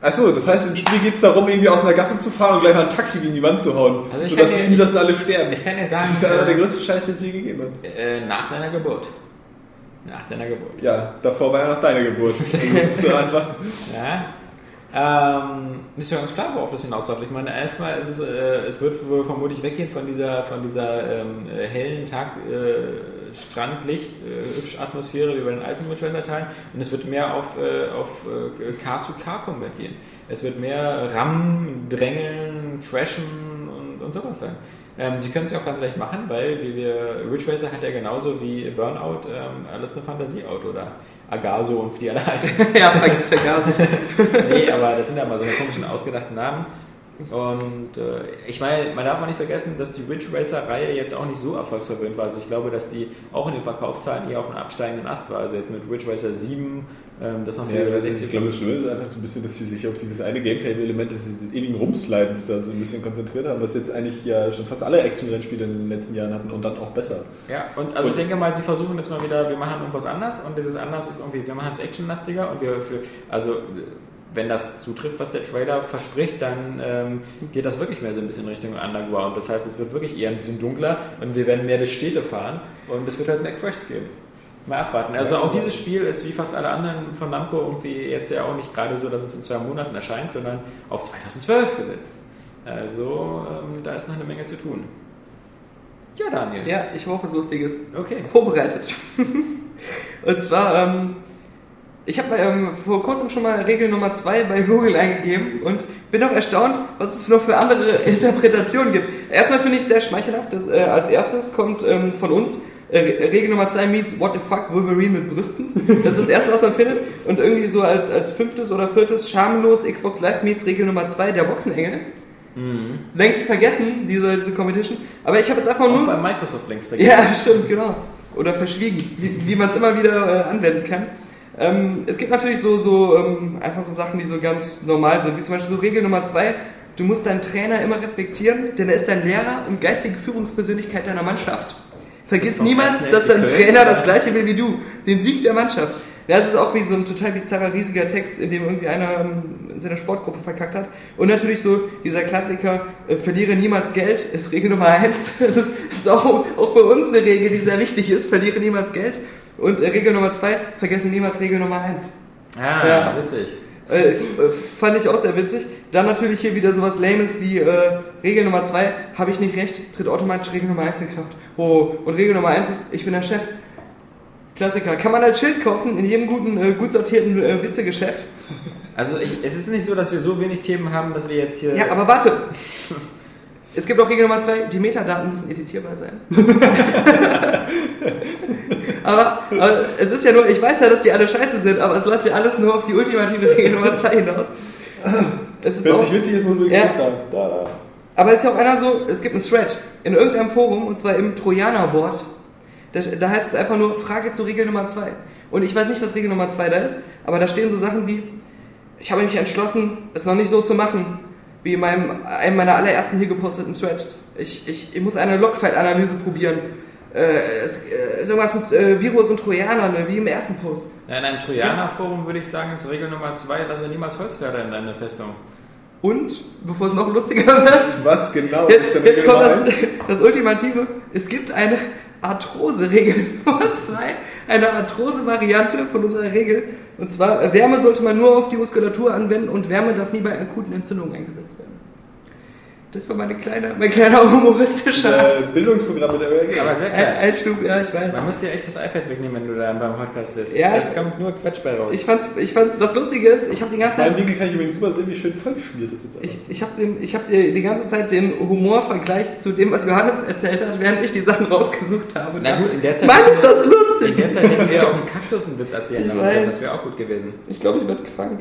Achso, das heißt, im Spiel geht es darum, irgendwie aus einer Gasse zu fahren und gleich mal ein Taxi gegen die Wand zu hauen, Also ich sodass dir- Insassen alle sterben. Ich kann dir sagen, Das ist ja einer der äh, größten Scheiß, den es je gegeben hat. äh, nach deiner Geburt. Nach deiner Geburt. Ja, davor war ja noch deine Geburt. Das ist so einfach. Ja. Ähm, ist ja ganz klar, worauf das hinausläuft. Ich meine, erstmal ist es, äh, es wird vermutlich weggehen von dieser, von dieser ähm, äh, hellen Tag, äh, Strandlicht, äh, hübsche Atmosphäre wie bei den alten Witch Teilen und es wird mehr auf, äh, auf äh, K zu K gehen. Es wird mehr rammen, drängeln, crashen und, und sowas sein. Ähm, Sie können es ja auch ganz leicht machen, weil wie wir, Ridge Racer hat ja genauso wie Burnout ähm, alles eine Fantasieauto oder Agaso und wie die alle heißen. ja, vergasen. nee, aber das sind ja mal so eine komischen ausgedachten Namen. Und äh, ich meine, man darf mal nicht vergessen, dass die Ridge Racer-Reihe jetzt auch nicht so erfolgsverwöhnt war. Also ich glaube, dass die auch in den Verkaufszahlen eher auf einem absteigenden Ast war. Also jetzt mit Ridge Racer 7, ähm, das noch Ja, über ich 60 glaube, das Schlimme ist einfach so ein bisschen, dass sie sich auf dieses eine Gameplay-Element des ewigen Rumslidens da so ein bisschen konzentriert haben, was jetzt eigentlich ja schon fast alle Action-Rennspiele in den letzten Jahren hatten und dann auch besser. Ja, und also ich Und- denke mal, sie versuchen jetzt mal wieder, wir machen irgendwas anders und dieses anders ist irgendwie, wir machen es actionlastiger und wir für, also wenn das zutrifft, was der Trailer verspricht, dann ähm, geht das wirklich mehr so ein bisschen Richtung Underground. Das heißt, es wird wirklich eher ein bisschen dunkler und wir werden mehr durch Städte fahren und es wird halt mehr Crashs geben. Mal abwarten. Also auch dieses Spiel ist wie fast alle anderen von Namco irgendwie jetzt ja auch nicht gerade so, dass es in zwei Monaten erscheint, sondern auf 2012 gesetzt. Also ähm, da ist noch eine Menge zu tun. Ja, Daniel. Ja, ich auch was Lustiges. Okay. vorbereitet. Und zwar, ähm, ich habe ähm, vor kurzem schon mal Regel Nummer 2 bei Google eingegeben und bin auch erstaunt, was es noch für andere Interpretationen gibt. Erstmal finde ich es sehr schmeichelhaft, dass äh, als erstes kommt ähm, von uns äh, Regel Nummer 2 meets What the fuck Wolverine mit Brüsten. Das ist das erste, was man findet. Und irgendwie so als, als fünftes oder viertes schamlos Xbox Live meets Regel Nummer 2 der Boxenengel. Längst vergessen, diese, diese Competition. Aber ich habe jetzt einfach Auch nur. bei Microsoft längst vergessen. Ja, stimmt, genau. Oder verschwiegen, wie, wie man es immer wieder äh, anwenden kann. Ähm, es gibt natürlich so, so ähm, einfach so Sachen, die so ganz normal sind, wie zum Beispiel so Regel Nummer zwei, du musst deinen Trainer immer respektieren, denn er ist dein Lehrer und geistige Führungspersönlichkeit deiner Mannschaft. Vergiss vom niemals, dass dein Trainer das gleiche will wie du, den Sieg der Mannschaft. Das ist auch wie so ein total bizarrer, riesiger Text, in dem irgendwie einer ähm, in seiner Sportgruppe verkackt hat. Und natürlich so dieser Klassiker, äh, verliere niemals Geld, ist Regel Nummer eins. Das ist, das ist auch, auch bei uns eine Regel, die sehr wichtig ist, verliere niemals Geld. Und äh, Regel Nummer zwei, vergesse niemals Regel Nummer eins. Ah, Ja. witzig. Äh, äh, fand ich auch sehr witzig. Dann natürlich hier wieder sowas Lames wie äh, Regel Nummer 2, habe ich nicht recht, tritt automatisch Regel Nummer 1 in Kraft. Oh, und Regel Nummer 1 ist, ich bin der Chef. Klassiker. Kann man als Schild kaufen in jedem guten, äh, gut sortierten äh, Witzegeschäft. Also ich, es ist nicht so, dass wir so wenig Themen haben, dass wir jetzt hier... Ja, aber warte. Es gibt auch Regel Nummer 2, die Metadaten müssen editierbar sein. aber, aber es ist ja nur, ich weiß ja, dass die alle scheiße sind, aber es läuft ja alles nur auf die ultimative Regel Nummer 2 hinaus. Es ist Wenn es witzig ist, muss man Ja. nichts sagen. Da, da. Aber es ist ja auch einer so, es gibt einen Thread in irgendeinem Forum und zwar im Trojaner-Board. Da, da heißt es einfach nur Frage zu Regel Nummer 2. Und ich weiß nicht, was Regel Nummer 2 da ist, aber da stehen so Sachen wie, ich habe mich entschlossen, es noch nicht so zu machen, wie in meinem, einem meiner allerersten hier geposteten Threads. Ich, ich, ich muss eine Logfile-Analyse probieren. Äh, es äh, ist irgendwas mit äh, Virus und Trojanern, ne, wie im ersten Post. In einem Trojaner-Forum würde ich sagen, ist Regel Nummer zwei, lasse niemals Holzwärter in deine Festung. Und, bevor es noch lustiger wird, Was genau Jetzt, denn jetzt kommt das, das Ultimative. Es gibt eine Arthrose-Regel Nummer 2. Eine Arthrose-Variante von unserer Regel. Und zwar, äh, Wärme sollte man nur auf die Muskulatur anwenden und Wärme darf nie bei akuten Entzündungen eingesetzt werden. Das war meine kleine, mein kleiner humoristischer Äh, Bildungsprogramm mit der RG. Aber sehr Ein- klar. Einschub. Ja, ich weiß. Man muss dir echt das iPad wegnehmen, wenn du da beim Podcast bist. Ja, es kommt nur Quatsch bei raus. Ich fand's, ich fand's, das Lustige ist, ich habe die ganze Mein Zeit, Winkel kann ich übrigens super sehen, wie schön vollgeschmiert ist jetzt. aber. ich, ich habe den, ich habe die, die ganze Zeit den Humor vergleicht zu dem, was Johannes erzählt hat, während ich die Sachen rausgesucht habe. Na gut, in der Zeit- Mann, ist das In lustig! der Zeit hätten wir auch einen Kaktus einen Witz erzählen können, das wäre auch gut gewesen. Ich glaube, ich werde krank.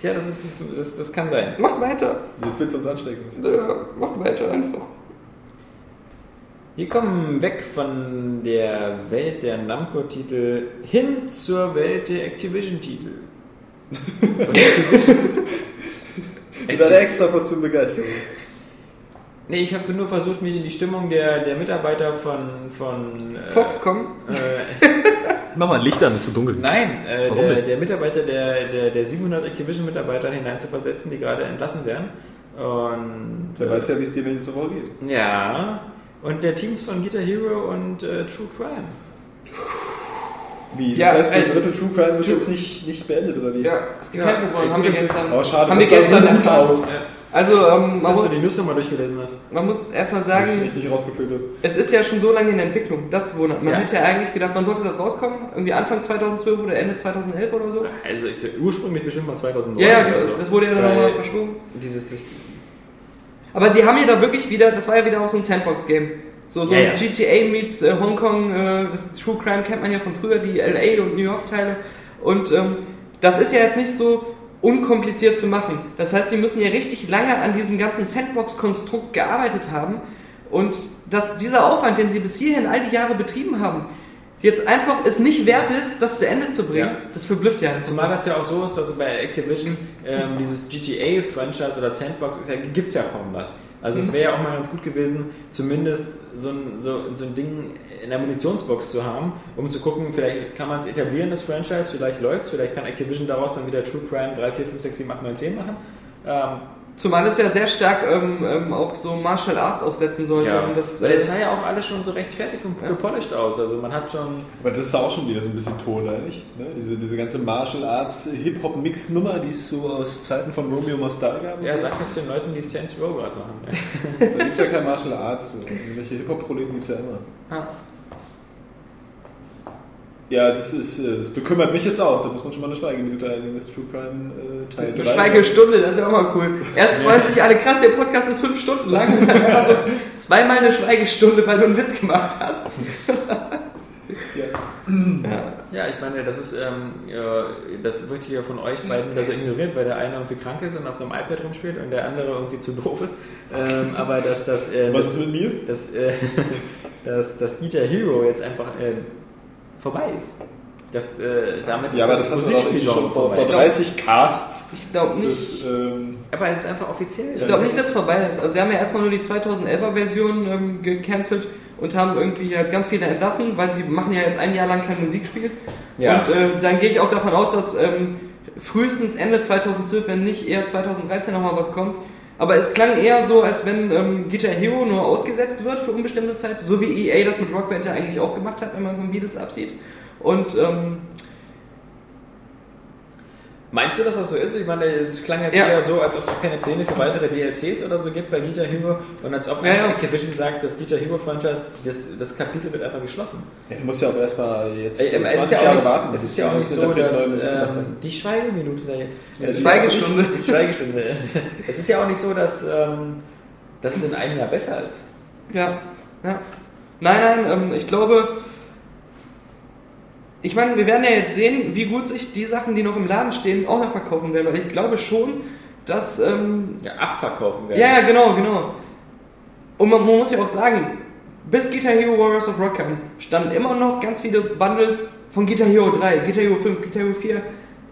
Tja, das, ist, das, das kann sein. Macht weiter. Jetzt willst du uns anstecken. Ja, macht weiter einfach. Wir kommen weg von der Welt der Namco-Titel hin zur Welt der Activision-Titel. Und Activision. Mit einer extra Portion Begeisterung. Nee, ich habe nur versucht, mich in die Stimmung der, der Mitarbeiter von. von äh, Foxconn. Äh, Mach mal ein Licht an, ist so dunkel. nein, äh, Warum der, nicht? der Mitarbeiter der, der, der 700 Activision-Mitarbeiter hineinzuversetzen, die gerade entlassen werden. Und. Wer weiß ja, wie es dir nächste Woche geht. Ja. Und der Teams von Guitar Hero und äh, True Crime. Wie? Das Ja, heißt, der äh, dritte True Crime wird jetzt nicht, nicht beendet, oder wie? Ja, ist gecancelt Ja, worden. Haben wir gestern. Oh, schade, haben das wir sah so gestern gut erfahren. aus. Also, ähm, man, Dass muss, du die News nochmal durchgelesen hast. man muss erstmal sagen, es ist ja schon so lange in Entwicklung. Das wundert. Man Ja. hätte ja eigentlich gedacht, wann sollte das rauskommen? Irgendwie Anfang 2012 oder Ende 2011 oder so? Also ich, ursprünglich bestimmt mal 2009. Ja, ja, so. das wurde ja dann nochmal verschoben. Dieses, das, Aber sie haben ja da wirklich wieder, das war ja wieder auch so ein Sandbox-Game. So, so Ja, ja. ein GTA meets äh, Hongkong, äh, das True Crime kennt man ja von früher, die LA und New York-Teile. Und ähm, das ist ja jetzt nicht so unkompliziert zu machen. Das heißt, die müssen ja richtig lange an diesem ganzen Sandbox-Konstrukt gearbeitet haben. Und dass dieser Aufwand, den sie bis hierhin all die Jahre betrieben haben, jetzt einfach es nicht wert ist, das zu Ende zu bringen, Ja. das verblüfft ja. Zumal das ja auch so ist, dass bei Activision ähm, dieses GTA-Franchise oder Sandbox ist ja, gibt's ja kaum was. Also es wäre ja auch mal ganz gut gewesen, zumindest so ein, so, so ein Ding in der Munitionsbox zu haben, um zu gucken, vielleicht kann man es etablieren, das Franchise, vielleicht läuft's, vielleicht kann Activision daraus dann wieder True Crime 3, 4, 5, 6, 7, 8, 9, 10 machen. Ähm, Zumal es ja sehr stark ähm, ähm, auf so Martial Arts auch setzen sollte. ja, Und das, weil äh, es sah ja auch alles schon so recht fertig und gepolished aus. Also man hat schon... Aber das ist auch schon wieder so ein bisschen tot, eigentlich. Ne? Diese, diese ganze Martial Arts Hip-Hop-Mix-Nummer, die es so aus Zeiten von Romeo Mastal gab. Ja, sag das den Leuten, die Saints Row gerade machen. Da gibt es ja kein Martial Arts. So. Irgendwelche Hip-Hop-Proleten gibt es ja immer. ah. Ja, das ist, äh, das bekümmert mich jetzt auch. Da muss man schon mal eine Schweigeminute einlegen, das True Crime äh, Teil Eine 3. Schweigestunde, das ist ja auch mal cool. Erst freuen sich alle krass, der Podcast ist fünf Stunden lang und dann einfach so zweimal eine Schweigestunde, weil du einen Witz gemacht hast. Ja. Ja, ich meine, das ist, ähm, ja, das wird hier von euch beiden wieder so ignoriert, weil der eine irgendwie krank ist und auf seinem iPad rumspielt und der andere irgendwie zu doof ist. Ähm, aber dass das, äh, Was das, ist mit mir? dass, äh, dass das Guitar Hero jetzt einfach äh, vorbei ist. Dass, äh, damit Ja, aber ist das hat man auch irgendwie schon vor, vor 30 Casts. Ich glaube nicht. Das, ähm, Aber es ist einfach offiziell. Ich glaube nicht, dass es vorbei ist. Also sie haben ja erstmal nur die 2011er Version ähm, gecancelt und haben irgendwie halt ganz viele entlassen, weil sie machen ja jetzt ein Jahr lang kein Musikspiel. Ja. Und äh, dann gehe ich auch davon aus, dass ähm, frühestens Ende 2012, wenn nicht eher 2013 nochmal was kommt. Aber es klang eher so, als wenn ähm, Guitar Hero nur ausgesetzt wird für unbestimmte Zeit, so wie EA das mit Rock Band ja eigentlich auch gemacht hat, wenn man von Beatles absieht. Und ähm, Meinst du, dass das so ist? Ich meine, es klang jetzt Ja. eher so, als ob es auch keine Pläne für weitere DLCs oder so gibt bei Guitar Hero und als ob Ja, ja. Activision sagt, das Guitar Hero Franchise, das, das Kapitel wird einfach geschlossen. ja, du musst ja auch erstmal jetzt es 20 ist ja auch Jahre nicht, warten. es bis ist ja auch die nicht so, dass ähm, die Schweigeminute da jetzt. Ja, Es ist Schweigestunde. ja auch nicht- Die Schweigestunde. Es ist ja auch nicht so, dass, ähm, dass es in einem Jahr besser ist. Ja, ja. Nein, nein, ähm, ich glaube, ich meine, wir werden ja jetzt sehen, wie gut sich die Sachen, die noch im Laden stehen, auch noch verkaufen werden. Und ich glaube schon, dass, ähm, Ja, abverkaufen werden. ja, ja, genau, genau. Und man, man muss ja auch sagen, bis Guitar Hero Warriors of Rock kam, standen immer noch ganz viele Bundles von Guitar Hero 3, Guitar Hero 5, Guitar Hero 4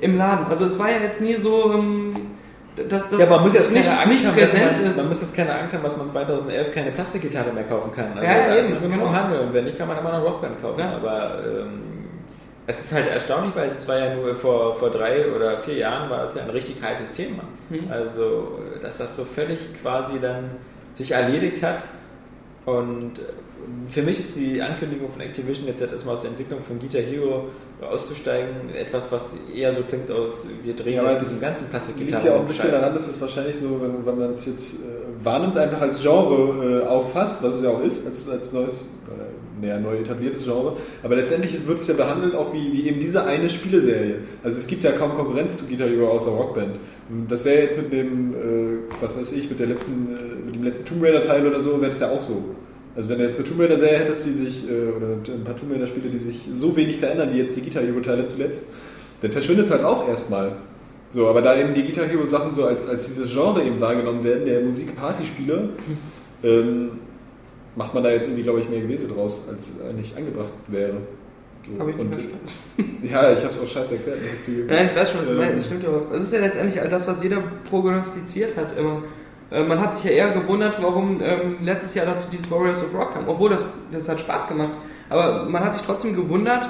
im Laden. Also es war ja jetzt nie so, ähm, dass das Ja, man muss jetzt nicht, keine Angst haben, präsent man, ist. man muss jetzt keine Angst haben, dass man 2011 keine Plastikgitarre mehr kaufen kann. Also, Ja, da eben, ist immer genau. Handel und wenn nicht, kann man immer noch Rockband kaufen. Ja. Aber ähm, es ist halt erstaunlich, weil es war ja nur vor, vor drei oder vier Jahren war es ja ein richtig heißes Thema. Mhm. Also, dass das so völlig quasi dann sich erledigt hat und für mich ist die Ankündigung von Activision jetzt erstmal aus der Entwicklung von Guitar Hero auszusteigen etwas, was eher so klingt aus, wir drehen Ja, jetzt es diesen ganzen liegt Plastikgitarren. ja auch ein bisschen daran, dass es wahrscheinlich so, wenn, wenn man es jetzt äh, wahrnimmt, einfach als Genre äh, auffasst, was es ja auch ist, als, als neues, äh, naja, neu etabliertes Genre. Aber letztendlich wird es ja behandelt auch wie, wie eben diese eine Spieleserie. Also es gibt ja kaum Konkurrenz zu Guitar Hero außer Rockband. Das wäre jetzt mit dem, äh, was weiß ich, mit der letzten, äh, mit dem letzten Tomb Raider Teil oder so, wäre das ja auch so. Also wenn du jetzt eine Tomb Raider Serie hättest, die sich, äh, oder ein paar Tomb Raider Spiele, die sich so wenig verändern wie jetzt die Guitar Hero Teile zuletzt, dann verschwindet es halt auch erstmal. So, aber da eben die Guitar Hero Sachen so als, als dieses Genre eben wahrgenommen werden, der Musik-Party-Spieler, ähm, macht man da jetzt irgendwie, glaube ich, mehr Gewese draus, als eigentlich angebracht wäre. So, Hab ich nicht verstanden. Ja, ich habe es auch scheiße erklärt, muss ich zugeben. Ja, ich weiß schon, was du Ähm, meinst, das stimmt aber. Es ist ja letztendlich all das, was jeder prognostiziert hat immer. Äh, Man hat sich ja eher gewundert, warum ähm, letztes Jahr das dieses Warriors of Rock kam, obwohl das, das hat Spaß gemacht. Aber man hat sich trotzdem gewundert,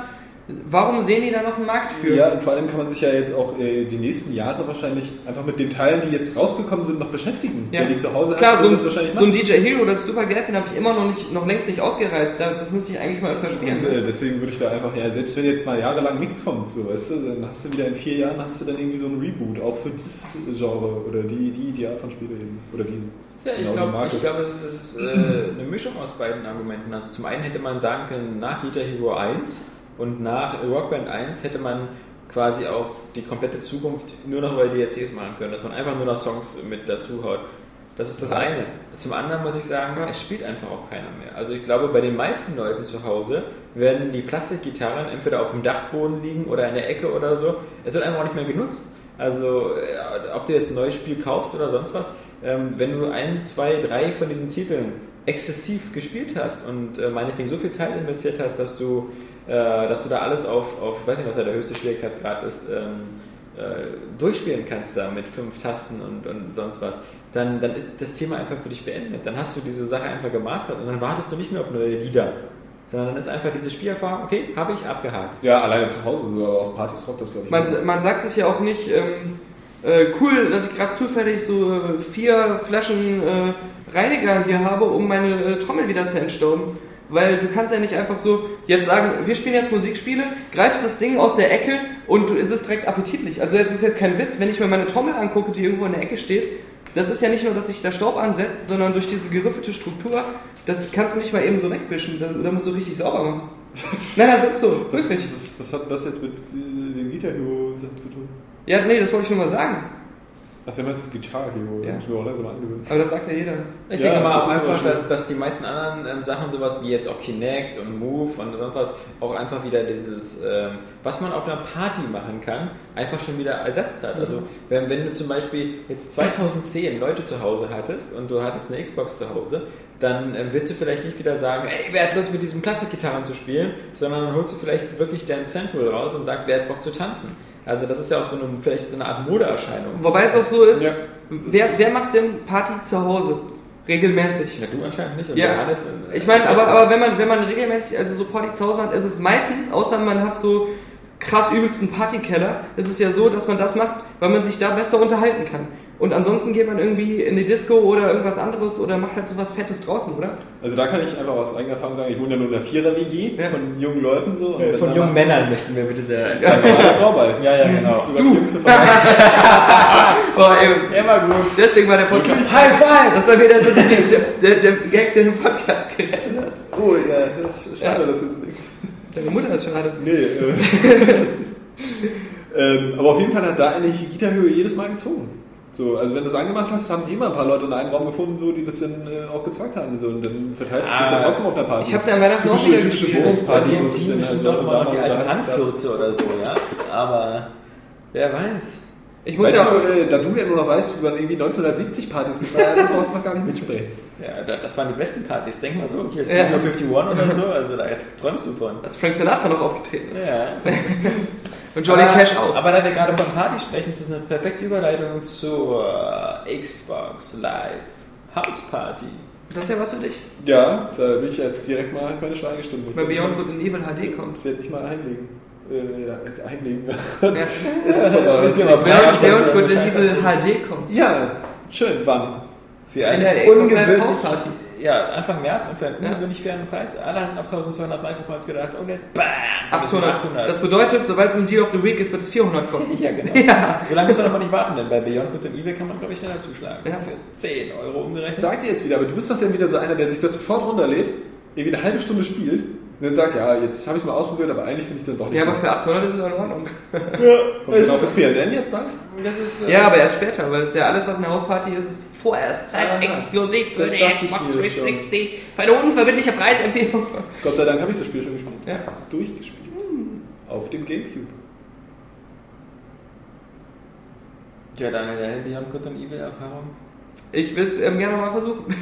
warum sehen die da noch einen Markt für? Ja, und vor allem kann man sich ja jetzt auch äh, die nächsten Jahre wahrscheinlich einfach mit den Teilen, die jetzt rausgekommen sind, noch beschäftigen. Ja. Wer die zu Hause Klar, hat, so das wahrscheinlich so ein. DJ Hero, das ist super geil finde, habe ich immer noch, nicht, noch längst nicht ausgereizt. Das, das müsste ich eigentlich mal öfter spielen. Und äh, deswegen würde ich da einfach, ja, selbst wenn jetzt mal jahrelang nichts kommt, so weißt du, dann hast du wieder in vier Jahren hast du dann irgendwie so ein Reboot, auch für dieses Genre oder die, die, die Art von Spiele eben. Oder diese. Ja, ich Genau, die glaube, Marke. ich glaub, es ist, es ist äh, eine Mischung aus beiden Argumenten. Also zum einen hätte man sagen können, nach Guitar Hero 1 und nach Rockband 1 hätte man quasi auch die komplette Zukunft nur noch über DLCs machen können, dass man einfach nur noch Songs mit dazu haut. Das ist das eine. Zum anderen muss ich sagen, es spielt einfach auch keiner mehr. Also ich glaube, bei den meisten Leuten zu Hause werden die Plastikgitarren entweder auf dem Dachboden liegen oder in der Ecke oder so. Es wird einfach auch nicht mehr genutzt. Also äh, ob du jetzt ein neues Spiel kaufst oder sonst was, ähm, wenn du ein, zwei, drei von diesen Titeln exzessiv gespielt hast und äh, meinetwegen so viel Zeit investiert hast, dass du, dass du da alles auf, auf, ich weiß nicht, was da der höchste Schwierigkeitsgrad ist, ähm, äh, durchspielen kannst da mit fünf Tasten und, und sonst was, dann, dann ist das Thema einfach für dich beendet. Dann hast du diese Sache einfach gemastert und dann wartest du nicht mehr auf neue Lieder, sondern dann ist einfach diese Spielerfahrung, okay, habe ich abgehakt. Ja, alleine zu Hause, so, aber auf Partys rockt das, glaube ich. Man, man sagt sich ja auch nicht, ähm, äh, cool, dass ich gerade zufällig so äh, vier Flaschen äh, Reiniger hier habe, um meine äh, Trommel wieder zu entstauben. Weil du kannst ja nicht einfach so jetzt sagen, wir spielen jetzt Musikspiele, greifst das Ding aus der Ecke und du, es ist direkt appetitlich. Also es ist jetzt kein Witz, wenn ich mir meine Trommel angucke, die irgendwo in der Ecke steht, das ist ja nicht nur, dass sich da Staub ansetzt, sondern durch diese geriffelte Struktur, das kannst du nicht mal eben so wegwischen, da, da musst du richtig sauber machen. Nein, das ist so, was, wirklich. was, was hat das jetzt mit äh, den Guitar Hero Sachen zu tun? Ja, nee, das wollte ich nur mal sagen. Ach, der heißt es Guitar Hero, Ja. ich mir auch langsam mal angewöhnen. Aber das sagt ja jeder. Ich Ja, denke mal das auch ist einfach, dass, dass die meisten anderen ähm, Sachen, sowas wie jetzt auch Kinect und Move und sonst was, auch einfach wieder dieses, ähm, was man auf einer Party machen kann, einfach schon wieder ersetzt hat. Also wenn, wenn du zum Beispiel jetzt 2010 Leute zu Hause hattest und du hattest eine Xbox zu Hause, dann ähm, willst du vielleicht nicht wieder sagen, ey, wer hat Lust mit diesen Klassikgitarren zu spielen, sondern dann holst du vielleicht wirklich dein Central raus und sagst, wer hat Bock zu tanzen. Also das ist ja auch so eine, vielleicht so eine Art Modeerscheinung. Wobei es auch so ist, Ja. wer, wer macht denn Party zu Hause? Regelmäßig. Ja, du anscheinend nicht. Ja, der Hannes, äh, Ich meine, aber, aber wenn man wenn man regelmäßig also so Party zu Hause macht, ist es meistens, außer man hat so krass übelsten Partykeller, ist es ja so, dass man das macht, weil man sich da besser unterhalten kann. Und ansonsten geht man irgendwie in die Disco oder irgendwas anderes oder macht halt so was Fettes draußen, oder? Also da kann ich einfach aus eigener Erfahrung sagen, ich wohne ja nur in einer Vierer-WG Ja. von jungen Leuten so. und wenn Von jungen Männern möchten wir bitte sehr. Da ist auch eine Frau bei. Ja, ja, genau. Das ist sogar die jüngste von. Boah, ey, Immer gut. deswegen war der Podcast. High five! Das war wieder so der, der, der Gag, der den Podcast gerettet hat. Oh ja, das ist schade, dass es liegt. Deine Mutter ist schade. Nee, äh, ähm, aber auf jeden Fall hat da eigentlich Guitar Hero jedes Mal gezogen. So, also wenn du es angemacht hast, haben sich immer ein paar Leute in einem Raum gefunden, so, die das dann äh, auch gezeugt haben. So, und dann verteilt sich das ja Ah. trotzdem auf der Party. Ich hab's ja an Weihnachten auch wieder gespielt. Wohnungsparty, sich ziehen bestimmt halt noch noch die alten. Handfürze oder so, ja. Aber wer weiß. Ich muss Weißt ja du, äh, da du ja nur noch weißt, wie man irgendwie 1970 Partys gefeiert brauchst du noch gar nicht mitsprechen. Ja, da- das waren die besten Partys. Denk mal so, hier ist Ja. Studio 51 oder so, also da träumst du von. als Frank Sinatra noch aufgetreten ist. Ja. Und Johnny aber, Cash auch. Aber da wir gerade von Partys sprechen, ist das eine perfekte Überleitung zur Xbox Live House Party. Das ist ja was für dich. Ja, da bin ich jetzt direkt mal meine Schweigestunde. Wenn Beyond Good and Evil HD kommt. Ich werde mich mal einlegen. Äh, ja, echt einlegen. Ja. ist es. Müssen wir mal Beyond, Beyond Good and Evil HD kommt. Ja, schön. Wann? Für In der Xbox Live House Party. Ja, Anfang März und für einen ungewöhnlich fairen Preis. Alle hatten auf 1200 Micropoints gedacht und jetzt BAM! 800. 800. Das bedeutet, sobald es um Deal of the Week ist, wird es 400 kosten. ja, genau. Ja. So lange muss man aber nicht warten, denn bei Beyond Good and Evil kann man, glaube ich, schneller zuschlagen. Ja. Für 10 Euro Das umgerechnet. sagt ihr jetzt wieder, aber du bist doch dann wieder so einer, der sich das sofort runterlädt, irgendwie eine halbe Stunde spielt und dann sagt, ja, jetzt habe ich es mal ausprobiert, aber eigentlich finde ich es dann doch nicht Ja, aber gut. für 800 ist es in Ordnung. Kommt das auf das PSN jetzt bald? Das ist, äh, Ja, aber erst später, weil es ja alles, was eine Hausparty ist, ist vorerst Ah, exklusiv für das die Xbox mir 360. Bei der unverbindliche Preisempfehlung. Gott sei Dank habe ich das Spiel schon gespielt. Ja. Durchgespielt. Auf dem Gamecube. Ja, Daniel, deine Beyond Good and Evil Erfahrung? Ich will es ähm, gerne mal versuchen.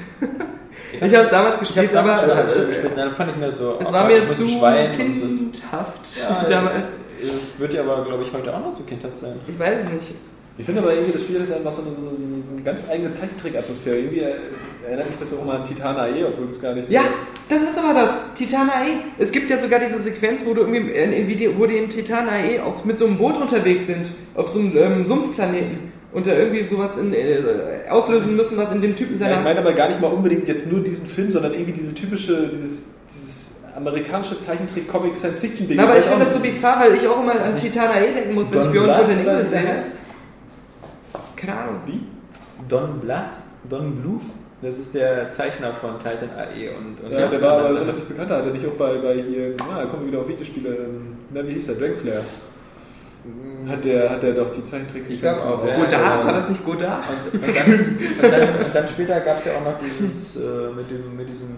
ich habe es damals gespielt, aber damals schon äh, gespielt, dann fand ich mir so. es oh war mir zu Schwein kindhaft das, ja, damals. Es wird ja aber, glaube ich, heute auch noch zu kindhaft sein. Ich weiß nicht. Ich finde aber irgendwie, das Spiel hat einfach so eine, so eine, so eine, ganz eigene Zeichentrick-Atmosphäre. Irgendwie äh, erinnert mich das auch mal an Titan AE, obwohl das gar nicht Ja, so... das ist aber das. Titan AE. Es gibt ja sogar diese Sequenz, wo du irgendwie in, in Video, wo die in Titan AE auf, mit so einem Boot unterwegs sind, auf so einem ähm, Sumpfplaneten und da irgendwie sowas in, äh, auslösen müssen, was in dem Typen Ja, seiner ich meine aber gar nicht mal unbedingt jetzt nur diesen Film, sondern irgendwie diese typische, dieses, dieses amerikanische Zeichentrick-Comic-Science-Fiction-Ding. Na, aber ich finde das so bizarr, weil ich auch immer an Titan AE denken muss, wenn ich Don oder Evil wie der sehe. heißt? Keine Ahnung. Wie? Don Bluth? Don Bluth? Das ist der Zeichner von Titan AE und. und Ja, der war aber relativ bekannt, hat er nicht auch bei, bei hier, na, da kommen wir wieder auf Videospiele, ähm, na, wie hieß der, Dragon Slayer. Hat der, hat der doch die Zeichentricks Ich glaub auch, ja. Godard, war das nicht Godard? Und, und, dann, und, dann, und dann später gab es ja auch noch dieses, äh, mit, dem, mit, diesem,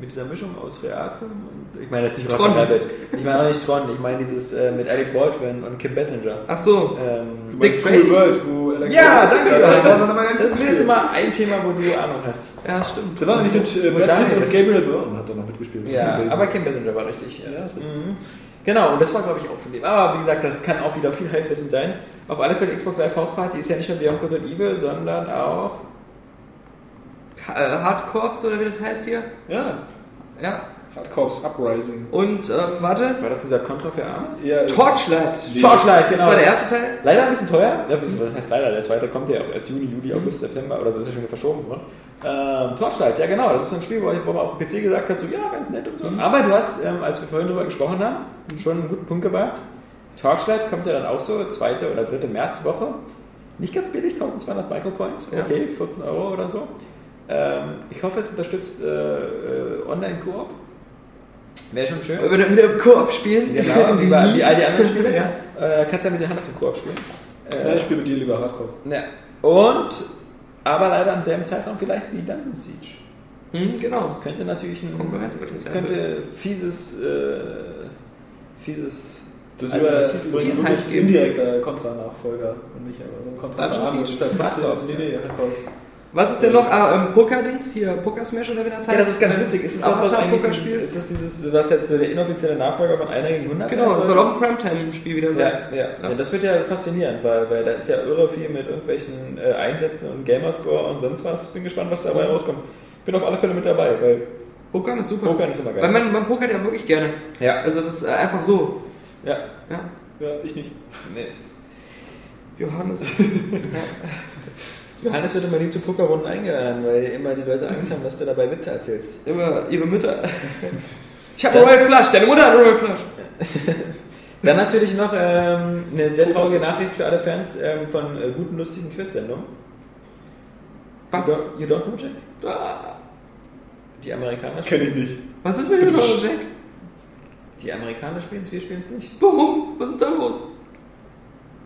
mit dieser Mischung aus Realfilm und ich meine jetzt nicht Tron. Rabbit. Ich meine auch nicht Tron, ich meine dieses äh, mit Alec Baldwin und Kim Basinger. Ach so. Ähm, Dick Dick Tracy. World, wo Alex ja, danke. Ja, das, das ist jetzt mal ein Thema, wo du Ahnung hast. Ja, stimmt. Da war nämlich mit äh, Und Brad Pitt und ist- Gabriel Byrne hat er noch mitgespielt. Ja, aber Kim Basinger war richtig. Ja, ist richtig. Mhm. Genau, und das war glaube ich auch von dem. Aber wie gesagt, das kann auch wieder viel Halbwissen sein. Auf alle Fälle Xbox Live House Party ist ja nicht nur Beyond Good and Evil, sondern auch Äh, Hardcorps oder wie das heißt hier? Ja, Ja. Hardcorps Uprising. Und, ähm, warte. war das dieser Contra für Arme? Ja, Torchlight. Torchlight, genau. Das war der erste Teil? Leider ein bisschen teuer. Ja, bis- was heißt leider? Der zweite kommt ja auch erst Juni, Juli, August, September oder so ist ja schon wieder verschoben worden. Ähm, Torchlight, ja genau. Das ist so ein Spiel, wo, ich, wo man auf dem PC gesagt hat, so ja, ganz nett und so. Aber du hast, ähm, als wir vorhin drüber gesprochen haben, schon einen guten Punkt gebracht. Torchlight kommt ja dann auch so, zweite oder dritte Märzwoche. Nicht ganz billig, 1200 Micropoints. Ja. Okay, 14 Euro oder so. Ähm, ich hoffe, es unterstützt äh, äh, Online-Koop. Wäre schon schön. Wenn wir dann wieder im Koop spielen. Genau, wie, bei, wie all die anderen Spiele. Ja. Äh, kannst ja mit der Hand im Koop spielen. Ja, ich spiele mit dir lieber Hardcore. Ja. Und, aber leider im selben Zeitraum vielleicht wie Dungeon Siege. Hm, genau. Könnte natürlich ein Konkurrenzpotenzial. könnte fieses, äh, fieses. Das ist über ein halt indirekter Kontra-Nachfolger und nicht aber so ein Kontra Dungeon. Siege? Das ist halt Nee, nee, Hardcore. Was ist denn noch? Ah, ähm, Poker-Dings? Hier, Poker-Smash oder wie das heißt? Ja, das ist ganz witzig. Ist das, Avatar-Pokerspiel? ist das dieses, was jetzt so der inoffizielle Nachfolger von einer gegen 100 Genau, das soll? auch ein Primetime-Spiel wieder sein. Ja, ja. ja, das wird ja faszinierend, weil, weil da ist ja irre viel mit irgendwelchen äh, Einsätzen und Gamerscore und sonst was. Bin gespannt, was dabei rauskommt. Bin auf alle Fälle mit dabei, weil Pokern ist super. Pokern ist immer geil. Weil man, man pokert ja wirklich gerne. Ja. Also das ist äh, einfach so. ja. Ja. Ja, ich nicht. Nee. Johannes. Johannes wird immer nie zu Pokerrunden eingeladen, weil immer die Leute Angst haben, dass du dabei Witze erzählst. Immer ihre Mütter. Ich habe Royal Flush, deine Mutter hat Royal Flush. Dann natürlich noch ähm, eine sehr traurige Nachricht für alle Fans ähm, von äh, guten, lustigen Quiz-Sendungen. Was? You don't, you don't know Jack? Ah, Die Amerikaner Kenn ich nicht. Was ist mit dem Royal Jack? Die Amerikaner spielen es, wir spielen es nicht. Warum? Was ist da los?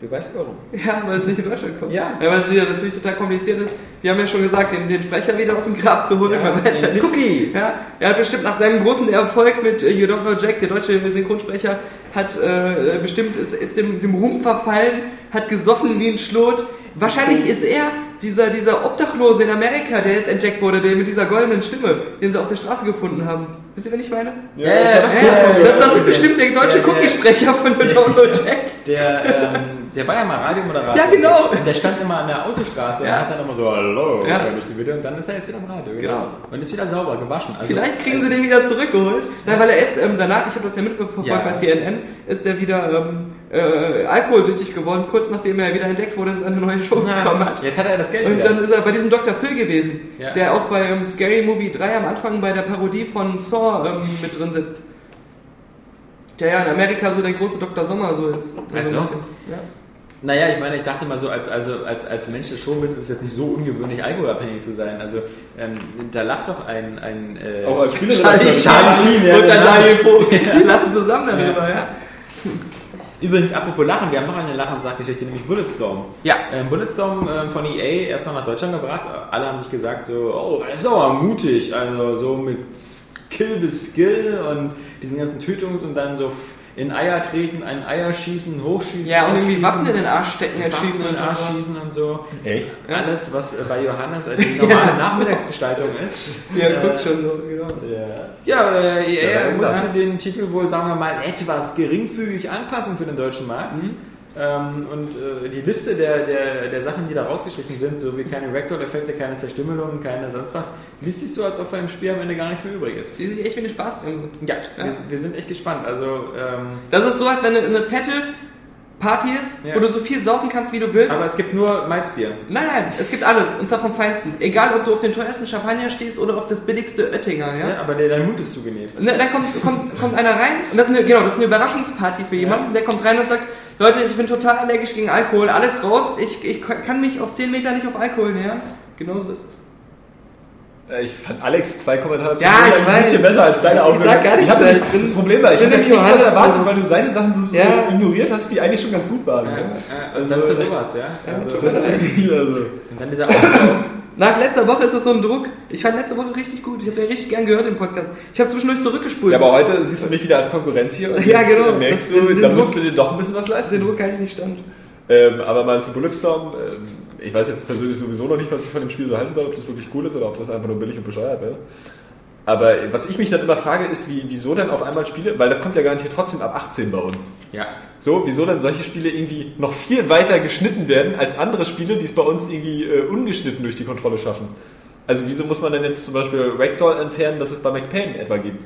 Du weißt warum. Ja, weil es nicht in Deutschland kommt. Ja. weil es wieder natürlich total kompliziert ist. Wir haben ja schon gesagt, den, den Sprecher wieder aus dem Grab zu holen. Ja, man weiß ja nicht. Cookie. Ja, er hat bestimmt nach seinem großen Erfolg mit äh, You Don't Know Jack, der deutsche Synchronsprecher, hat äh, bestimmt, ist, ist dem, dem Ruhm verfallen, hat gesoffen wie ein Schlot. Wahrscheinlich ist er dieser, dieser Obdachlose in Amerika, der jetzt entdeckt wurde, der mit dieser goldenen Stimme, den sie auf der Straße gefunden haben. Wisst ihr, wen ich meine? Ja, Ja, ja, ja, ja, mal ja, Das, das ist bestimmt der deutsche Cookie-Sprecher von Don't Know Jack. Der, ähm, der war ja mal Radiomoderator. Ja, genau. Und der stand immer an der Autostraße Ja. und hat dann immer so, hallo, Ja. ja. bist du bitte? Und dann ist er jetzt wieder im Radio. Genau. Und ist wieder sauber, gewaschen. Also, Vielleicht kriegen sie den wieder zurückgeholt. Nein, weil er ist ähm, danach, ich habe das ja mitverfolgt Ja. bei CNN, ist er wieder ähm, äh, alkoholsüchtig geworden, kurz nachdem er wieder entdeckt wurde und seine neue Show bekommen hat. Jetzt hat er das Geld Und wieder. dann ist er bei diesem Dr. Phil gewesen, Ja. der auch bei ähm, Scary Movie 3 am Anfang bei der Parodie von Saw ähm, mit drin sitzt. Der ja in Amerika so der große Dr. Sommer so ist. Weißt so du? Ja. Naja, ich meine, ich dachte mal so, als, also, als, als Mensch des Showbusiness ist es jetzt nicht so ungewöhnlich, alkoholabhängig zu sein. Also, ähm, da lacht doch ein. ein äh, Auch als Spieler Charlie Sheen, ja, und genau. Daniel Poe, die lachen zusammen darüber, ja. Übrigens, apropos Lachen, wir haben noch eine Lach- und Sachgeschichte, nämlich Bulletstorm. Ja. Ähm, Bulletstorm ähm, von EA erstmal nach Deutschland gebracht. Alle haben sich gesagt, so, oh, das ist aber mutig. Also, so mit Skill bis Skill und diesen ganzen Tötungs- und dann so in Eier treten, ein Eier schießen, hochschießen. Ja, und irgendwie Waffen in den Arsch stecken, Waffen schießen in den und Arsch schießen und so. Echt? Alles, was äh, bei Johannes die normale Nachmittagsgestaltung ist. Ja, Äh, guckt schon so, genau. Ja, äh, er Ja, musste ja. den Titel wohl, sagen wir mal, etwas geringfügig anpassen für den deutschen Markt. Mhm. Ähm, und äh, die Liste der, der, der Sachen, die da rausgestrichen sind, so wie keine Ragdoll-Effekte, keine Zerstümmelungen, keine sonst was, liest sich so, als ob beim Spiel am Ende gar nichts mehr übrig ist. Sie sich echt wie eine Spaßbremse. Ja, Ja. Wir, wir sind echt gespannt. Also, ähm, Das ist so, als wenn eine, eine fette Party ist, Ja. wo du so viel saufen kannst, wie du willst. aber es gibt nur Malzbier. Nein, nein, es gibt alles, und zwar vom Feinsten. Egal, ob du auf den teuersten Champagner stehst oder auf das billigste Oettinger, ja? Ja, aber der, dein Mund ist zugenäht. Ne, dann kommt, kommt, kommt einer rein und das ist eine, genau, das ist eine Überraschungsparty für jemanden, der kommt rein und sagt, Leute, ich bin total allergisch gegen Alkohol, alles raus, ich, ich kann mich auf 10 Meter nicht auf Alkohol nähern. Genauso ist es. Äh, Ich fand Alex zwei Kommentare zu Ja, ich ein bisschen besser als deine Ich Aufnahme. sag gar nichts hab mehr, nicht- ich bin- das Problem war, ich ich bin habe jetzt nicht was erwartet, weil du seine Sachen so, so Ja. ignoriert hast, die eigentlich schon ganz gut waren. Ja, Ja. und dann für sowas, ja. Also, ist also. und dann dieser Aufbau. Nach letzter Woche ist es so ein Druck. Ich fand letzte Woche richtig gut. Ich habe den richtig gern gehört im Podcast. Ich habe zwischendurch zurückgespult. Ja, aber heute siehst du mich wieder als Konkurrenz hier und Ja, genau. merkst Das- du, den da musst du dir doch ein bisschen was den leisten. Druck kann ich nicht stand. Ähm, aber mal zu Bulletstorm. Ähm, ich weiß jetzt persönlich sowieso noch nicht, was ich von dem Spiel so halten soll, ob das wirklich cool ist oder ob das einfach nur billig und bescheuert wäre. Aber was ich mich dann immer frage, ist, wie, wieso denn auf einmal Spiele, weil das kommt ja garantiert trotzdem ab 18 bei uns. Ja. So, wieso dann solche Spiele irgendwie noch viel weiter geschnitten werden als andere Spiele, die es bei uns irgendwie äh, ungeschnitten durch die Kontrolle schaffen? Also wieso muss man denn jetzt zum Beispiel Ragdoll entfernen, dass es bei Max Payne etwa gibt?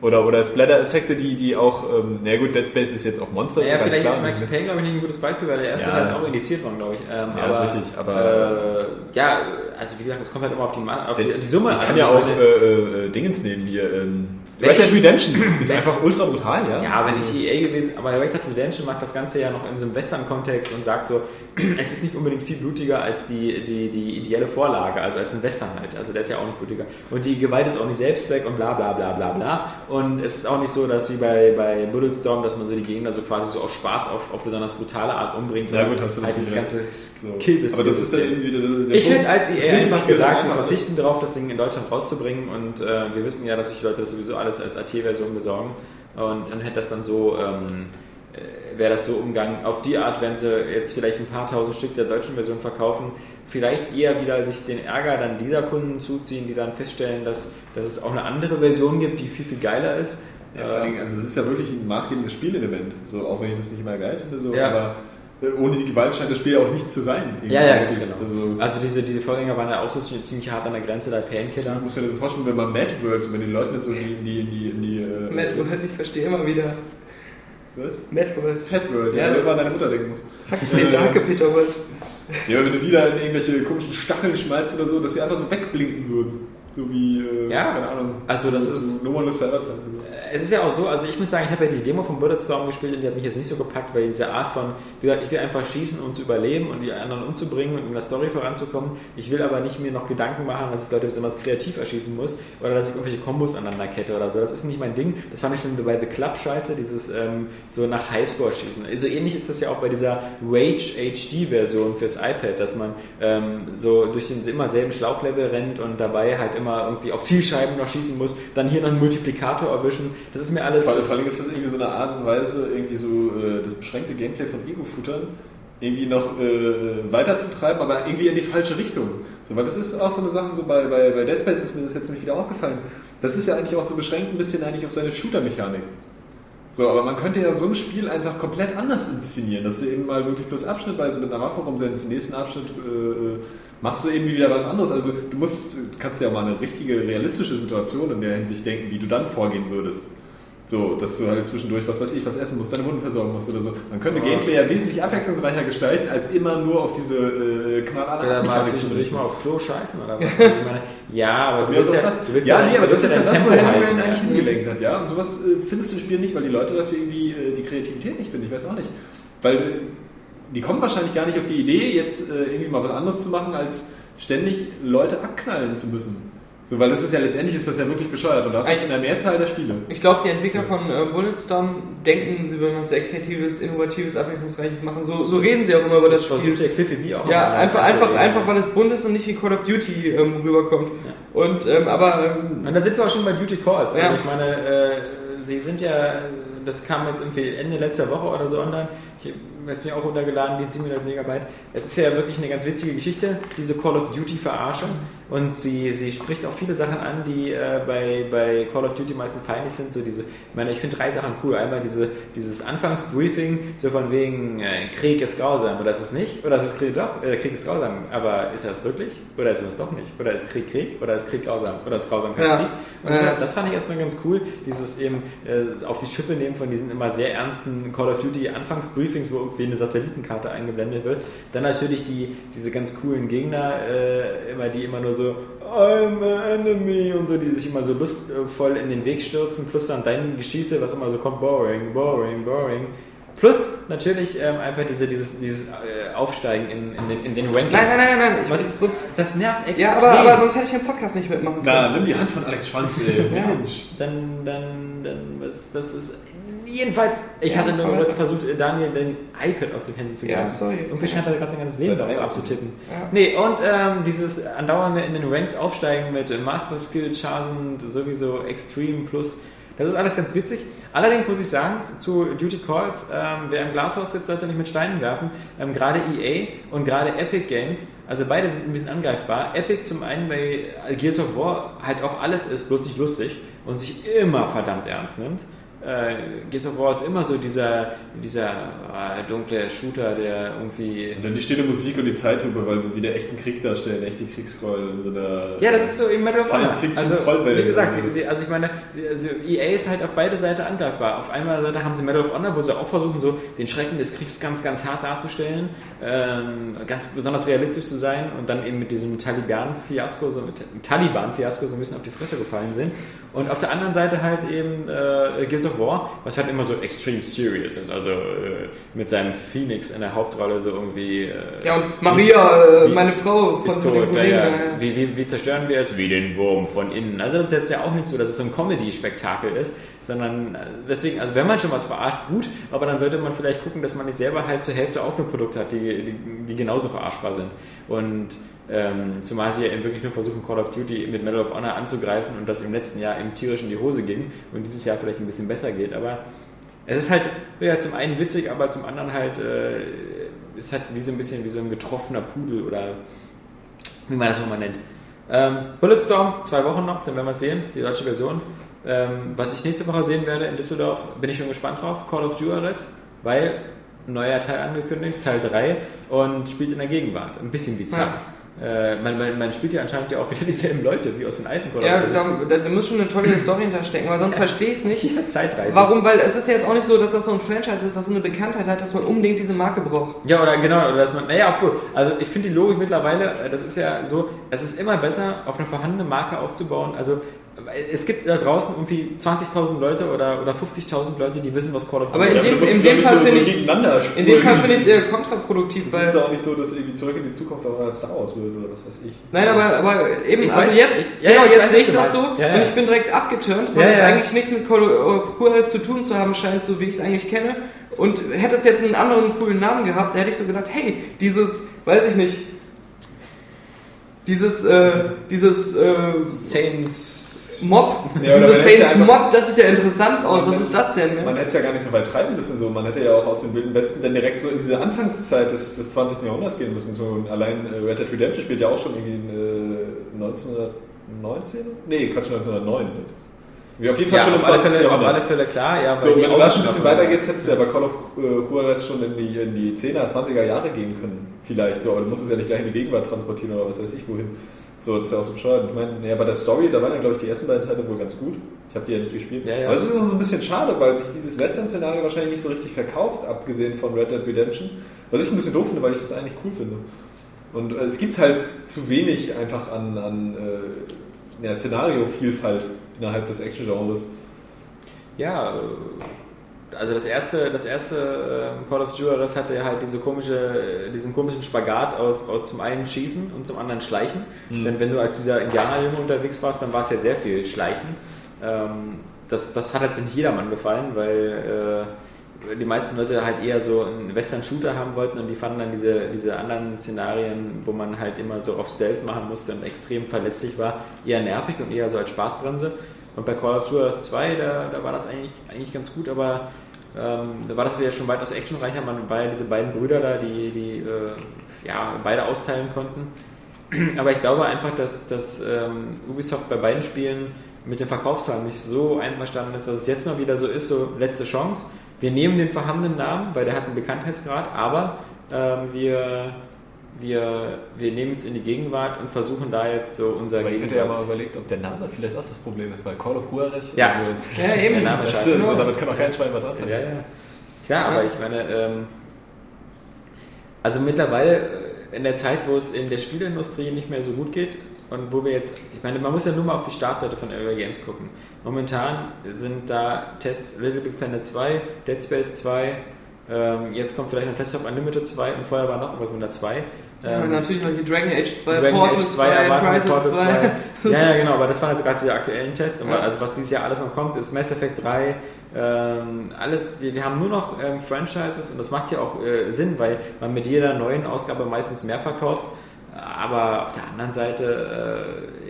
Oder, oder Splatter-Effekte, die, die auch, ähm, na gut, Dead Space ist jetzt auf Monster, Ja, vielleicht klar. ist Max Payne, glaube ich, nicht ein gutes Beispiel, weil der erste Ja. Teil ist auch indiziert worden, glaube ich. Ähm, Ja, ist richtig, aber- Äh, ja, also wie gesagt, es kommt halt immer auf die, auf die, die Summe ich an. kann ja auch äh, äh, Dingens nehmen hier. Ähm, Red Dead ich- Redemption ist einfach ultra brutal, ja? Ja, wenn ich EA gewesen, aber Red Dead Redemption macht das Ganze ja noch in so einem Western-Kontext und sagt so, es ist nicht unbedingt viel blutiger als die, die, die ideelle Vorlage, also als ein Western halt. Also der ist ja auch nicht blutiger. Und die Gewalt ist auch nicht Selbstzweck und bla bla bla bla bla. Und es ist auch nicht so, dass wie bei, bei Bulletstorm, dass man so die Gegner so quasi so auf Spaß auf, auf besonders brutale Art umbringt. Ja, gut, hast du halt dieses natürlich ganze So. Kill Aber das ist ja irgendwie der, der ich hätte als Das EA einfach das gesagt, wir verzichten darauf, das Ding in Deutschland rauszubringen und äh, wir wissen ja, dass sich Leute das sowieso alles als AT-Version besorgen und dann hätte das dann so, ähm, äh, wäre das so umgangen. Auf die Art, wenn sie jetzt vielleicht ein paar tausend Stück der deutschen Version verkaufen, vielleicht eher wieder sich den Ärger dann dieser Kunden zuziehen, die dann feststellen, dass, dass es auch eine andere Version gibt, die viel, viel geiler ist. Ja, vor allen Dingen, also es ist ja wirklich ein maßgebendes Spielelement. So, auch wenn ich das nicht immer geil finde, so, Ja. aber äh, ohne die Gewalt scheint das Spiel ja auch nicht zu sein. Ja, ja, richtig. genau. Also, Also diese, diese Vorgänger waren ja auch so ziemlich hart an der Grenze, der Painkiller. ich muss mir das so vorstellen, wenn man Mad World, wenn die Leute nicht so in die, in die, in die, in die äh, Mad World, ich verstehe immer wieder. Was? Mad World. Fat World, Ja, ja, das war deine Mutter denken muss. Hacke, Hacke Peter World. Ja, wenn du die da in irgendwelche komischen Stacheln schmeißt oder so, dass sie einfach so wegblinken würden. So wie, äh, Ja. keine Ahnung. Also das ist- No One Lives Forever. Es ist ja auch so, also ich muss sagen, ich habe ja die Demo von Bulletstorm gespielt und die hat mich jetzt nicht so gepackt, weil diese Art von, wie gesagt, ich will einfach schießen, um zu überleben und die anderen umzubringen und in der Story voranzukommen. Ich will aber nicht mir noch Gedanken machen, dass ich Leute besonders kreativ erschießen muss oder dass ich irgendwelche Kombos aneinander kette oder so. Das ist nicht mein Ding. Das fand ich schon bei The Club scheiße, dieses ähm, so nach Highscore schießen. Also ähnlich ist das ja auch bei dieser Rage HD Version fürs iPad, dass man ähm, so durch den immer selben Schlauchlevel rennt und dabei halt immer irgendwie auf Zielscheiben noch schießen muss, dann hier noch einen Multiplikator erwischen. Das ist mir alles. Vor, vor allem ist das irgendwie so eine Art und Weise, irgendwie so äh, das beschränkte Gameplay von Ego-Shootern irgendwie noch äh, weiterzutreiben, aber irgendwie in die falsche Richtung. So, weil das ist auch so eine Sache, so bei, bei, bei Dead Space ist mir das jetzt nämlich wieder aufgefallen. Das ist ja eigentlich auch so beschränkt ein bisschen eigentlich auf seine Shooter-Mechanik. So, aber man könnte ja so ein Spiel einfach komplett anders inszenieren, dass du eben mal wirklich bloß abschnittweise mit einer Waffe rumsendest, im nächsten Abschnitt äh, machst du irgendwie wieder was anderes. Also du musst, kannst ja mal eine richtige, realistische Situation in der Hinsicht denken, wie du dann vorgehen würdest. So, dass du halt zwischendurch, was weiß ich, was essen musst, deine Wunden versorgen musst oder so. Man könnte Gameplay ja wesentlich abwechslungsreicher gestalten, als immer nur auf diese äh, knallharte Oder mal zwischendurch mal auf Klo scheißen oder was? Also ich meine, ja, aber du willst ja, das. du willst ja, nee, aber das ist ja das, wo halten, eigentlich ja. hingelenkt hat, ja. Und sowas äh, findest du im Spiel nicht, weil die Leute dafür irgendwie äh, die Kreativität nicht finden. Ich weiß auch nicht. Weil äh, die kommen wahrscheinlich gar nicht auf die Idee, jetzt äh, irgendwie mal was anderes zu machen, als ständig Leute abknallen zu müssen. So, weil das ist ja letztendlich ist das ja wirklich bescheuert und das ist in der Mehrzahl der Spiele. Ich glaube, die Entwickler von äh, Bulletstorm denken, sie würden was sehr Kreatives, Innovatives, Abwechslungsreiches machen. So, so reden sie auch immer über das Das Spiel. versucht der Cliffy B auch Ja, immer einfach, anzureden. einfach, einfach, weil es bunt ist und nicht wie Call of Duty ähm, rüberkommt. Und, ähm, aber, ähm, Und da sind wir auch schon bei Duty Calls. Also Ja. ich meine, äh, sie sind ja, das kam jetzt irgendwie Ende letzter Woche oder so online. Ich habe mir auch runtergeladen, die 700 Megabyte. Es ist ja wirklich eine ganz witzige Geschichte, diese Call of Duty Verarschung. Und sie, sie spricht auch viele Sachen an, die äh, bei, bei Call of Duty meistens peinlich sind. So diese, ich meine, ich finde drei Sachen cool. Einmal diese, dieses Anfangsbriefing, so von wegen äh, Krieg ist grausam oder ist es nicht? Oder ist es Krieg doch? Äh, Krieg ist grausam, aber ist es wirklich? Oder ist es doch nicht? Oder ist Krieg Krieg? Oder ist Krieg grausam? Oder ist grausam kein Ja. Krieg? Und so, das fand ich erstmal ganz cool, dieses eben äh, auf die Schippe nehmen von diesen immer sehr ernsten Call of Duty Anfangsbriefings, wo irgendwie eine Satellitenkarte eingeblendet wird. Dann natürlich die, diese ganz coolen Gegner, äh, immer die immer nur so I'm an enemy und so, die sich immer so lustvoll in den Weg stürzen, plus dann dein Geschieße, was immer so kommt, boring, boring, boring. Plus natürlich ähm, einfach diese, dieses, dieses äh, Aufsteigen in, in, den, in den Rankings. Nein, nein, nein, nein, ich Was, bin sonst, das nervt extrem. ja, aber, aber sonst hätte ich den Podcast nicht mitmachen können. Na, nimm die Hand von Alex Schwanz, ey. Mensch. dann, dann, dann, was, das ist, jedenfalls, ich Ja, hatte nur aber- versucht, Daniel den iPad aus den Händen zu Ja, geben. sorry. Irgendwie scheint er gerade sein ganzes Leben darauf abzutippen. Ja. Nee, und ähm, dieses andauernde in den Ranks aufsteigen mit äh, Master Skill, Charsend, sowieso Extreme Plus, das ist alles ganz witzig. Allerdings muss ich sagen, zu Duty Calls, ähm, wer im Glashaus sitzt, sollte nicht mit Steinen werfen. Ähm, gerade EA und gerade Epic Games, also beide sind ein bisschen angreifbar. Epic zum einen bei Gears of War halt auch alles ist, bloß nicht lustig und sich immer verdammt ernst nimmt. Äh, Gears of War ist immer so dieser, dieser äh, dunkle Shooter, der irgendwie Und dann die stille Musik und die Zeitlupe, weil wir wieder echten Krieg darstellen, echte Kriegsgräuel in so einer. Ja, das ist so im Medal of Honor. Science-Fiction-Trollwelt. Also, wie gesagt, sie, sie, also ich meine, sie, also EA ist halt auf beide Seiten angreifbar. Auf einer Seite haben sie Medal of Honor, wo sie auch versuchen, so den Schrecken des Kriegs ganz, ganz hart darzustellen, ähm, ganz besonders realistisch zu sein und dann eben mit diesem Taliban-Fiasko, so mit Taliban-Fiasko so ein bisschen auf die Fresse gefallen sind. Und auf der anderen Seite halt eben äh, Gears of War, was halt immer so extreme serious ist, also äh, mit seinem Phoenix in der Hauptrolle so irgendwie. Äh, Ja, und Maria, äh, wie- meine Frau von ist tot, ja, ja. äh, Wie, wie, wie zerstören wir es? Wie den Wurm von innen. Also das ist jetzt ja auch nicht so, dass es so ein Comedy-Spektakel ist, sondern äh, deswegen, also wenn man schon was verarscht, gut, aber dann sollte man vielleicht gucken, dass man nicht selber halt zur Hälfte auch nur Produkte hat, die, die, die genauso verarschbar sind. Und ähm, zumal sie ja eben wirklich nur versuchen, Call of Duty mit Medal of Honor anzugreifen und das im letzten Jahr eben tierisch in die Hose ging und dieses Jahr vielleicht ein bisschen besser geht, aber es ist halt ja, zum einen witzig, aber zum anderen halt äh, ist halt wie so ein bisschen wie so ein getroffener Pudel oder wie man das auch mal nennt. Ähm, Bulletstorm, zwei Wochen noch, dann werden wir es sehen, die deutsche Version. Ähm, was ich nächste Woche sehen werde in Düsseldorf, bin ich schon gespannt drauf. Call of Juarez, weil ein neuer Teil angekündigt, Teil 3 und spielt in der Gegenwart. Ein bisschen bizarr. Äh, man, man, man spielt ja anscheinend ja auch wieder dieselben Leute wie aus den alten Call Ja, of da, da muss schon eine tolle Story hinterstecken, weil sonst verstehe ich es nicht. Ja, Zeitreise. Warum? Weil es ist ja jetzt auch nicht so, dass das so ein Franchise ist, das so eine Bekanntheit hat, dass man unbedingt diese Marke braucht. Ja, oder genau, oder dass man, naja, obwohl, also ich finde die Logik mittlerweile, äh, das ist ja so, es ist immer besser, auf eine vorhandene Marke aufzubauen. Also es gibt da draußen irgendwie 20.000 Leute oder, oder 50.000 Leute, die wissen, was Call of Aber Duty in Ja, dem- du musst in es dem Fall nicht finde so, so ich's- gegeneinander In dem Fall spulen. finde ich es eher kontraproduktiv, Das weil. ist ja auch nicht so, dass irgendwie zurück in die Zukunft auch als Star Wars wird oder was weiß ich. Nein, aber, aber eben, Ich also weiß, jetzt, ich- ja, genau, ja, jetzt sehe ich das so. Ja, ja. und ich bin direkt abgeturnt, weil Ja, es eigentlich nichts mit Call of Juarez zu tun zu haben scheint, so wie ich es eigentlich kenne. Und hätte es jetzt einen anderen coolen Namen gehabt, da hätte ich so gedacht, hey, dieses, weiß ich nicht, dieses, äh, dieses, äh, Saints Mob, Ja, man ja Saints einfach- Mob, das sieht ja interessant aus, was ist das denn? Man Ne? hätte es ja gar nicht so weit treiben müssen. So. Man hätte ja auch aus dem Wilden Westen dann direkt so in diese Anfangszeit des, des 20. Jahrhunderts gehen müssen. So, allein äh, Red Dead Redemption spielt ja auch schon irgendwie in, äh, 1919? Nee, Quatsch, 1909. Ne? Wie auf jeden Fall ja, schon im auf, alle 20. Fälle, auf Jahrhundert. alle Fälle klar, ja. So, wenn du da schon ein bisschen weiter gehst, hättest du ja bei Call of äh, Juarez schon in die, in die 10er, 20er Jahre gehen können. Vielleicht so, aber du musst es ja nicht gleich in die Gegenwart transportieren oder was weiß ich wohin. So, das ist ja auch so bescheuert. Ich meine, ja, bei der Story, da waren ja, glaube ich, die ersten beiden Teile wohl ganz gut. Ich habe die ja nicht gespielt. Ja, ja. Aber es ist noch so ein bisschen schade, weil sich dieses Western-Szenario wahrscheinlich nicht so richtig verkauft, abgesehen von Red Dead Redemption. Was ich ein bisschen doof finde, weil ich das eigentlich cool finde. Und äh, es gibt halt zu wenig einfach an, an äh, ja, Szenario-Vielfalt innerhalb des Action-Genres. Ja, äh, also das erste, das erste äh, Call of Juarez hatte ja halt diese komische, äh, diesen komischen Spagat aus, aus zum einen Schießen und zum anderen Schleichen. Denn wenn du als dieser Indianerjunge unterwegs warst, dann war es ja sehr viel Schleichen. Ähm, das, das hat jetzt nicht jedermann gefallen, weil äh, die meisten Leute halt eher so einen Western-Shooter haben wollten und die fanden dann diese, diese anderen Szenarien, wo man halt immer so auf Stealth machen musste und extrem verletzlich war, eher nervig und eher so als Spaßbremse. Und bei Call of Duty 2, da, da war das eigentlich, eigentlich ganz gut, aber ähm, da war das wieder schon weitaus actionreicher. Man war ja diese beiden Brüder da, die, die äh, ja, beide austeilen konnten. Aber ich glaube einfach, dass, dass ähm, Ubisoft bei beiden Spielen mit den Verkaufszahlen nicht so einverstanden ist, dass es jetzt mal wieder so ist, so letzte Chance. Wir nehmen den vorhandenen Namen, weil der hat einen Bekanntheitsgrad, aber ähm, wir, wir, wir nehmen es in die Gegenwart und versuchen da jetzt so unser Aber ich hätte ja mal überlegt, ob der Name vielleicht auch das Problem ist, weil Call of Juarez, Ja. also, Ja, eben. Der Name ist so, damit kann auch kein Schwein was anfangen. Ja, ja. Klar, aber ich meine, ähm, also mittlerweile äh, in der Zeit, wo es in der Spielindustrie nicht mehr so gut geht und wo wir jetzt, ich meine, man muss ja nur mal auf die Startseite von Area Games gucken. Momentan sind da Tests Little Big Planet 2, Dead Space 2, ähm, jetzt kommt vielleicht noch Test of Unlimited 2 und vorher war noch irgendwas mit der 2. Ja, Ähm, natürlich noch hier Dragon Age 2, Dragon Portal Age 2, erwarten wir, Crisis Portal 2. 2. Ja, ja, genau, aber das waren jetzt gerade diese aktuellen Tests. Ja. Also was dieses Jahr alles noch kommt, ist Mass Effect 3, ähm, alles, wir, wir haben nur noch ähm, Franchises und das macht ja auch äh, Sinn, weil man mit jeder neuen Ausgabe meistens mehr verkauft. Aber auf der anderen Seite, äh,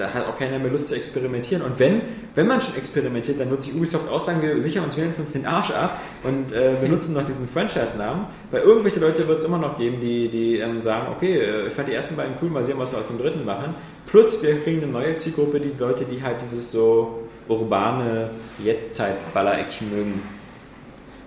da hat auch keiner mehr Lust zu experimentieren. Und wenn, wenn man schon experimentiert, dann wird sich Ubisoft auch sagen, wir sichern uns wenigstens den Arsch ab und äh, benutzen noch diesen Franchise-Namen. Weil irgendwelche Leute wird es immer noch geben, die, die ähm, sagen, okay, äh, ich fand die ersten beiden cool, mal sehen, was wir aus dem dritten machen. Plus wir kriegen eine neue Zielgruppe, die Leute, die halt dieses so urbane Jetztzeit-Baller-Action mögen.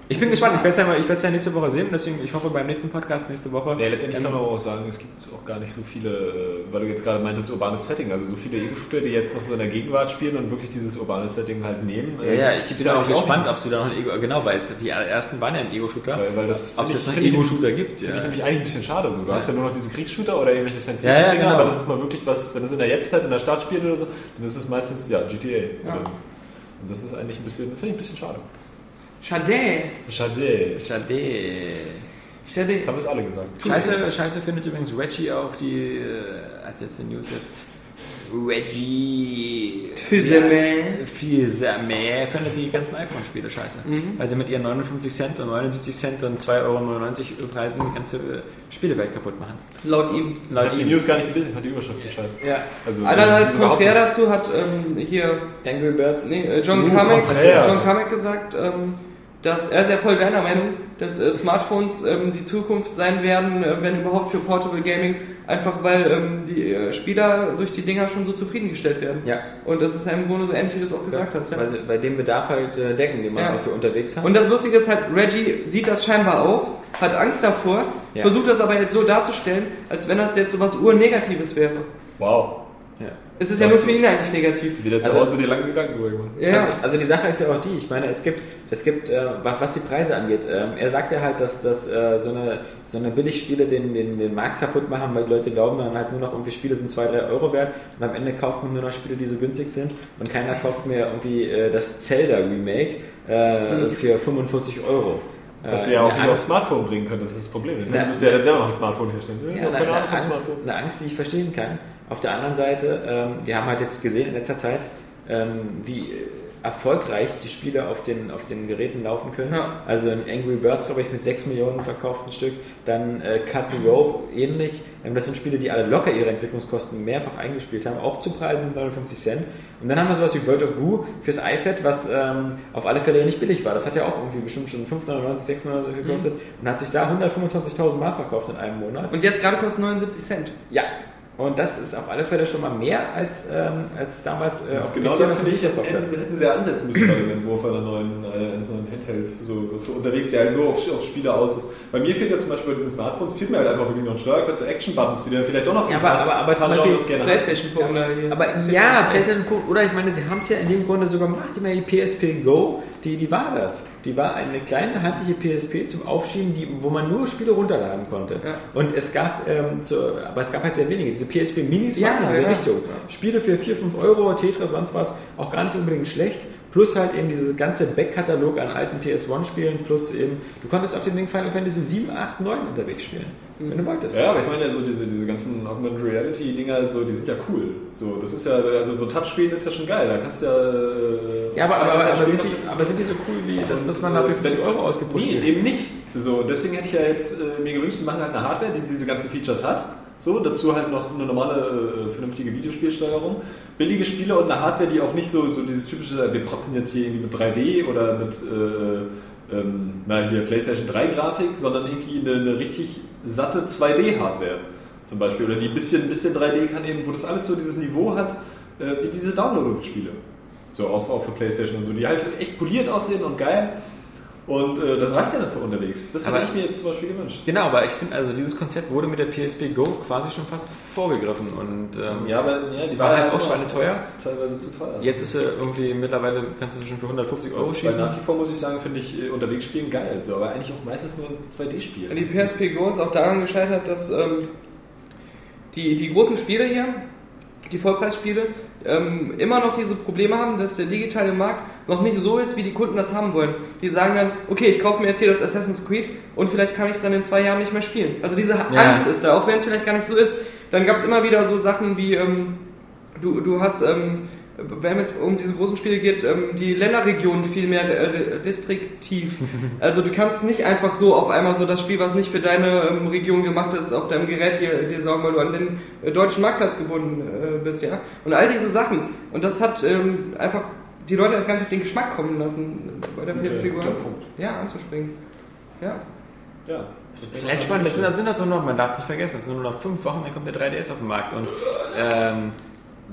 Ich bin gespannt, ich werde es ja, mal- ich werd's ja nächste Woche sehen, deswegen ich hoffe beim nächsten Podcast nächste Woche. Ja, letztendlich ähm, kann man aber auch sagen, es gibt auch gar nicht so viele, weil du jetzt gerade meintest, urbanes Setting, also so viele Ego-Shooter, die jetzt noch so in der Gegenwart spielen und wirklich dieses urbane Setting halt nehmen. Ja, ja, ich bin auch gespannt, ob sie da noch ein Ego, genau, weil es, die ersten waren ja ein Ego-Shooter. Weil, weil das Ob es jetzt noch Ego-Shooter gibt, Finde ja. ich nämlich eigentlich ein bisschen schade so. Du hast ja nur noch diese Kriegsshooter oder irgendwelche science Ja, ja, genau. aber das ist mal wirklich was, wenn es in der Jetztzeit in der Stadt spielt oder so, dann ist es meistens, ja, GTA. Oder, und das ist eigentlich ein bisschen, finde ich ein bisschen schade. Schade. Schade. Schade. Schade. Das haben es alle gesagt. Scheiße, Scheiße findet übrigens Reggie auch die, äh, als jetzt die News jetzt, Reggie. Viel sehr mehr. Viel sehr mehr. Findet die ganzen iPhone-Spiele scheiße. Weil sie mit ihren 59 Cent und 79 Cent und 2,99 Euro Preisen die ganze äh, Spielewelt kaputt machen. Laut ihm. Ich Laut habe die ihm. News gar nicht gelesen, ich fand die Überschrift so scheiße. Ja. Also, Einerseits diese konträr dazu hat ähm, hier Angry Birds. nee, äh, John, Uh, Carmack, konträr. John Carmack gesagt, ähm, dass er ist ja voll deiner Meinung, dass äh, Smartphones ähm, die Zukunft sein werden, äh, wenn überhaupt für Portable Gaming, einfach weil ähm, die äh, Spieler durch die Dinger schon so zufriedengestellt werden. Ja. Und das ist ja im Grunde so ähnlich, wie du es auch gesagt hast. Ja. Weil sie bei dem Bedarf halt äh, decken, den man Ja. dafür unterwegs hat. Und das Lustige ist halt, Reggie sieht das scheinbar auch, hat Angst davor, Ja. versucht das aber jetzt so darzustellen, als wenn das jetzt so was Urnegatives wäre. Wow. Es ist ja nur für ihn eigentlich negativ. Wieder zu Also- Hause dir lange Gedanken drüber gemacht. Ja. Also die Sache ist ja auch die, ich meine, es gibt, es gibt äh, was, die Preise angeht, ähm, er sagt ja halt, dass, dass äh, so, eine, so eine Billigspiele den, den, den Markt kaputt machen, weil die Leute glauben dann halt nur noch irgendwie Spiele sind 2, 3 Euro wert und am Ende kauft man nur noch Spiele, die so günstig sind und keiner kauft mehr irgendwie äh, das Zelda Remake äh, für 45 Euro. Dass Äh, wir ja auch wieder aufs Smartphone bringen können, das ist das Problem. Müsst ihr ja dann selber noch ein Smartphone herstellen. Ja, Ja, eine, eine, Angst, eine Angst, die ich verstehen kann. Auf der anderen Seite, ähm, wir haben halt jetzt gesehen in letzter Zeit, ähm, wie erfolgreich die Spiele auf den, auf den Geräten laufen können. Ja. Also in Angry Birds, glaube ich, mit 6 Millionen verkauften Stück. Dann äh, Cut the Rope, ähnlich. Ähm, das sind Spiele, die alle locker ihre Entwicklungskosten mehrfach eingespielt haben, auch zu Preisen mit 59 Cent. Und dann haben wir sowas wie World of Goo fürs iPad, was ähm, auf alle Fälle ja nicht billig war. Das hat ja auch irgendwie bestimmt schon 599, 600 gekostet und hat sich da 125.000 Mal verkauft in einem Monat. Und jetzt gerade kostet 79 Cent. Ja, und das ist auf alle Fälle schon mal mehr als, ähm, als damals äh, auf Genau PC da noch finde ich, hätten sie, hätten sie ja ansetzen müssen bei dem Entwurf einer neuen, äh, eines neuen Handhelds, so, so für unterwegs, der halt nur auf, auf Spiele aus ist. Bei mir fehlt ja zum Beispiel bei diesen Smartphones, fehlt mir halt einfach wirklich noch ein Steuerkreuz, so Action-Buttons, die dann vielleicht doch noch für Ja, aber- paar- aber- aber paar zum Beispiel Playstation Phone Aber ja, PlayStation 5, oder ich meine, sie haben es ja in dem Grunde sogar gemacht. Ich meine, die PSP Go, die, die war das. Die war eine kleine handliche PSP zum Aufschieben, die, wo man nur Spiele runterladen konnte. Ja. Und es gab, ähm, zu, aber es gab halt sehr wenige. Diese PSP Minis Ja, waren in diese ja. Richtung. Spiele für 4, 5 Euro, Tetris, sonst was, auch gar nicht unbedingt schlecht. Plus halt eben dieses ganze Backkatalog an alten PS1-Spielen, plus eben, du konntest auf dem Ding Final Fantasy 7, 8, 9 unterwegs spielen, wenn du wolltest. Ja, aber ich meine, so diese, diese ganzen Augmented Reality-Dinger, so, die sind ja cool. So, das ist ja, also so Touchspielen ist ja schon geil. Da kannst du ja. äh, Ja, aber, aber, aber, aber, sind, die, was aber sind die so cool, wie dass, dass man dafür äh, 50 wenn- Euro ausgepusht Nee, wird? eben nicht. So, deswegen hätte ich ja jetzt äh, mir gewünscht, sie machen halt eine Hardware, die diese ganzen Features hat. So, dazu halt noch eine normale, äh, vernünftige Videospielsteuerung. Billige Spiele und eine Hardware, die auch nicht so, so dieses typische, wir protzen jetzt hier irgendwie mit 3D oder mit äh, ähm, na, hier PlayStation 3 Grafik, sondern irgendwie eine, eine richtig satte 2D-Hardware zum Beispiel. Oder die ein bisschen, bisschen 3D kann eben, wo das alles so dieses Niveau hat, äh, wie diese Download-Spiele. So auch, auch für PlayStation und so, die halt echt poliert aussehen und geil. Und äh, das reicht ja dann für unterwegs. Das hätte Aber- ich mir jetzt zum Beispiel gewünscht. Genau, aber ich finde, also dieses Konzept wurde mit der PSP Go quasi schon fast vorgegriffen und ähm, Ja, aber ja, die war halt auch immer schweineteuer. Teilweise zu teuer. Jetzt ist sie irgendwie, mittlerweile kannst du sie schon für 150 Euro Weil schießen. nach wie vor muss ich sagen, finde ich äh, unterwegs spielen geil. So, aber eigentlich auch meistens nur 2D-Spiele. Die PSP Go ist auch daran gescheitert, dass ähm, die, die großen Spiele hier, die Vollpreisspiele, ähm, immer noch diese Probleme haben, dass der digitale Markt noch nicht so ist, wie die Kunden das haben wollen. Die sagen dann, okay, ich kaufe mir jetzt hier das Assassin's Creed und vielleicht kann ich es dann in zwei Jahren nicht mehr spielen. Also diese Ja. Angst ist da, auch wenn es vielleicht gar nicht so ist. Dann gab es immer wieder so Sachen wie, ähm, du, du hast, ähm, wenn es um diese großen Spiele geht, ähm, die Länderregionen viel mehr äh, restriktiv. Also du kannst nicht einfach so auf einmal so das Spiel, was nicht für deine ähm, Region gemacht ist, auf deinem Gerät dir, dir sagen, weil du an den äh, deutschen Marktplatz gebunden äh, bist, ja. Und all diese Sachen. Und das hat ähm, einfach die Leute erst gar nicht auf den Geschmack kommen lassen, bei der guter Punkt. ja, anzuspringen. Ja. Ja. Das ist echt spannend. Das sind, das sind halt nur noch, man darf es nicht vergessen, das sind nur noch fünf Wochen, dann kommt der 3DS auf den Markt. Und ähm,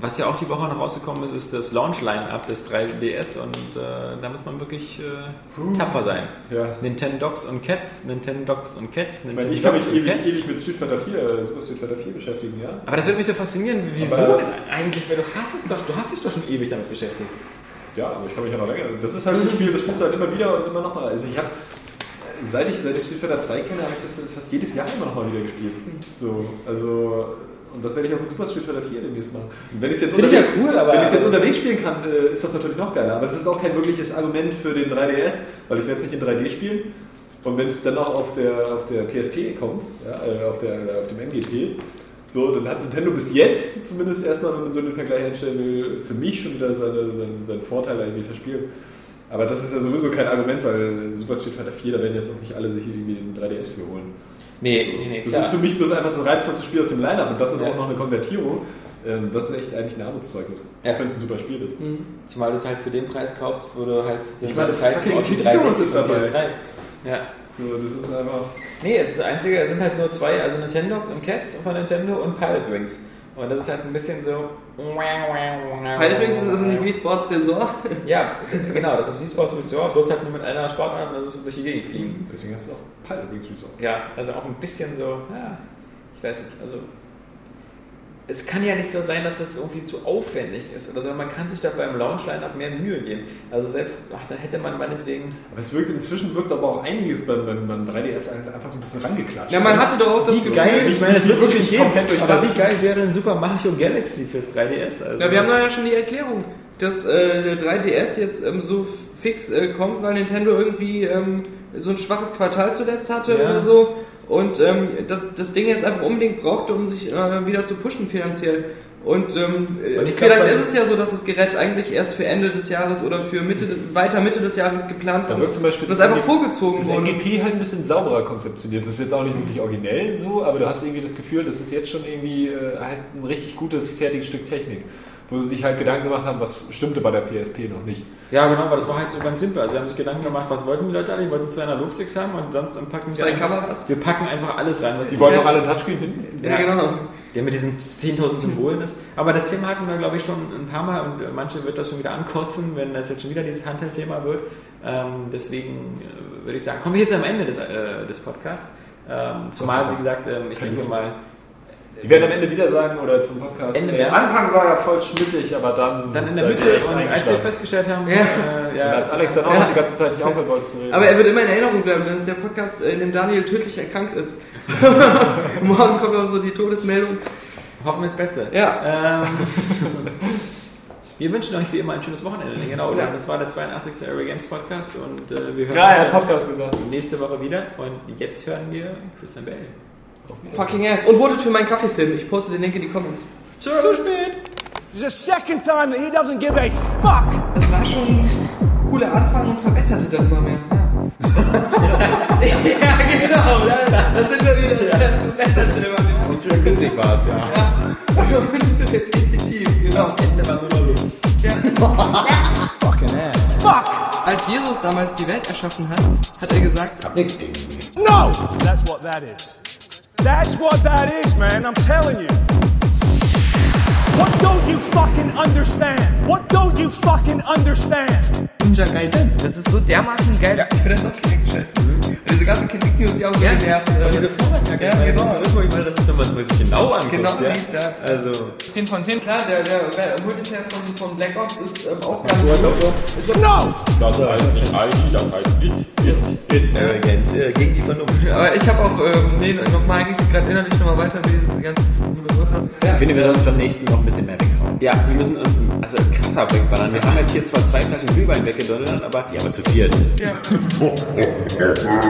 was ja auch die Woche noch rausgekommen ist, ist das Launch-Line-Up des 3DS und äh, da muss man wirklich äh, tapfer sein. Ja. Nintendogs und Cats, Nintendogs und Cats, Ich meine, ich kann mich ewig, Cats. ewig mit Street Fighter 4, äh, Super Street Fighter 4 beschäftigen, ja. Aber das würde mich so faszinieren, wieso Aber- eigentlich, weil du hast es doch, du hast dich doch schon ewig damit beschäftigt. Ja, aber ich kann mich ja noch länger. Das ist halt so ein Spiel, das spielst du halt immer wieder und immer nochmal. Also ich habe, seit ich, seit ich Street Fighter 2 kenne, habe ich das fast jedes Jahr immer nochmal wieder gespielt. So, also, und das werde ich auch mit Super Street Fighter 4 demnächst machen. Und wenn ich es jetzt, ich ja unterwegs- cool, wenn jetzt unterwegs spielen kann, äh, ist das natürlich noch geiler. Aber das ist auch kein wirkliches Argument für den 3DS, weil ich werde es nicht in 3D spielen. Und wenn es dann auch auf der, auf der PSP kommt, ja, äh, auf, der, auf dem MGP, so, dann hat Nintendo bis jetzt zumindest erstmal, wenn man so den Vergleich einstellen will, für mich schon wieder seine, seinen, seinen Vorteil irgendwie verspielt. Aber das ist ja sowieso kein Argument, weil Super Street Fighter 4, da werden jetzt auch nicht alle sich irgendwie den 3DS für holen. Nee, nee, nee. Das klar. ist für mich bloß einfach so reizvolles Spiel aus dem Line-Up und das ist Ja. auch noch eine Konvertierung. Ähm, Das ist echt eigentlich ein Armutszeugnis, Ja. wenn es ein super Spiel ist. Zumal du es halt für den Preis kaufst, wo du halt Ich meine, das Preis fucking auch die Kid Icarus 360 ist dabei. PS3. Ja. So, das ist einfach. Nee, es ist das einzige, es sind halt nur zwei, also Nintendogs und Cats von Nintendo und Pilot Wings. Und das ist halt ein bisschen so. Pilot Wings ist das nicht Wii Sports Resort. Ja, genau, das ist wie Sports Resort, bloß halt nur mit einer Sportart und das ist durch die Gegend fliegen. Deswegen hast du auch Pilot Wings Resort. Ja, also auch ein bisschen so, ja, ich weiß nicht, also. Es kann ja nicht so sein, dass das irgendwie zu aufwendig ist. Oder so. Man kann sich da beim Launch-Line-Up mehr Mühe geben. Also selbst, ach, da hätte man meinetwegen Aber es wirkt inzwischen wirkt aber auch einiges beim, beim, beim 3DS einfach so ein bisschen rangeklatscht. Ja, man hatte doch auch das Wie Gefühl- geil, ich meine, das wird wirklich durchdacht. Aber wie geil wäre ein Super Mario Galaxy fürs 3DS? Also, Ja, wir haben da ja schon die Erklärung, dass äh, der 3DS jetzt ähm, so fix äh, kommt, weil Nintendo irgendwie ähm, so ein schwaches Quartal zuletzt hatte Ja. oder so und ähm, das, das Ding jetzt einfach unbedingt brauchte, um sich äh, wieder zu pushen finanziell. Und ähm, äh, vielleicht glaub, ist es ja so, dass das Gerät eigentlich erst für Ende des Jahres oder für Mitte, weiter Mitte des Jahres geplant Da wird zum Beispiel das das einfach vorgezogen Das wurde. MGP halt ein bisschen sauberer konzeptioniert. Das ist jetzt auch nicht wirklich originell so, aber du hast irgendwie das Gefühl, das ist jetzt schon irgendwie äh, halt ein richtig gutes, fertiges Stück Technik. Wo sie sich halt Gedanken gemacht haben, was stimmte bei der PSP noch nicht. Ja, genau, aber das war halt so ganz simpel. Also, sie haben sich Gedanken gemacht, was wollten die Leute alle? Die wollten zwei Analogsticks haben und sonst packen sie Zwei Kameras. Wir packen einfach alles rein, was Die wollten Ja. auch alle Touchscreen hinten. Ja, genau. Der mit diesen 10.000 Symbolen ist. Aber das Thema hatten wir, glaube ich, schon ein paar Mal und äh, manche wird das schon wieder ankotzen, wenn das jetzt schon wieder dieses Handheld-Thema wird. Ähm, deswegen äh, würde ich sagen, kommen wir jetzt am Ende des, äh, des Podcasts. Ähm, zumal, wie gesagt, ähm, ich Kein denke mal, Die werden am Ende wieder sagen, oder zum Podcast. Ende äh, März. Anfang war ja voll schmissig, aber dann. dann in der Mitte und als wir festgestellt haben, Ja. äh, ja, als Alex dann auch Ja. noch die ganze Zeit nicht aufhören wollte zu reden. Aber er wird immer in Erinnerung bleiben, das ist der Podcast, äh, in dem Daniel tödlich erkrankt ist. Morgen kommt auch so die Todesmeldung. hoffen wir das Beste. Ja. Ähm, wir wünschen euch wie immer ein schönes Wochenende. Genau, Ja. das war der 82. Area Games Podcast und äh, wir hören ja, er uns hat Podcast gesagt. nächste Woche wieder und jetzt hören wir Christian Bale. Fucking ass. Und votet für meinen Kaffeefilm. Ich poste den Link in die Comments. Tschüss. Zu spät. It's the second time that he doesn't give a fuck. Das war schon ein cooler Anfang und verbesserte dann immer mehr. Ja, ja genau. Da, da sind wir wieder. Das verbesserte immer mehr. Und schön pünktlich war. war's, ja. Ja. Und repetitiv, genau. Ende war nur noch Luft. Fucking ass. Fuck! Als Jesus damals die Welt erschaffen hat, hat er gesagt, Nix gegen. No! That's what that is. That's what that is, man. I'm telling you. What don't you fucking understand? What don't you fucking understand? Ninja Gaiden. Das ist so dermaßen geil. ja, ich finde das auch direkt scheiße. Diese ganzen Kritik, die uns die auch so genervt. Und diese Vorwärtsjacke, Ja, genau. das ist, wo ich meine, das ist, wenn man sich genau anguckt. Genau, ja? sieht, ja. Also, 10 von 10, klar, der, der, der Multiplayer von, von Black Ops ist ähm, auch ganz gut. No! Das heißt nicht ID, das heißt IT. It. Games, äh, gegen die Vernunft. Aber ich habe auch, ähm, nee, nochmal eigentlich gerade innerlich nochmal weiter, wie diese ganzen so hast. Ich finde, wir sollten uns beim nächsten noch ein bisschen mehr weghauen. Ja, wir müssen uns also krasser wegballern. Wir haben jetzt hier zwar zwei Flaschen Glühwein weggedonnert, aber, ja, aber zu viert. Ja.